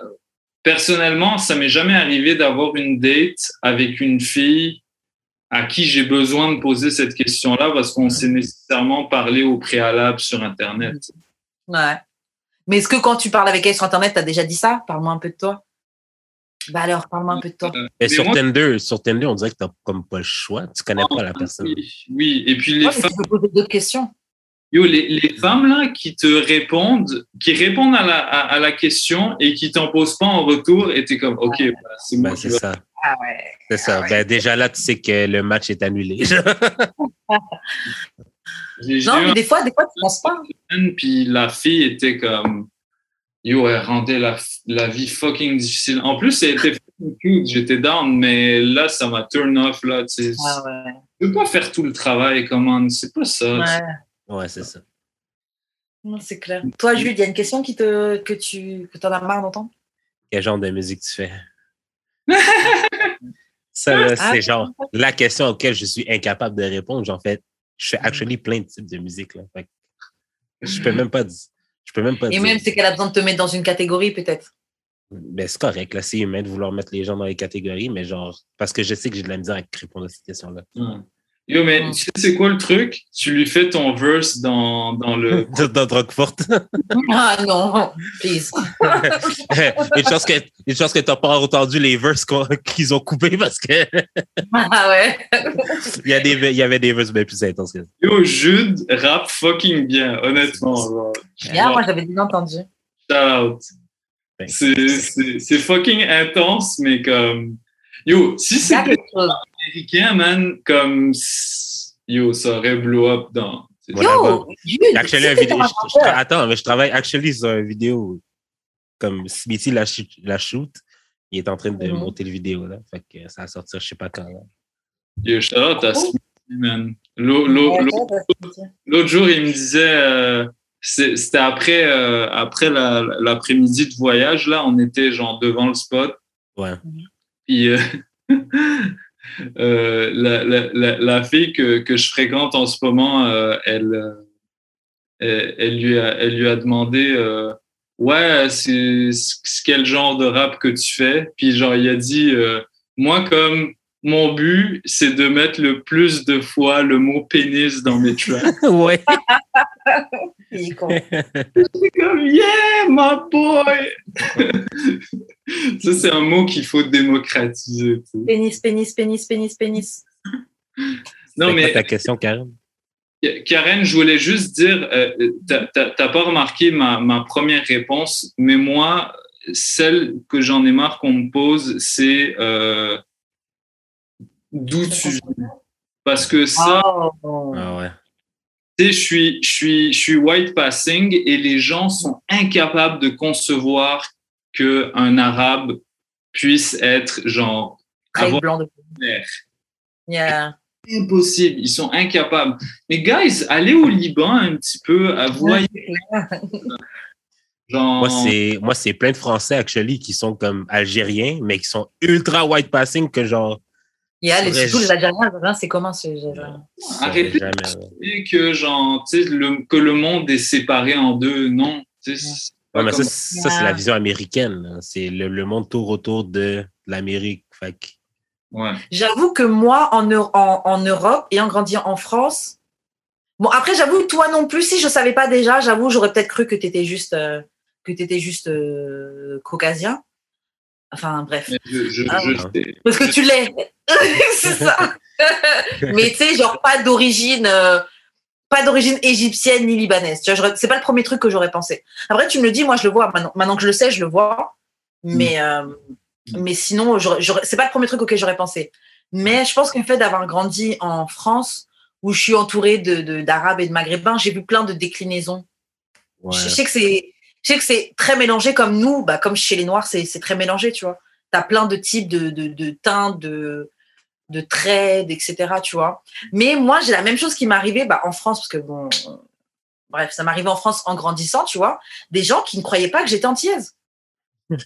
personnellement, ça m'est jamais arrivé d'avoir une date avec une fille à qui j'ai besoin de poser cette question-là parce qu'on s'est nécessairement parlé au préalable sur Internet. Ouais. Mais est-ce que quand tu parles avec elle sur Internet, t'as déjà dit ça? Parle-moi un peu de toi. Bah alors, parle-moi un peu de toi. Euh, Mais mais sur moi- Tinder, sur Tinder, on dirait que t'as comme pas le choix. Tu connais pas la personne. Oui, oui. et puis les Ouais, femmes, tu peux poser d'autres questions. yo, les, les femmes là qui te répondent, qui répondent à la, à, à la question et qui t'en posent pas en retour, et t'es comme, ok, bah, c'est moi Ben, qui c'est vais- ça. Ah ouais. C'est ça. Ben, déjà là, tu sais que le match est annulé. [LAUGHS] Non, mais des fois, des fois, tu penses pas. puis la fille était comme yo elle rendait la, la vie fucking difficile en plus elle était fucking cute j'étais down mais là ça m'a turn off là tu sais Ah ouais. tu peux pas faire tout le travail comment c'est pas ça Ouais. ouais, c'est ça. Non, c'est clair. Toi, Jules, il y a une question qui te, que tu que en as marre d'entendre? Quel genre de musique tu fais? [LAUGHS] Ça, là, Ah. c'est genre la question auquel je suis incapable de répondre. J'en fait, je fais actually plein de types de musique. Là. Fait je peux même pas dire. Je peux même pas Et dire. même, c'est qu'elle a besoin de te mettre dans une catégorie, peut-être. Ben, c'est correct, là, c'est humain de vouloir mettre les gens dans les catégories, mais genre, parce que je sais que j'ai de la misère à répondre à cette question-là. Ouais. Yo mais tu sais c'est quoi le truc? Tu lui fais ton verse dans, dans le [LAUGHS] Dans Roquefort. [LAUGHS] Ah non, please. [LAUGHS] une chance que, une chance que t'as pas entendu les verses qu'ils ont coupés parce que Ah ouais. il y, a des, il y avait des verses bien plus intenses que ça. yo Jude rap fucking bien honnêtement genre. Bien, moi, j'avais déjà entendu. Shout out. Thanks. C'est- C'est c'est fucking intense, mais comme. Yo, si c'était. Américain, man, comme. Yo, ça aurait blow up dans. Voilà, Yo, Jules, Actually, un si t'es vidéo, un je- je tra- rappeur, attends, mais je travaille actually sur une vidéo comme Smithy la, shoot- la shoot. Il est en train de Mhm. monter le vidéo, là. Fait que ça va sortir, je sais pas quand. là. Yo, à. Smithy, man. L'autre jour, il me disait. euh, c'était après, euh, après l'après-midi de voyage, là, on était genre devant le spot. Ouais. Puis euh, [LAUGHS] euh, la, fille que, que, je fréquente en ce moment, elle, elle, lui a, elle lui a demandé Ouais, c'est quel genre de rap que tu fais? Puis genre, il a dit Moi, comme mon but, c'est de mettre le plus de fois le mot pénis dans mes tracks. [LAUGHS] ouais. [LAUGHS] c'est comme, yeah, my boy! Ça, c'est un mot qu'il faut démocratiser. Pénis, pénis, pénis, pénis, pénis. Non, mais. ta question, Karen? Karen, je voulais juste dire, euh, t'as pas remarqué ma, ma première réponse, mais moi, celle que j'en ai marre qu'on me pose, c'est euh, d'où tu. Parce que ça, oh. ah ouais. je suis, je, suis, je suis white passing et les gens sont incapables de concevoir qu'un arabe puisse être genre. Très blanc de yeah. Impossible, ils sont incapables. Mais guys, allez au Liban un petit peu, à voyer. [LAUGHS] Genre... Moi, c'est, moi, c'est plein de Français, actually, qui sont comme algériens, mais qui sont ultra white passing, que genre, il y a les, surtout les Algériens, c'est comment ce Arrêtez de que, genre, le, que le monde est séparé en deux. Non? Ouais, mais ça, ça c'est la vision américaine. C'est le, le, monde tourne autour de l'Amérique. Ouais. J'avoue que moi, en, en, en, Europe, ayant grandi en France, bon, après, j'avoue, toi non plus, si je ne savais pas déjà, j'avoue, j'aurais peut-être cru que tu étais juste, euh, que étais juste euh, caucasien. Enfin, bref. Ah. Parce que tu l'es. [LAUGHS] c'est ça. [LAUGHS] Mais tu sais, genre, pas d'origine. Euh, pas d'origine égyptienne ni libanaise. Tu vois, c'est pas le premier truc que j'aurais pensé. Après, tu me le dis, moi, je le vois. Maintenant, maintenant que je le sais, je le vois. Mais, mm. euh, mais sinon, c'est pas le premier truc auquel j'aurais pensé. Mais je pense qu'en fait d'avoir grandi en France, où je suis entourée d'Arabes de, et de Maghrébins, j'ai vu plein de déclinaisons. Je, sais que c'est je sais que c'est très mélangé comme nous, bah, comme chez les Noirs, c'est très mélangé, tu vois. Tu as plein de types de, de, de teintes, de, de traits, etc., tu vois. Mais moi, j'ai la même chose qui m'est arrivée bah, en France, parce que bon, bref, ça m'arrivait en France en grandissant, tu vois, des gens qui ne croyaient pas que j'étais antillaise. [LAUGHS]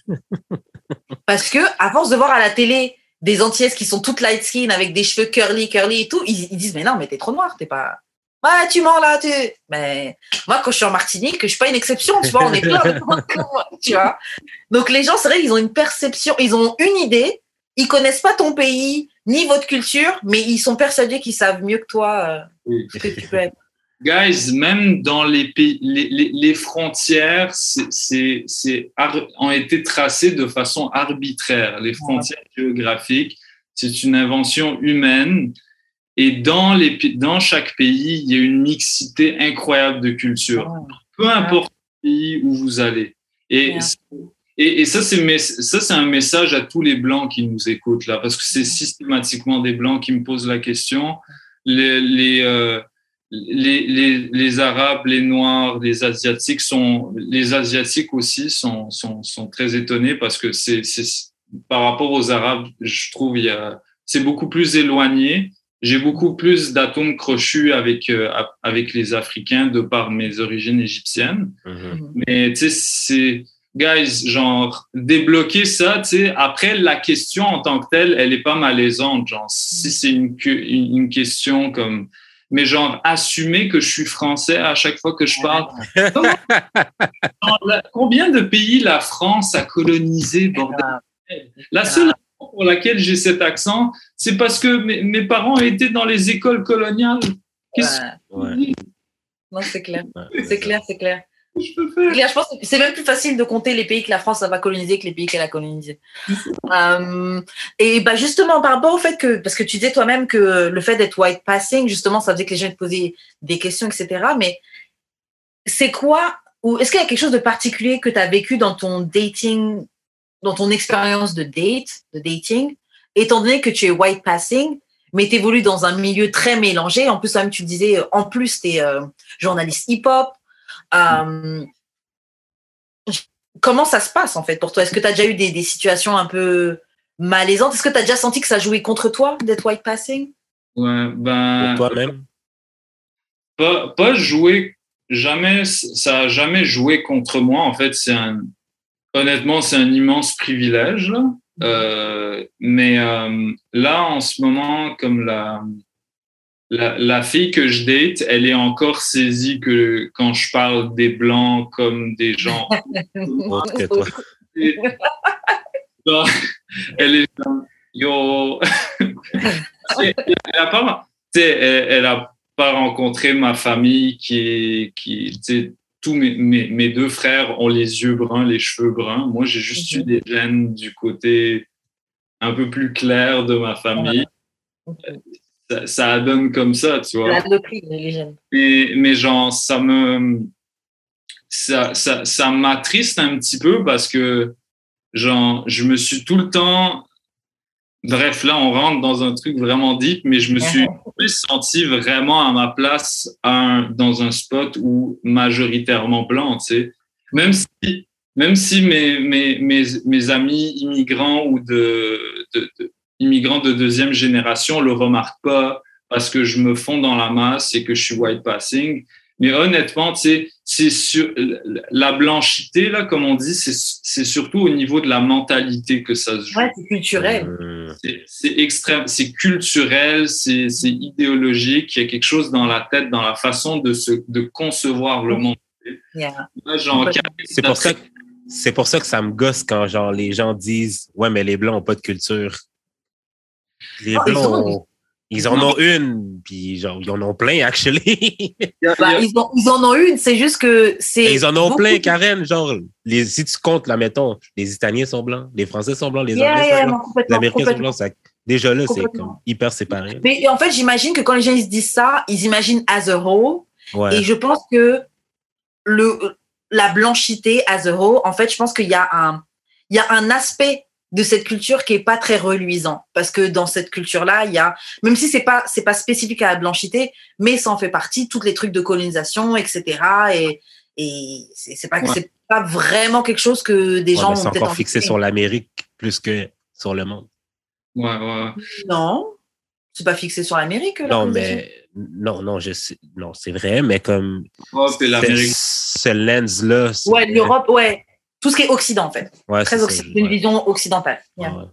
parce que, à force de voir à la télé des antillaises qui sont toutes light skin avec des cheveux curly, curly et tout, ils, ils disent, mais non, mais t'es trop noir, t'es pas, Ouais, tu mens là, tu. Mais moi, quand je suis en Martinique, je suis pas une exception, tu vois, on est plein de tu vois. [LAUGHS] Donc les gens, c'est vrai, ils ont une perception, ils ont une idée, ils connaissent pas ton pays ni votre culture, mais ils sont persuadés qu'ils savent mieux que toi euh, ce que tu peux être. Guys, même dans les pays, les, les, les frontières, c'est, c'est, ont été tracées de façon arbitraire. Les frontières géographiques, c'est une invention humaine et dans, les, dans chaque pays, il y a une mixité incroyable de cultures, peu importe le pays où vous allez. Et, et, et, ça, c'est un message à tous les blancs qui nous écoutent là, parce que c'est systématiquement des blancs qui me posent la question. Les, les, euh, les, les, les, Arabes, les Noirs, les Asiatiques sont, les Asiatiques aussi sont, sont, sont très étonnés parce que c'est, par rapport aux Arabes, je trouve, il y c'est beaucoup plus éloigné j'ai beaucoup plus d'atomes crochus avec, euh, avec les Africains de par mes origines égyptiennes. Mm-hmm. Mais tu sais, c'est, guys, genre, débloquer ça, tu sais, après, la question en tant que telle, elle est pas malaisante. Genre, si c'est une, une, question comme, mais genre, assumer que je suis français à chaque fois que je parle. combien de pays la France a colonisé, bordel? La seule pour laquelle j'ai cet accent, c'est parce que mes, parents étaient dans les écoles coloniales. Qu'est-ce que Non, c'est clair. C'est clair, c'est clair. Je, peux faire? je pense que c'est même plus facile de compter les pays que la France va coloniser que les pays qu'elle a colonisés. Euh, et bah justement, par rapport au fait que, parce que tu disais toi-même que le fait d'être white passing, justement, ça faisait que les gens te posaient des questions, etc. Mais c'est quoi, ou est-ce qu'il y a quelque chose de particulier que tu as vécu dans ton dating dans ton expérience de date, de dating, étant donné que tu es white passing, mais tu évolues dans un milieu très mélangé. En plus, même tu disais, en plus, tu es euh, journaliste hip-hop. Euh, comment ça se passe en fait pour toi? Est-ce que tu as déjà eu des, situations un peu malaisantes? Est-ce que tu as déjà senti que ça jouait contre toi d'être white passing? Ouais, ben. Pour toi-même pas, pas jouer jamais, ça a jamais joué contre moi. En fait, c'est un, honnêtement, c'est un immense privilège. Euh, mais euh, là, en ce moment, comme la, la, la, fille que je date, elle est encore saisie que quand je parle des blancs comme des gens. [LAUGHS] [LAUGHS] Et- elle est yo. [LAUGHS] elle, elle a pas, elle, elle a pas rencontré ma famille qui qui, tous mes, mes, mes deux frères ont les yeux bruns, les cheveux bruns. Moi, j'ai juste eu des gènes du côté un peu plus clair de ma famille. Ça, ça donne comme ça, tu vois. Les gènes. Mais, mais genre, ça me. Ça, ça, ça m'attriste un petit peu parce que, genre, je me suis tout le temps. Bref, là, on rentre dans un truc vraiment deep, mais je me suis plus senti vraiment à ma place un- dans un spot où majoritairement blanc, tu sais. Même si, même si mes, mes, mes, mes amis immigrants ou de, de, de- immigrants de deuxième génération le remarquent pas parce que je me fonds dans la masse et que je suis white passing. Mais honnêtement, tu sais, c'est sur la blanchité là, comme on dit, c'est c'est surtout au niveau de la mentalité que ça se joue. Ouais, c'est culturel. Euh, C'est- extrême, c'est culturel, c'est c'est idéologique. Il y a quelque chose dans la tête, dans la façon de se de concevoir le monde. Yeah. C'est pour ça que c'est pour ça que ça me gosse quand genre les gens disent ouais mais les blancs ont pas de culture. Les Oh, ils blancs ont- ont- ils en ont une puis genre ils en ont plein actually. Bah, [LAUGHS] a- ils, en, ils en ont une, c'est juste que c'est. ils en ont beaucoup- plein Karen genre les si tu comptes là mettons les Italiens sont blancs, les Français sont blancs, les Yeah, Anglais yeah, sont blancs, les Américains sont blancs. ça- déjà là c'est hyper séparé. Mais en fait, j'imagine que quand les gens ils se disent ça, ils imaginent as a whole. Ouais. Et je pense que le, la blanchité as a whole, en fait, je pense qu'il y a un, il y a un aspect de cette culture qui est pas très reluisant parce que dans cette culture-là, il y a, même si c'est pas, c'est pas spécifique à la blanchité, mais ça en fait partie, tous les trucs de colonisation, etc. Et, et c'est c'est pas, Ouais. c'est pas vraiment quelque chose que des Ouais, gens c'est ont encore fixé sur l'Amérique plus que sur le monde. ouais, ouais. Non, c'est pas fixé sur l'Amérique. la Non, mais non, non, je sais, non, c'est vrai, mais comme L'Europe et l'Amérique. ce c'est- Ouais, l'Europe, ouais. Tout ce qui est Occident, en fait. ouais, Très c'est ça, une ouais. vision occidentale. Yeah. Ouais.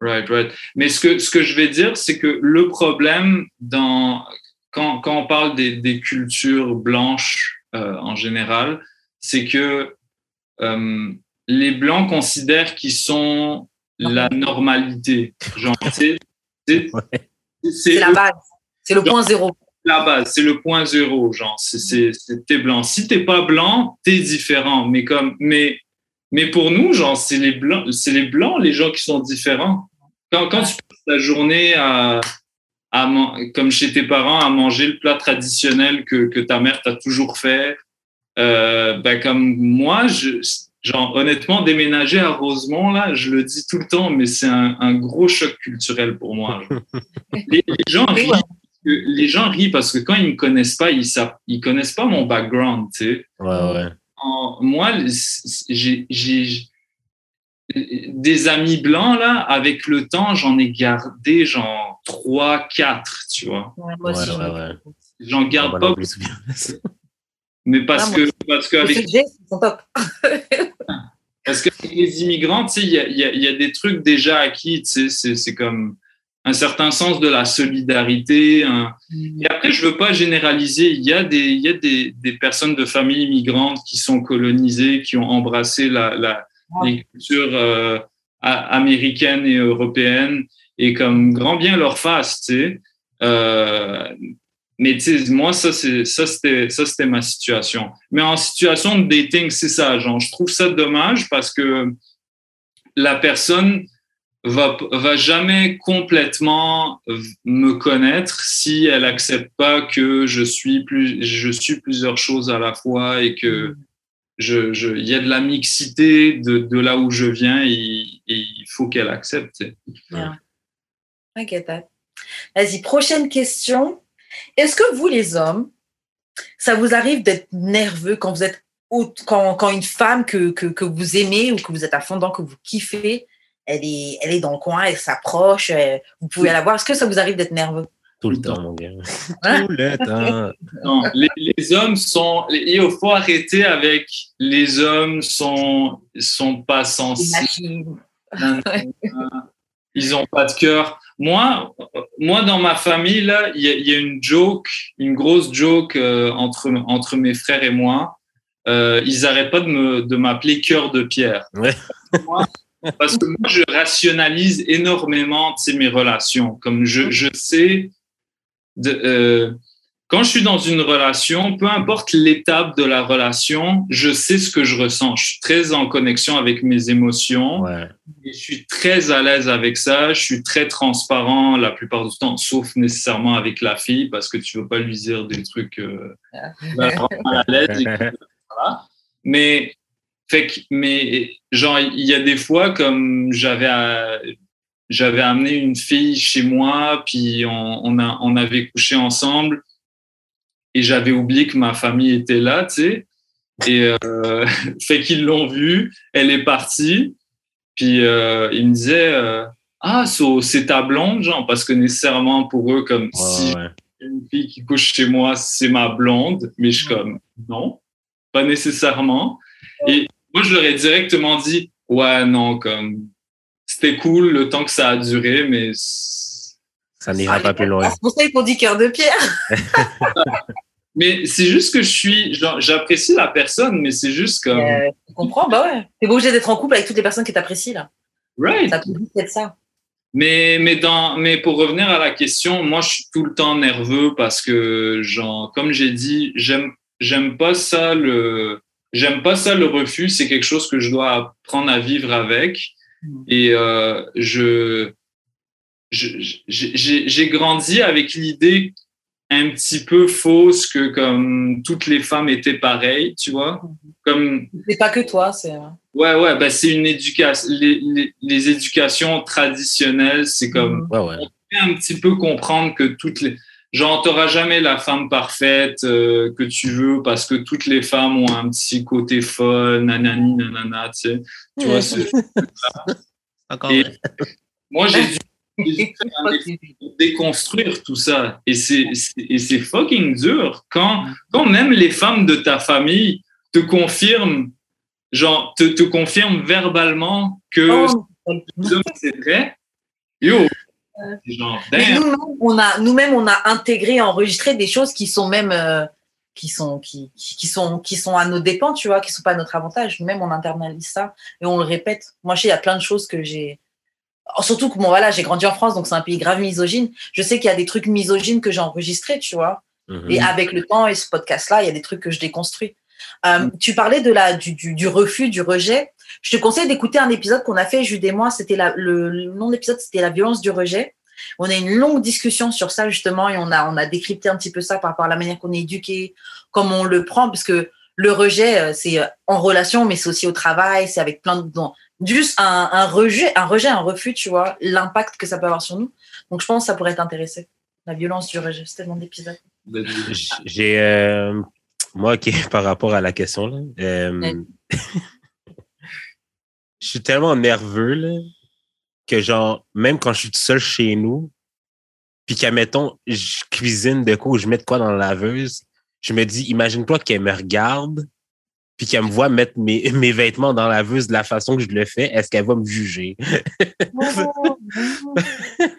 Right, right. Mais ce que, ce que je vais dire, c'est que le problème dans, quand, quand on parle des, des cultures blanches euh, en général, c'est que euh, les blancs considèrent qu'ils sont la normalité. Genre, [LAUGHS] c'est, c'est, Ouais. c'est C'est la base. C'est le point zéro. La base, c'est le point zéro, genre, c'est, t'es blanc. Si t'es pas blanc, t'es différent. Mais comme, mais, mais pour nous, genre, c'est les blancs, c'est les blancs, les gens qui sont différents. Quand, quand tu passes la journée à, à man- comme chez tes parents, à manger le plat traditionnel que, que ta mère t'a toujours fait, euh, ben comme moi, je, genre, honnêtement, déménager à Rosemont, là, je le dis tout le temps, mais c'est un, un gros choc culturel pour moi. [LAUGHS] les, les gens rient les gens rient parce que quand ils me connaissent pas, ils savent, ils connaissent pas mon background, tu sais. Ouais, ouais. En- moi, j'ai, des amis blancs là, avec le temps, j'en ai gardé genre trois, quatre, tu vois. Ouais, moi aussi, Ouais, je ouais, me- ouais. J'en garde Moi pas, non plus, [LAUGHS] mais parce Ah, que parce Les qu'avec sujets, ils sont top. [LAUGHS] Parce que les immigrants, tu sais, il y a, y, a, il y a des trucs déjà acquis, tu sais, c'est comme un certain sens de la solidarité. un- Et après, je veux pas généraliser. Il y a des, il y a des, des personnes de familles immigrantes qui sont colonisées, qui ont embrassé la, la, les cultures euh, américaines et européennes, et comme grand bien leur face, tu sais. Euh, mais tu sais, moi, ça, c'est, ça, c'était, ça, c'était ma situation. Mais en situation de dating, c'est ça, genre, je trouve ça dommage parce que la personne va, va jamais complètement me connaître si elle accepte pas que je suis plus, je suis plusieurs choses à la fois et que je, je, il y a de la mixité de, de là où je viens et, et il faut qu'elle accepte. Yeah. I get that. Vas-y, prochaine question. Est-ce que vous, les hommes, ça vous arrive d'être nerveux quand vous êtes quand, quand une femme que, que, que vous aimez ou que vous êtes à fond dans, que vous kiffez, elle est, elle est dans le coin, elle s'approche, elle- vous pouvez la voir. Est-ce que ça vous arrive d'être nerveux? Tout le temps, mon gars. Tout le temps. [LAUGHS] Non, les, les hommes sont. Il faut arrêter avec les hommes sont, sont pas sensibles. [LAUGHS] Ils ont pas de cœur. Moi, moi, dans ma famille, là, il y, a- il y a une joke, une grosse joke euh, entre, entre mes frères et moi. Euh, ils arrêtent pas de me, de m'appeler cœur de pierre. Ouais. Moi, parce que moi, je rationalise énormément mes relations. Comme je, je sais, de, euh, quand je suis dans une relation, peu importe l'étape de la relation, je sais ce que je ressens. Je suis très en connexion avec mes émotions. Ouais. Et je suis très à l'aise avec ça. Je suis très transparent la plupart du temps, sauf nécessairement avec la fille parce que tu veux pas lui dire des trucs euh, à l'aise. voilà. Mais fait que, mais genre il y a des fois comme j'avais j'avais amené une fille chez moi puis on, on a on avait couché ensemble et j'avais oublié que ma famille était là, tu sais. Et euh, [LAUGHS] fait qu'ils l'ont vue, elle est partie. Puis euh, il me disait euh, ah so, c'est ta blonde genre parce que nécessairement pour eux comme si Ouais, une fille qui couche chez moi c'est ma blonde mais je suis comme non pas nécessairement et moi je leur ai directement dit ouais non comme c'était cool le temps que ça a duré mais Ça n'ira pas plus loin. C'est pour ça qu'on dit cœur de pierre. [LAUGHS] mais c'est juste que je suis genre j'apprécie la personne mais c'est juste comme Euh, tu comprends? Bah ouais. T'es pas obligé d'être en couple avec toutes les personnes qui t'apprécient là. right Ça peut juste être ça. Mais, mais, dans, mais pour revenir à la question, moi, je suis tout le temps nerveux parce que, genre, comme j'ai dit, j'aime, j'aime pas ça le, j'aime pas ça le refus. C'est quelque chose que je dois apprendre à vivre avec. Mm. Et euh, je, j'ai, j'ai- j'ai grandi avec l'idée un petit peu fausse que comme toutes les femmes étaient pareilles, tu vois. Comme C'est pas que toi, c'est. euh, Ouais, ouais, ben c'est une éducation. Les, les, les éducations traditionnelles, c'est comme Ouais, ouais. fait un petit peu comprendre que toutes les. Genre, t'auras jamais la femme parfaite euh, que tu veux parce que toutes les femmes ont un petit côté fun, nanani, nanana, tu sais. Tu vois, [LAUGHS] Et- vrai. moi, j'ai dû, [LAUGHS] déconstruire tout ça. Et c'est, c'est- et c'est fucking dur quand, quand même les femmes de ta famille te confirment, genre, te, te confirment verbalement que Oh, c'est vrai. Yo! Genre, Mais nous-mêmes, on a, nous-mêmes, on a intégré, enregistré des choses qui sont même, euh, qui sont, qui, qui qui sont, qui sont à nos dépens, tu vois, qui sont pas à notre avantage. Nous-mêmes, on internalise ça et on le répète. Moi, je sais, il y a plein de choses que j'ai. Oh, Surtout que bon, voilà, j'ai grandi en France, donc c'est un pays grave misogyne. Je sais qu'il y a des trucs misogynes que j'ai enregistrés, tu vois. Mhm. Et avec le temps et ce podcast-là, il y a des trucs que je déconstruis. Euh, tu parlais de la, du, du, du refus, du rejet. Je te conseille d'écouter un épisode qu'on a fait, Jude et moi. C'était la, le, le nom de l'épisode, c'était la violence du rejet. On a une longue discussion sur ça, justement, et on a, on a décrypté un petit peu ça par rapport à la manière qu'on est éduqué, comment on le prend, parce que le rejet, euh, c'est euh, en relation, mais c'est aussi au travail, c'est avec plein de. non, juste un, un rejet, un rejet, un refus, tu vois, l'impact que ça peut avoir sur nous. Donc, je pense que ça pourrait t'intéresser. La violence du rejet, c'était mon épisode. J'ai. euh, moi, qui [LAUGHS] par rapport à la question, là, euh, [LAUGHS] je suis tellement nerveux là, que, genre, même quand je suis tout seul chez nous, puis qu'admettons, je cuisine de quoi ou je mets de quoi dans la laveuse, je me dis, imagine-toi qu'elle me regarde, puis qu'elle me voit mettre mes, [LAUGHS] mes vêtements dans la laveuse de la façon que je le fais, est-ce qu'elle va me juger? [LAUGHS]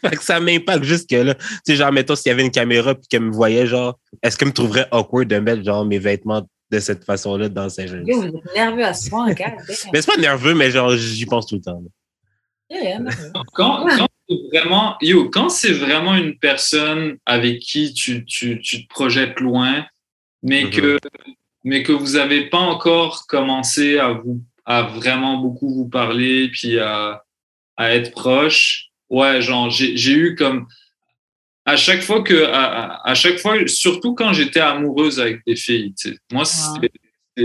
fait que ça m'impacte jusque là. Tu sais, genre, mettons, s'il y avait une caméra puis qu'elle me voyait, genre, est-ce qu'elle me trouverait awkward de mettre, genre, mes vêtements de cette façon-là dans ses jeux? Yo, vous êtes nerveux à ce point, gars. [LAUGHS] Mais c'est pas nerveux, mais genre, j'y pense tout le temps. là. Quand, quand c'est vraiment, yo, quand c'est vraiment une personne avec qui tu, tu, tu te projettes loin, mais que, mais que vous n'avez pas encore commencé à vous, à vraiment beaucoup vous parler, puis à, à être proche. Ouais, genre, j'ai, eu comme, à chaque fois que, à, à- chaque fois, surtout quand j'étais amoureuse avec des filles. Moi, c'était,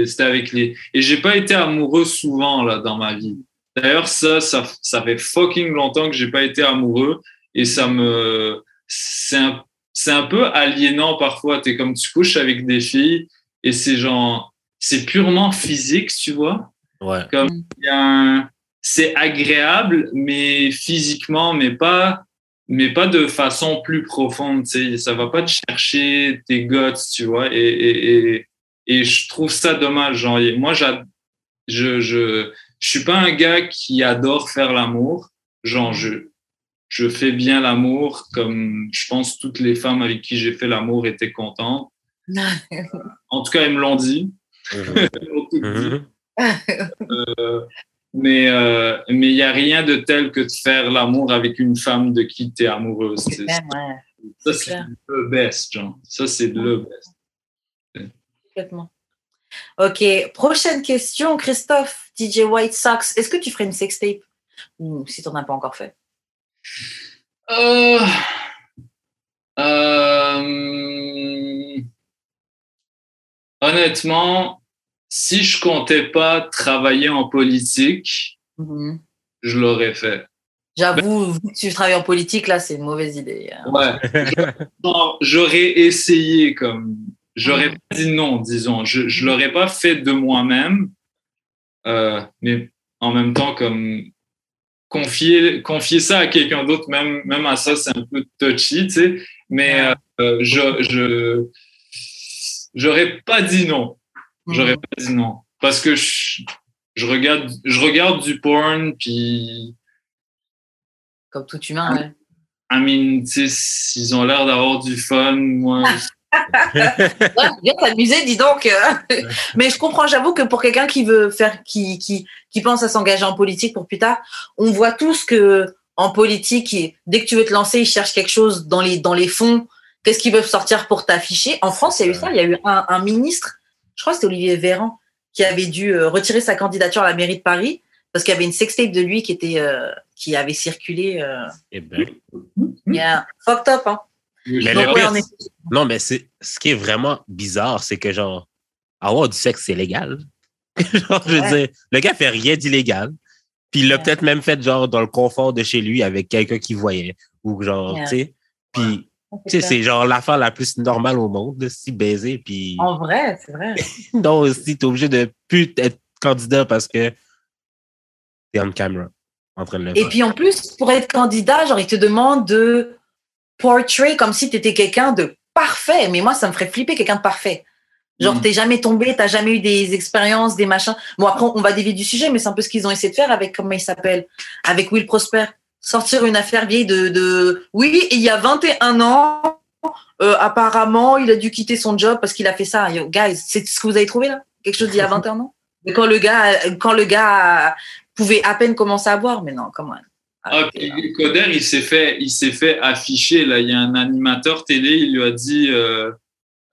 c'était avec les, et j'ai pas été amoureux souvent, là, dans ma vie. D'ailleurs, ça, ça, ça fait fucking longtemps que j'ai pas été amoureux et ça me, c'est un, un peu aliénant parfois. T'es comme tu couches avec des filles et c'est genre, c'est purement physique, tu vois. Ouais. Comme il y a un- c'est agréable, mais physiquement, mais pas, mais pas de façon plus profonde. Tu sais, ça va pas te chercher tes guts, tu vois. Et, et, et, et je trouve ça dommage. Genre, moi, je, je, je suis pas un gars qui adore faire l'amour. Genre, je, je fais bien l'amour comme je pense toutes les femmes avec qui j'ai fait l'amour étaient contentes. En tout cas, elles me l'ont dit. [LAUGHS] Mhm. euh, mais euh, mais il n'y a rien de tel que de faire l'amour avec une femme de qui tu es amoureuse. C'est Ça, c'est le best, genre. Ça, c'est le best. Complètement. Ok, prochaine question, Christophe, DJ White Sox. Est-ce que tu ferais une sextape? Ou si tu n'en as pas encore fait? Euh, euh, honnêtement, si je comptais pas travailler en politique, mm-hmm. je l'aurais fait. J'avoue, vu que tu travailles en politique, là, c'est une mauvaise idée. Hein. Ouais. [LAUGHS] J'aurais essayé comme. J'aurais mm. pas dit non, disons. Je ne l'aurais pas fait de moi-même. Euh, mais en même temps, comme confier, confier ça à quelqu'un d'autre, même, même à ça, c'est un peu touchy, tu sais. Mais euh, je, je, j'aurais pas dit non. J'aurais mhm. pas dit non. Parce que je, je, regarde, je regarde du porn, puis. Comme tout humain, ouais. I mean, tu sais, ils ont l'air d'avoir du fun. Moi, [LAUGHS] Viens t'amuser, dis donc. [LAUGHS] Mais je comprends, j'avoue que pour quelqu'un qui veut faire, qui, qui, qui pense à s'engager en politique pour plus tard, on voit tous que en politique, dès que tu veux te lancer, ils cherchent quelque chose dans les, dans les fonds. Qu'est-ce qu'ils peuvent sortir pour t'afficher? En France, il y a eu ça. Il y a eu un, un ministre, je crois que c'était Olivier Véran, qui avait dû euh, retirer sa candidature à la mairie de Paris parce qu'il y avait une sextape de lui qui était euh, qui avait circulé. Euh... Eh ben. Yeah. Fucked up, hein. Non, mais c'est ce qui est vraiment bizarre, c'est que genre, avoir du sexe, c'est légal. [LAUGHS] genre, je veux dire, le gars fait rien d'illégal. Puis il l'a peut-être même fait genre dans le confort de chez lui avec quelqu'un qui voyait. Ou genre, tu sais. Puis, tu sais, c'est genre l'affaire la plus normale au monde, de si baiser. Puis... En vrai, c'est vrai. [LAUGHS] non, aussi, t'es obligé de plus être candidat parce que t'es on camera. En train de le Et puis en plus, pour être candidat, genre, il te demande de portray comme si tu étais quelqu'un de parfait. Mais moi, ça me ferait flipper quelqu'un de parfait. Genre, mm. t'es jamais tombé, t'as jamais eu des expériences, des machins. Bon, après, on va dévier du sujet, mais c'est un peu ce qu'ils ont essayé de faire avec, comment il s'appelle, avec Will Prosper. Sortir une affaire vieille de, de, oui, il y a 21 ans, euh, apparemment, il a dû quitter son job parce qu'il a fait ça. guys, c'est ce que vous avez trouvé là? Quelque chose d'il y a 21 ans? Mais quand le gars, quand le gars pouvait à peine commencer à boire, mais non, comment? Ah, Coder, il s'est fait, il s'est fait afficher là. Il y a un animateur télé, il lui a dit, euh,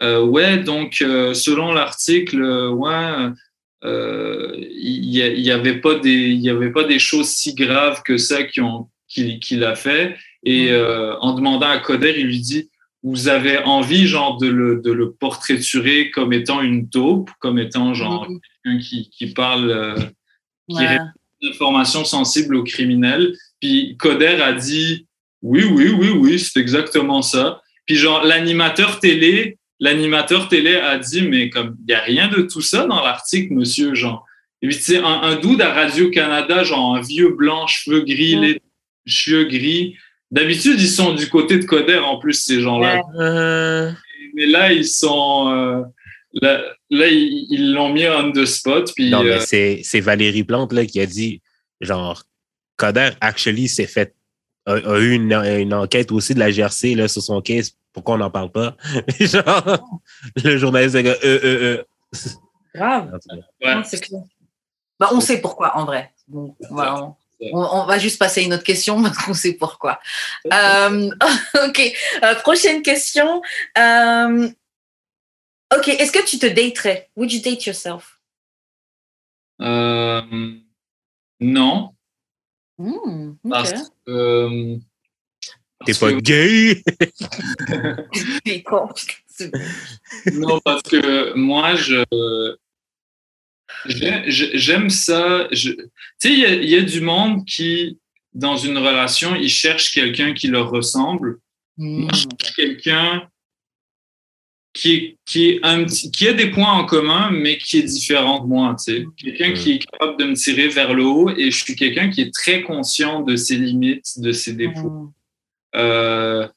euh, ouais, donc euh, selon l'article, ouais, il y, avait pas des, il y avait pas des choses si graves que ça qui ont, qu'il a fait. Et en demandant à Coder, il lui dit, vous avez envie genre de le, de le portraiturer comme étant une taupe, comme étant genre quelqu'un qui, qui parle, qui ouais. d'informations sensibles aux criminels. Puis Coder a dit oui, oui, oui, oui, c'est exactement ça. Puis genre l'animateur télé, l'animateur télé a dit mais comme il y a rien de tout ça dans l'article, monsieur Jean. Et puis tu sais un, un dude à Radio Canada, genre un vieux blanc, cheveux gris, les cheveux gris. D'habitude ils sont du côté de Coder en plus ces gens-là. Euh. Mais là ils sont euh, là, là, ils l'ont mis on the spot. Puis, non, mais euh, c'est Valérie Plante là, qui a dit genre Coder, actually, s'est fait, a, eu une, une, enquête aussi de la GRC là, sur son case. Pourquoi on n'en parle pas? [LAUGHS] Genre, le journaliste, gars, euh, euh, euh. Grave. Ouais. c'est clair. Bah, on sait pourquoi, en vrai. On, on, va juste passer à une autre question [LAUGHS] parce qu'on sait pourquoi. Euh, [LAUGHS] ok, euh, prochaine question. Euh, ok, est-ce que tu te daterais? Would you date yourself? non. Mmh, Parce que. Euh, T'es pas gay? [LAUGHS] non, parce que moi, je. J'aime ça. Tu sais, il y, y, a du monde qui, dans une relation, ils cherchent quelqu'un qui leur ressemble. Mmh. Quelqu'un qui, qui, un qui a des points en commun, mais qui est différent de moi. Tu sais. Quelqu'un qui est capable de me tirer vers le haut et je suis quelqu'un qui est très conscient de ses limites, de ses défauts. euh,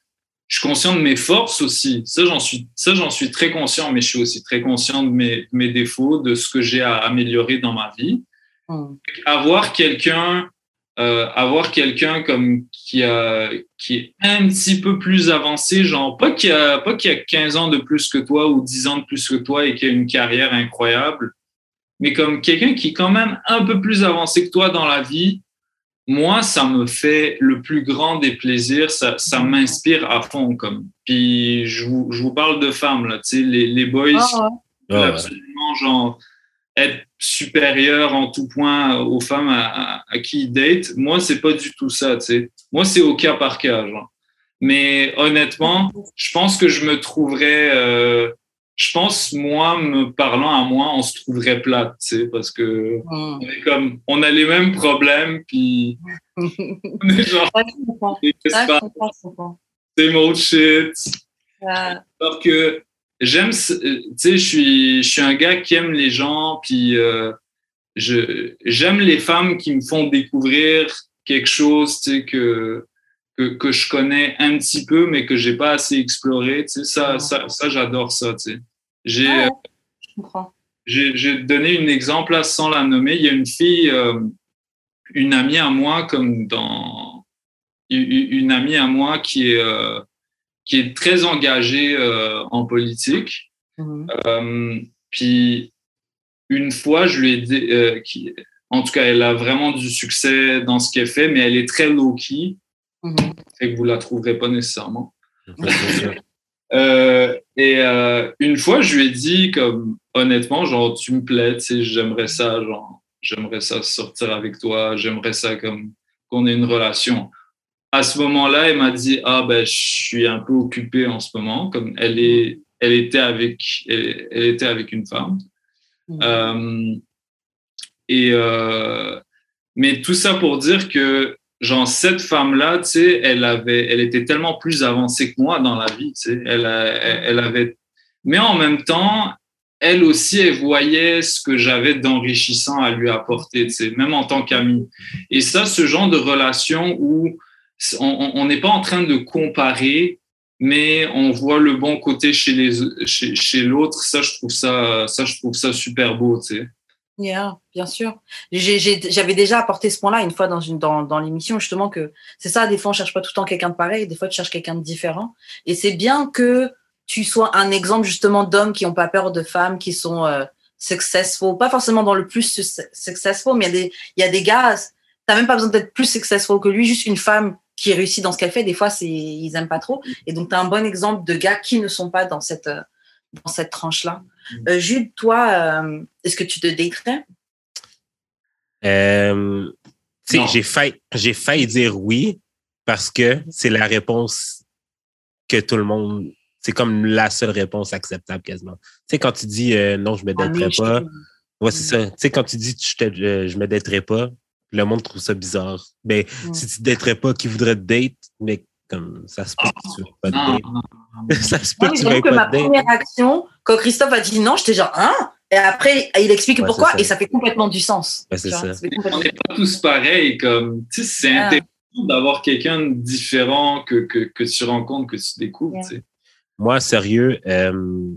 je suis conscient de mes forces aussi. Ça, j'en suis, ça, j'en suis très conscient, mais je suis aussi très conscient de mes, mes défauts, de ce que j'ai à améliorer dans ma vie. Mm. Avoir quelqu'un, euh, avoir quelqu'un comme qui a, qui est un petit peu plus avancé, genre pas qui a, pas qui a 15 ans de plus que toi ou 10 ans de plus que toi et qui a une carrière incroyable, mais comme quelqu'un qui est quand même un peu plus avancé que toi dans la vie, moi, ça me fait le plus grand des plaisirs, ça, ça m'inspire à fond. Comme. Puis je vous, je vous parle de femmes, là, tu sais, les, les boys, ouais. veulent absolument genre, être supérieurs en tout point aux femmes à, à- à qui ils datent. Moi, c'est pas du tout ça, tu sais. Moi, c'est au cas par cas, genre. Mais honnêtement, je pense que je me trouverais, euh, je pense, moi, me parlant à moi, on se trouverait plate, tu sais, parce que Mm. on est comme, on a les mêmes problèmes, puis [LAUGHS] on est genre, Ouais, c'est mon shit. Ouais. Alors que j'aime, euh, tu sais, je suis, je suis un gars qui aime les gens, puis euh, je, j'aime les femmes qui me font découvrir quelque chose, tu sais, que, que, que je connais un petit peu, mais que j'ai pas assez exploré, tu sais, ça, ça, ça j'adore ça, tu sais. J'ai, Ouais, euh, je comprends. j'ai j'ai donné un exemple là sans la nommer. Il y a une fille, euh, une amie à moi, comme dans une- amie à moi qui est euh, qui est très engagée euh, en politique. Mhm. Euh, puis une fois, je lui ai dit, euh, qui, en tout cas, elle a vraiment du succès dans ce qu'elle fait, mais elle est très low key, Mhm. fait que vous la trouverez pas nécessairement. [LAUGHS] Euh, et euh, une fois, je lui ai dit, comme honnêtement, genre, tu me plais, tu sais, j'aimerais ça, genre, j'aimerais ça sortir avec toi, j'aimerais ça comme qu'on ait une relation. À ce moment-là, elle m'a dit, ah ben, je suis un peu occupée en ce moment, comme elle est, elle était avec, elle, elle était avec une femme. Mhm. Euh, et euh, mais tout ça pour dire que genre cette femme-là, tu sais, elle avait, elle était tellement plus avancée que moi dans la vie, tu sais, elle, a- elle, elle avait, mais en même temps, elle aussi, elle voyait ce que j'avais d'enrichissant à lui apporter, tu sais, même en tant qu'amie. Et ça, ce genre de relation où on n'est pas en train de comparer, mais on voit le bon côté chez les chez, chez l'autre. Ça, je trouve ça, ça, je trouve ça super beau, tu sais. Yeah, bien sûr. J'avais déjà apporté ce point-là une fois dans, l'émission, justement, que c'est ça, des fois, on cherche pas tout le temps quelqu'un de pareil, des fois, tu cherches quelqu'un de différent. Et c'est bien que tu sois un exemple, justement, d'hommes qui n'ont pas peur de femmes, qui sont euh, successful, pas forcément dans le plus su- successful, mais il y, a des- y a des gars, t'as même pas besoin d'être plus successful que lui, juste une femme qui réussit dans ce qu'elle fait, des fois, ils aiment pas trop. Et donc, tu as un bon exemple de gars qui ne sont pas dans cette, euh, dans cette tranche-là. Euh, Jude, toi, euh, est-ce que tu te daterais Euh, tu Non. sais, j'ai failli, j'ai failli dire oui parce que c'est la réponse que tout le monde, c'est comme la seule réponse acceptable quasiment. Tu sais, quand tu dis euh, non, je me Ah, daterai mais pas, ouais, c'est ça. Tu sais, quand tu dis je, te, je me daterai pas, le monde trouve ça bizarre. Ben, Mm. si tu te daterais pas, qui voudrait te date, mais comme ça se peut que tu veux pas te Non, date. Non, [LAUGHS] ça se peut Moi, que tu que ma première réaction, quand Christophe a dit non, j'étais genre, hein? Et après, il explique Ouais, pourquoi et ça fait complètement du sens. Ouais, c'est ça. on n'est pas tous pareils. Comme, tu sais, c'est Ah. intéressant d'avoir quelqu'un de différent que, que, que tu rencontres, que tu découvres. Yeah. tu sais. Moi, sérieux, euh,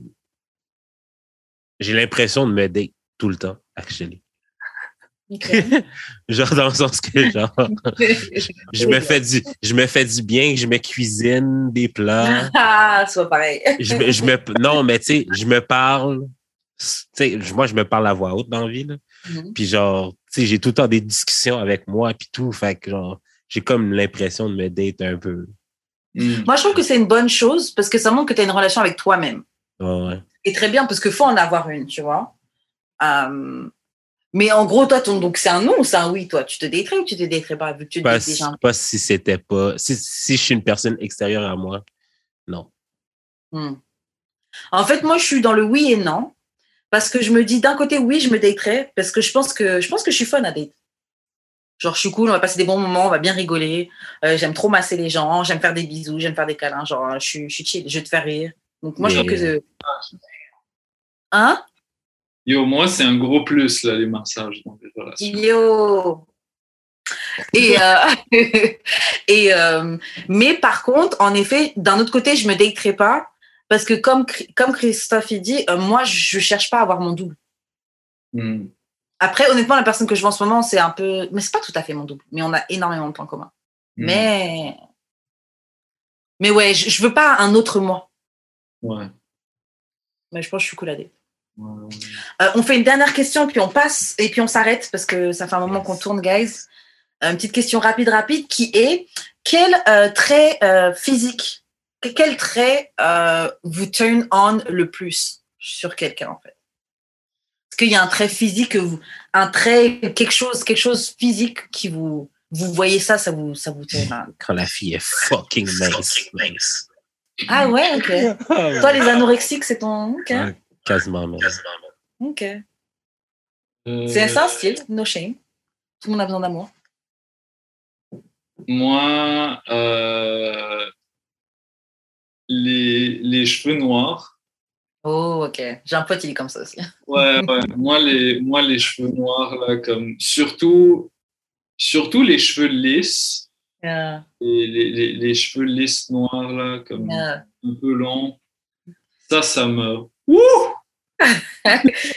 j'ai l'impression de me date tout le temps, actually. [LAUGHS] Genre dans le sens que genre [LAUGHS] je me fais du je me fais du bien je me cuisine des plats [LAUGHS] ah, c'est pas pareil. je me, je me non mais tu sais je me parle tu sais moi je me parle à voix haute dans la vie là. Mhm. puis genre tu sais j'ai tout le temps des discussions avec moi puis tout fait que genre j'ai comme l'impression de me date un peu Mm. Moi, je trouve que c'est une bonne chose parce que ça montre que tu as une relation avec toi-même. ouais, ouais. Et très bien parce qu'il faut en avoir une, tu vois. Euh, mais en gros, toi, ton, donc c'est un non ou c'est un oui, toi Tu te daterais ou tu te daterais pas vu que tu te pas, si, déjà pas si c'était pas si, si je suis une personne extérieure à moi non Hmm. En fait, moi, je suis dans le oui et non. Parce que je me dis, d'un côté, oui, je me daterais. Parce que je pense que je, pense que je suis fun à date. Genre, je suis cool, on va passer des bons moments, on va bien rigoler. Euh, j'aime trop masser les gens, j'aime faire des bisous, j'aime faire des câlins. Genre, je suis, je suis chill, je vais te faire rire. Donc, moi, je trouve que. Hein? Yo, moi, c'est un gros plus, là, les massages dans les relations. Yo Et, euh, [LAUGHS] et euh, mais par contre, en effet, d'un autre côté, je me daterai pas parce que comme comme Christophe il dit, euh, moi je cherche pas à avoir mon double. Hmm. Après, honnêtement, la personne que je vois en ce moment, c'est un peu, mais c'est pas tout à fait mon double, mais on a énormément de points communs. Hmm. Mais mais ouais, je, je veux pas un autre moi. Ouais. Mais je pense que je suis cool à date. Euh, on fait une dernière question, puis on passe et puis on s'arrête parce que ça fait un moment qu'on tourne, guys. Euh, Une petite question rapide, rapide, qui est quel euh, trait euh, physique, que- quel trait euh, vous turn on le plus sur quelqu'un en fait? Est-ce qu'il y a un trait physique, un trait, quelque chose, quelque chose physique qui vous, vous voyez ça, ça vous, ça vous turn on? Quand la fille est fucking mince. Ah ouais, ok. [LAUGHS] Toi, les anorexiques, c'est ton. Ok. Quasiment même. Ok. Euh, C'est style, no shame. Tout le monde a besoin d'amour. Moi, euh, les, les cheveux noirs. Oh, ok. J'ai un pote, il est comme ça aussi. Ouais, ouais. [LAUGHS] moi, les, moi, les cheveux noirs, là, comme, surtout, surtout les cheveux lisses. Yeah, Les, les, les, les cheveux lisses noirs, là, comme yeah. un peu longs. Ça, ça me.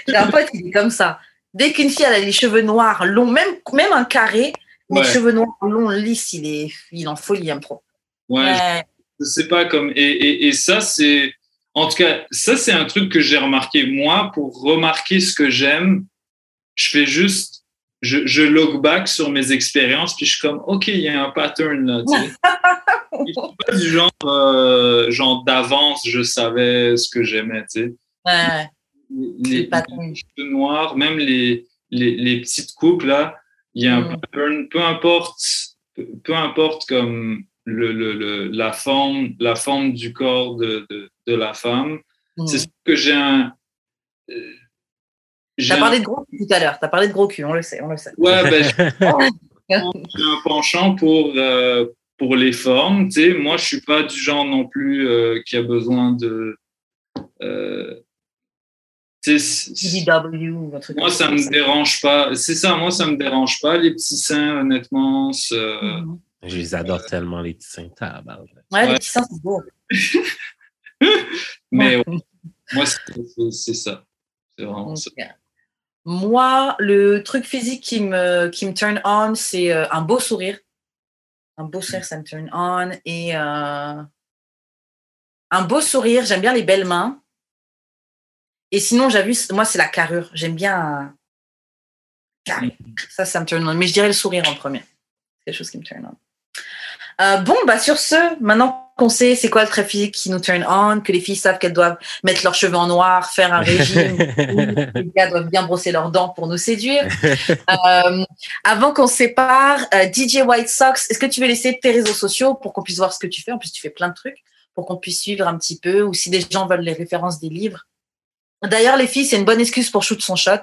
J'ai un pote, il est comme ça. Dès qu'une fille elle a les cheveux noirs longs, même, même un carré, mais Ouais. cheveux noirs longs, lisses, il est, il en folie, il aime trop. Ouais, Ouais. je sais pas comme et, et, et ça c'est en tout cas ça c'est un truc que j'ai remarqué moi pour remarquer ce que j'aime je fais juste je, je log back sur mes expériences puis je suis comme ok il y a un pattern là tu sais [LAUGHS] pas du genre euh, genre d'avance je savais ce que j'aimais tu sais Ouais. Les, les cheveux noirs même les, les les petites coupes là il y a un Mm. pattern peu importe peu, peu importe comme le, le, le, la forme la forme du corps de, de, de la femme Mm. c'est sûr que j'ai un euh, j'ai T'as un- parlé de gros cul tout à l'heure. T'as parlé de gros cul, on le sait, on le sait. ouais ben j'ai un [LAUGHS] penchant pour euh, pour les formes tu sais moi je suis pas du genre non plus euh, qui a besoin de euh, DW ou un truc moi ça me dérange pas c'est ça moi ça me dérange pas les petits seins honnêtement c'est-. Je les adore tellement, les petits seins. tabarnak. Ouais, les Ouais. petits seins, c'est beau. [LAUGHS] mais Ouais. ouais, moi c'est ça c'est vraiment ça. Moi, le truc physique qui me, qui me turn on, c'est euh, un beau sourire. Un beau sourire, ça me turn on. Et euh, un beau sourire, j'aime bien les belles mains. Et sinon, j'ai vu, moi, c'est la carrure. J'aime bien carré. Ça, ça me turn on. Mais je dirais le sourire en premier. C'est quelque chose qui me turn on. Euh, bon, bah sur ce, maintenant qu'on sait c'est quoi le trait physique qui nous turn on, que les filles savent qu'elles doivent mettre leurs cheveux en noir, faire un régime, [LAUGHS] les gars doivent bien brosser leurs dents pour nous séduire. Euh, avant qu'on se sépare, euh, DJ White Sox, est-ce que tu veux laisser tes réseaux sociaux pour qu'on puisse voir ce que tu fais? En plus, tu fais plein de trucs pour qu'on puisse suivre un petit peu, ou si des gens veulent les références des livres. D'ailleurs, les filles, c'est une bonne excuse pour shoot son shot.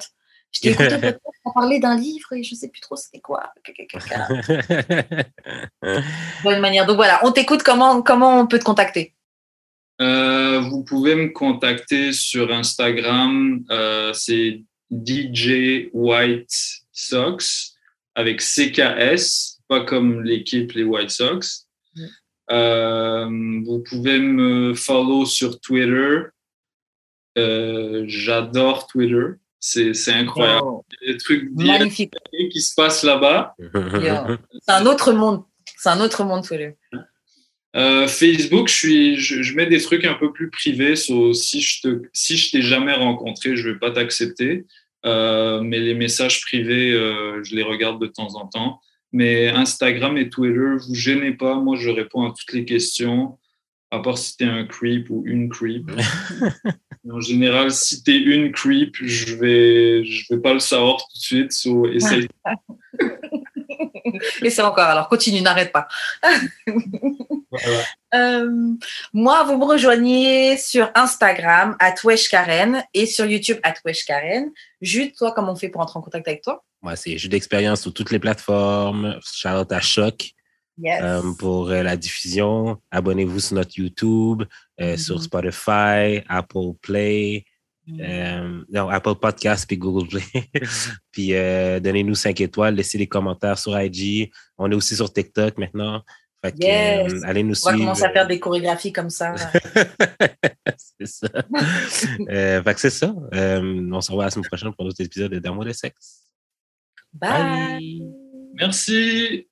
Je t'ai écouté [LAUGHS] peut-être on parlait d'un livre et je sais plus trop c'était quoi. [LAUGHS] Bonne manière. Donc voilà, on t'écoute. Comment comment on peut te contacter? Euh, vous pouvez me contacter sur Instagram, euh, c'est DJ White Sox avec CKS, pas comme l'équipe les White Sox. Mm. Euh, vous pouvez me follow sur Twitter. Euh, J'adore Twitter. C'est c'est incroyable. Oh, Il y a des trucs Magnifique. qui se passent là-bas. [LAUGHS] C'est un autre monde. C'est un autre monde, Twitter. Euh, Facebook, je, suis, je, je mets des trucs un peu plus privés. so, si je te, si je t'ai jamais rencontré, je vais pas t'accepter. Euh, mais les messages privés, euh, je les regarde de temps en temps. Mais Instagram et Twitter, vous gênez pas. Moi, je réponds à toutes les questions, à part si t'es un creep ou une creep. [LAUGHS] en général, si t'es une creep, je vais, je vais pas le savoir tout de suite. So, essaye. [LAUGHS] Et c'est encore. Alors continue, n'arrête pas. [LAUGHS] Voilà. Euh, moi, vous me rejoignez sur Instagram, at Karen, et sur YouTube, at Karen. Jude, toi, comment on fait pour entrer en contact avec toi? Moi, c'est jeu d'expérience sur toutes les plateformes. Shout out à Choc Yes. euh, pour euh, la diffusion. Abonnez-vous sur notre YouTube, euh, Mhm. sur Spotify, Apple Play, Euh, non, Apple Podcast puis Google Play. [LAUGHS] [LAUGHS] puis euh, donnez-nous 5 étoiles, laissez des commentaires sur IG. On est aussi sur TikTok maintenant. Fait que, Yes. euh, allez nous On suivre. va commencer à faire des chorégraphies comme ça. [LAUGHS] c'est ça. Euh, fait que c'est ça. Euh, on se revoit la semaine prochaine pour un autre épisode de D'amour de sexe. Bye. Merci.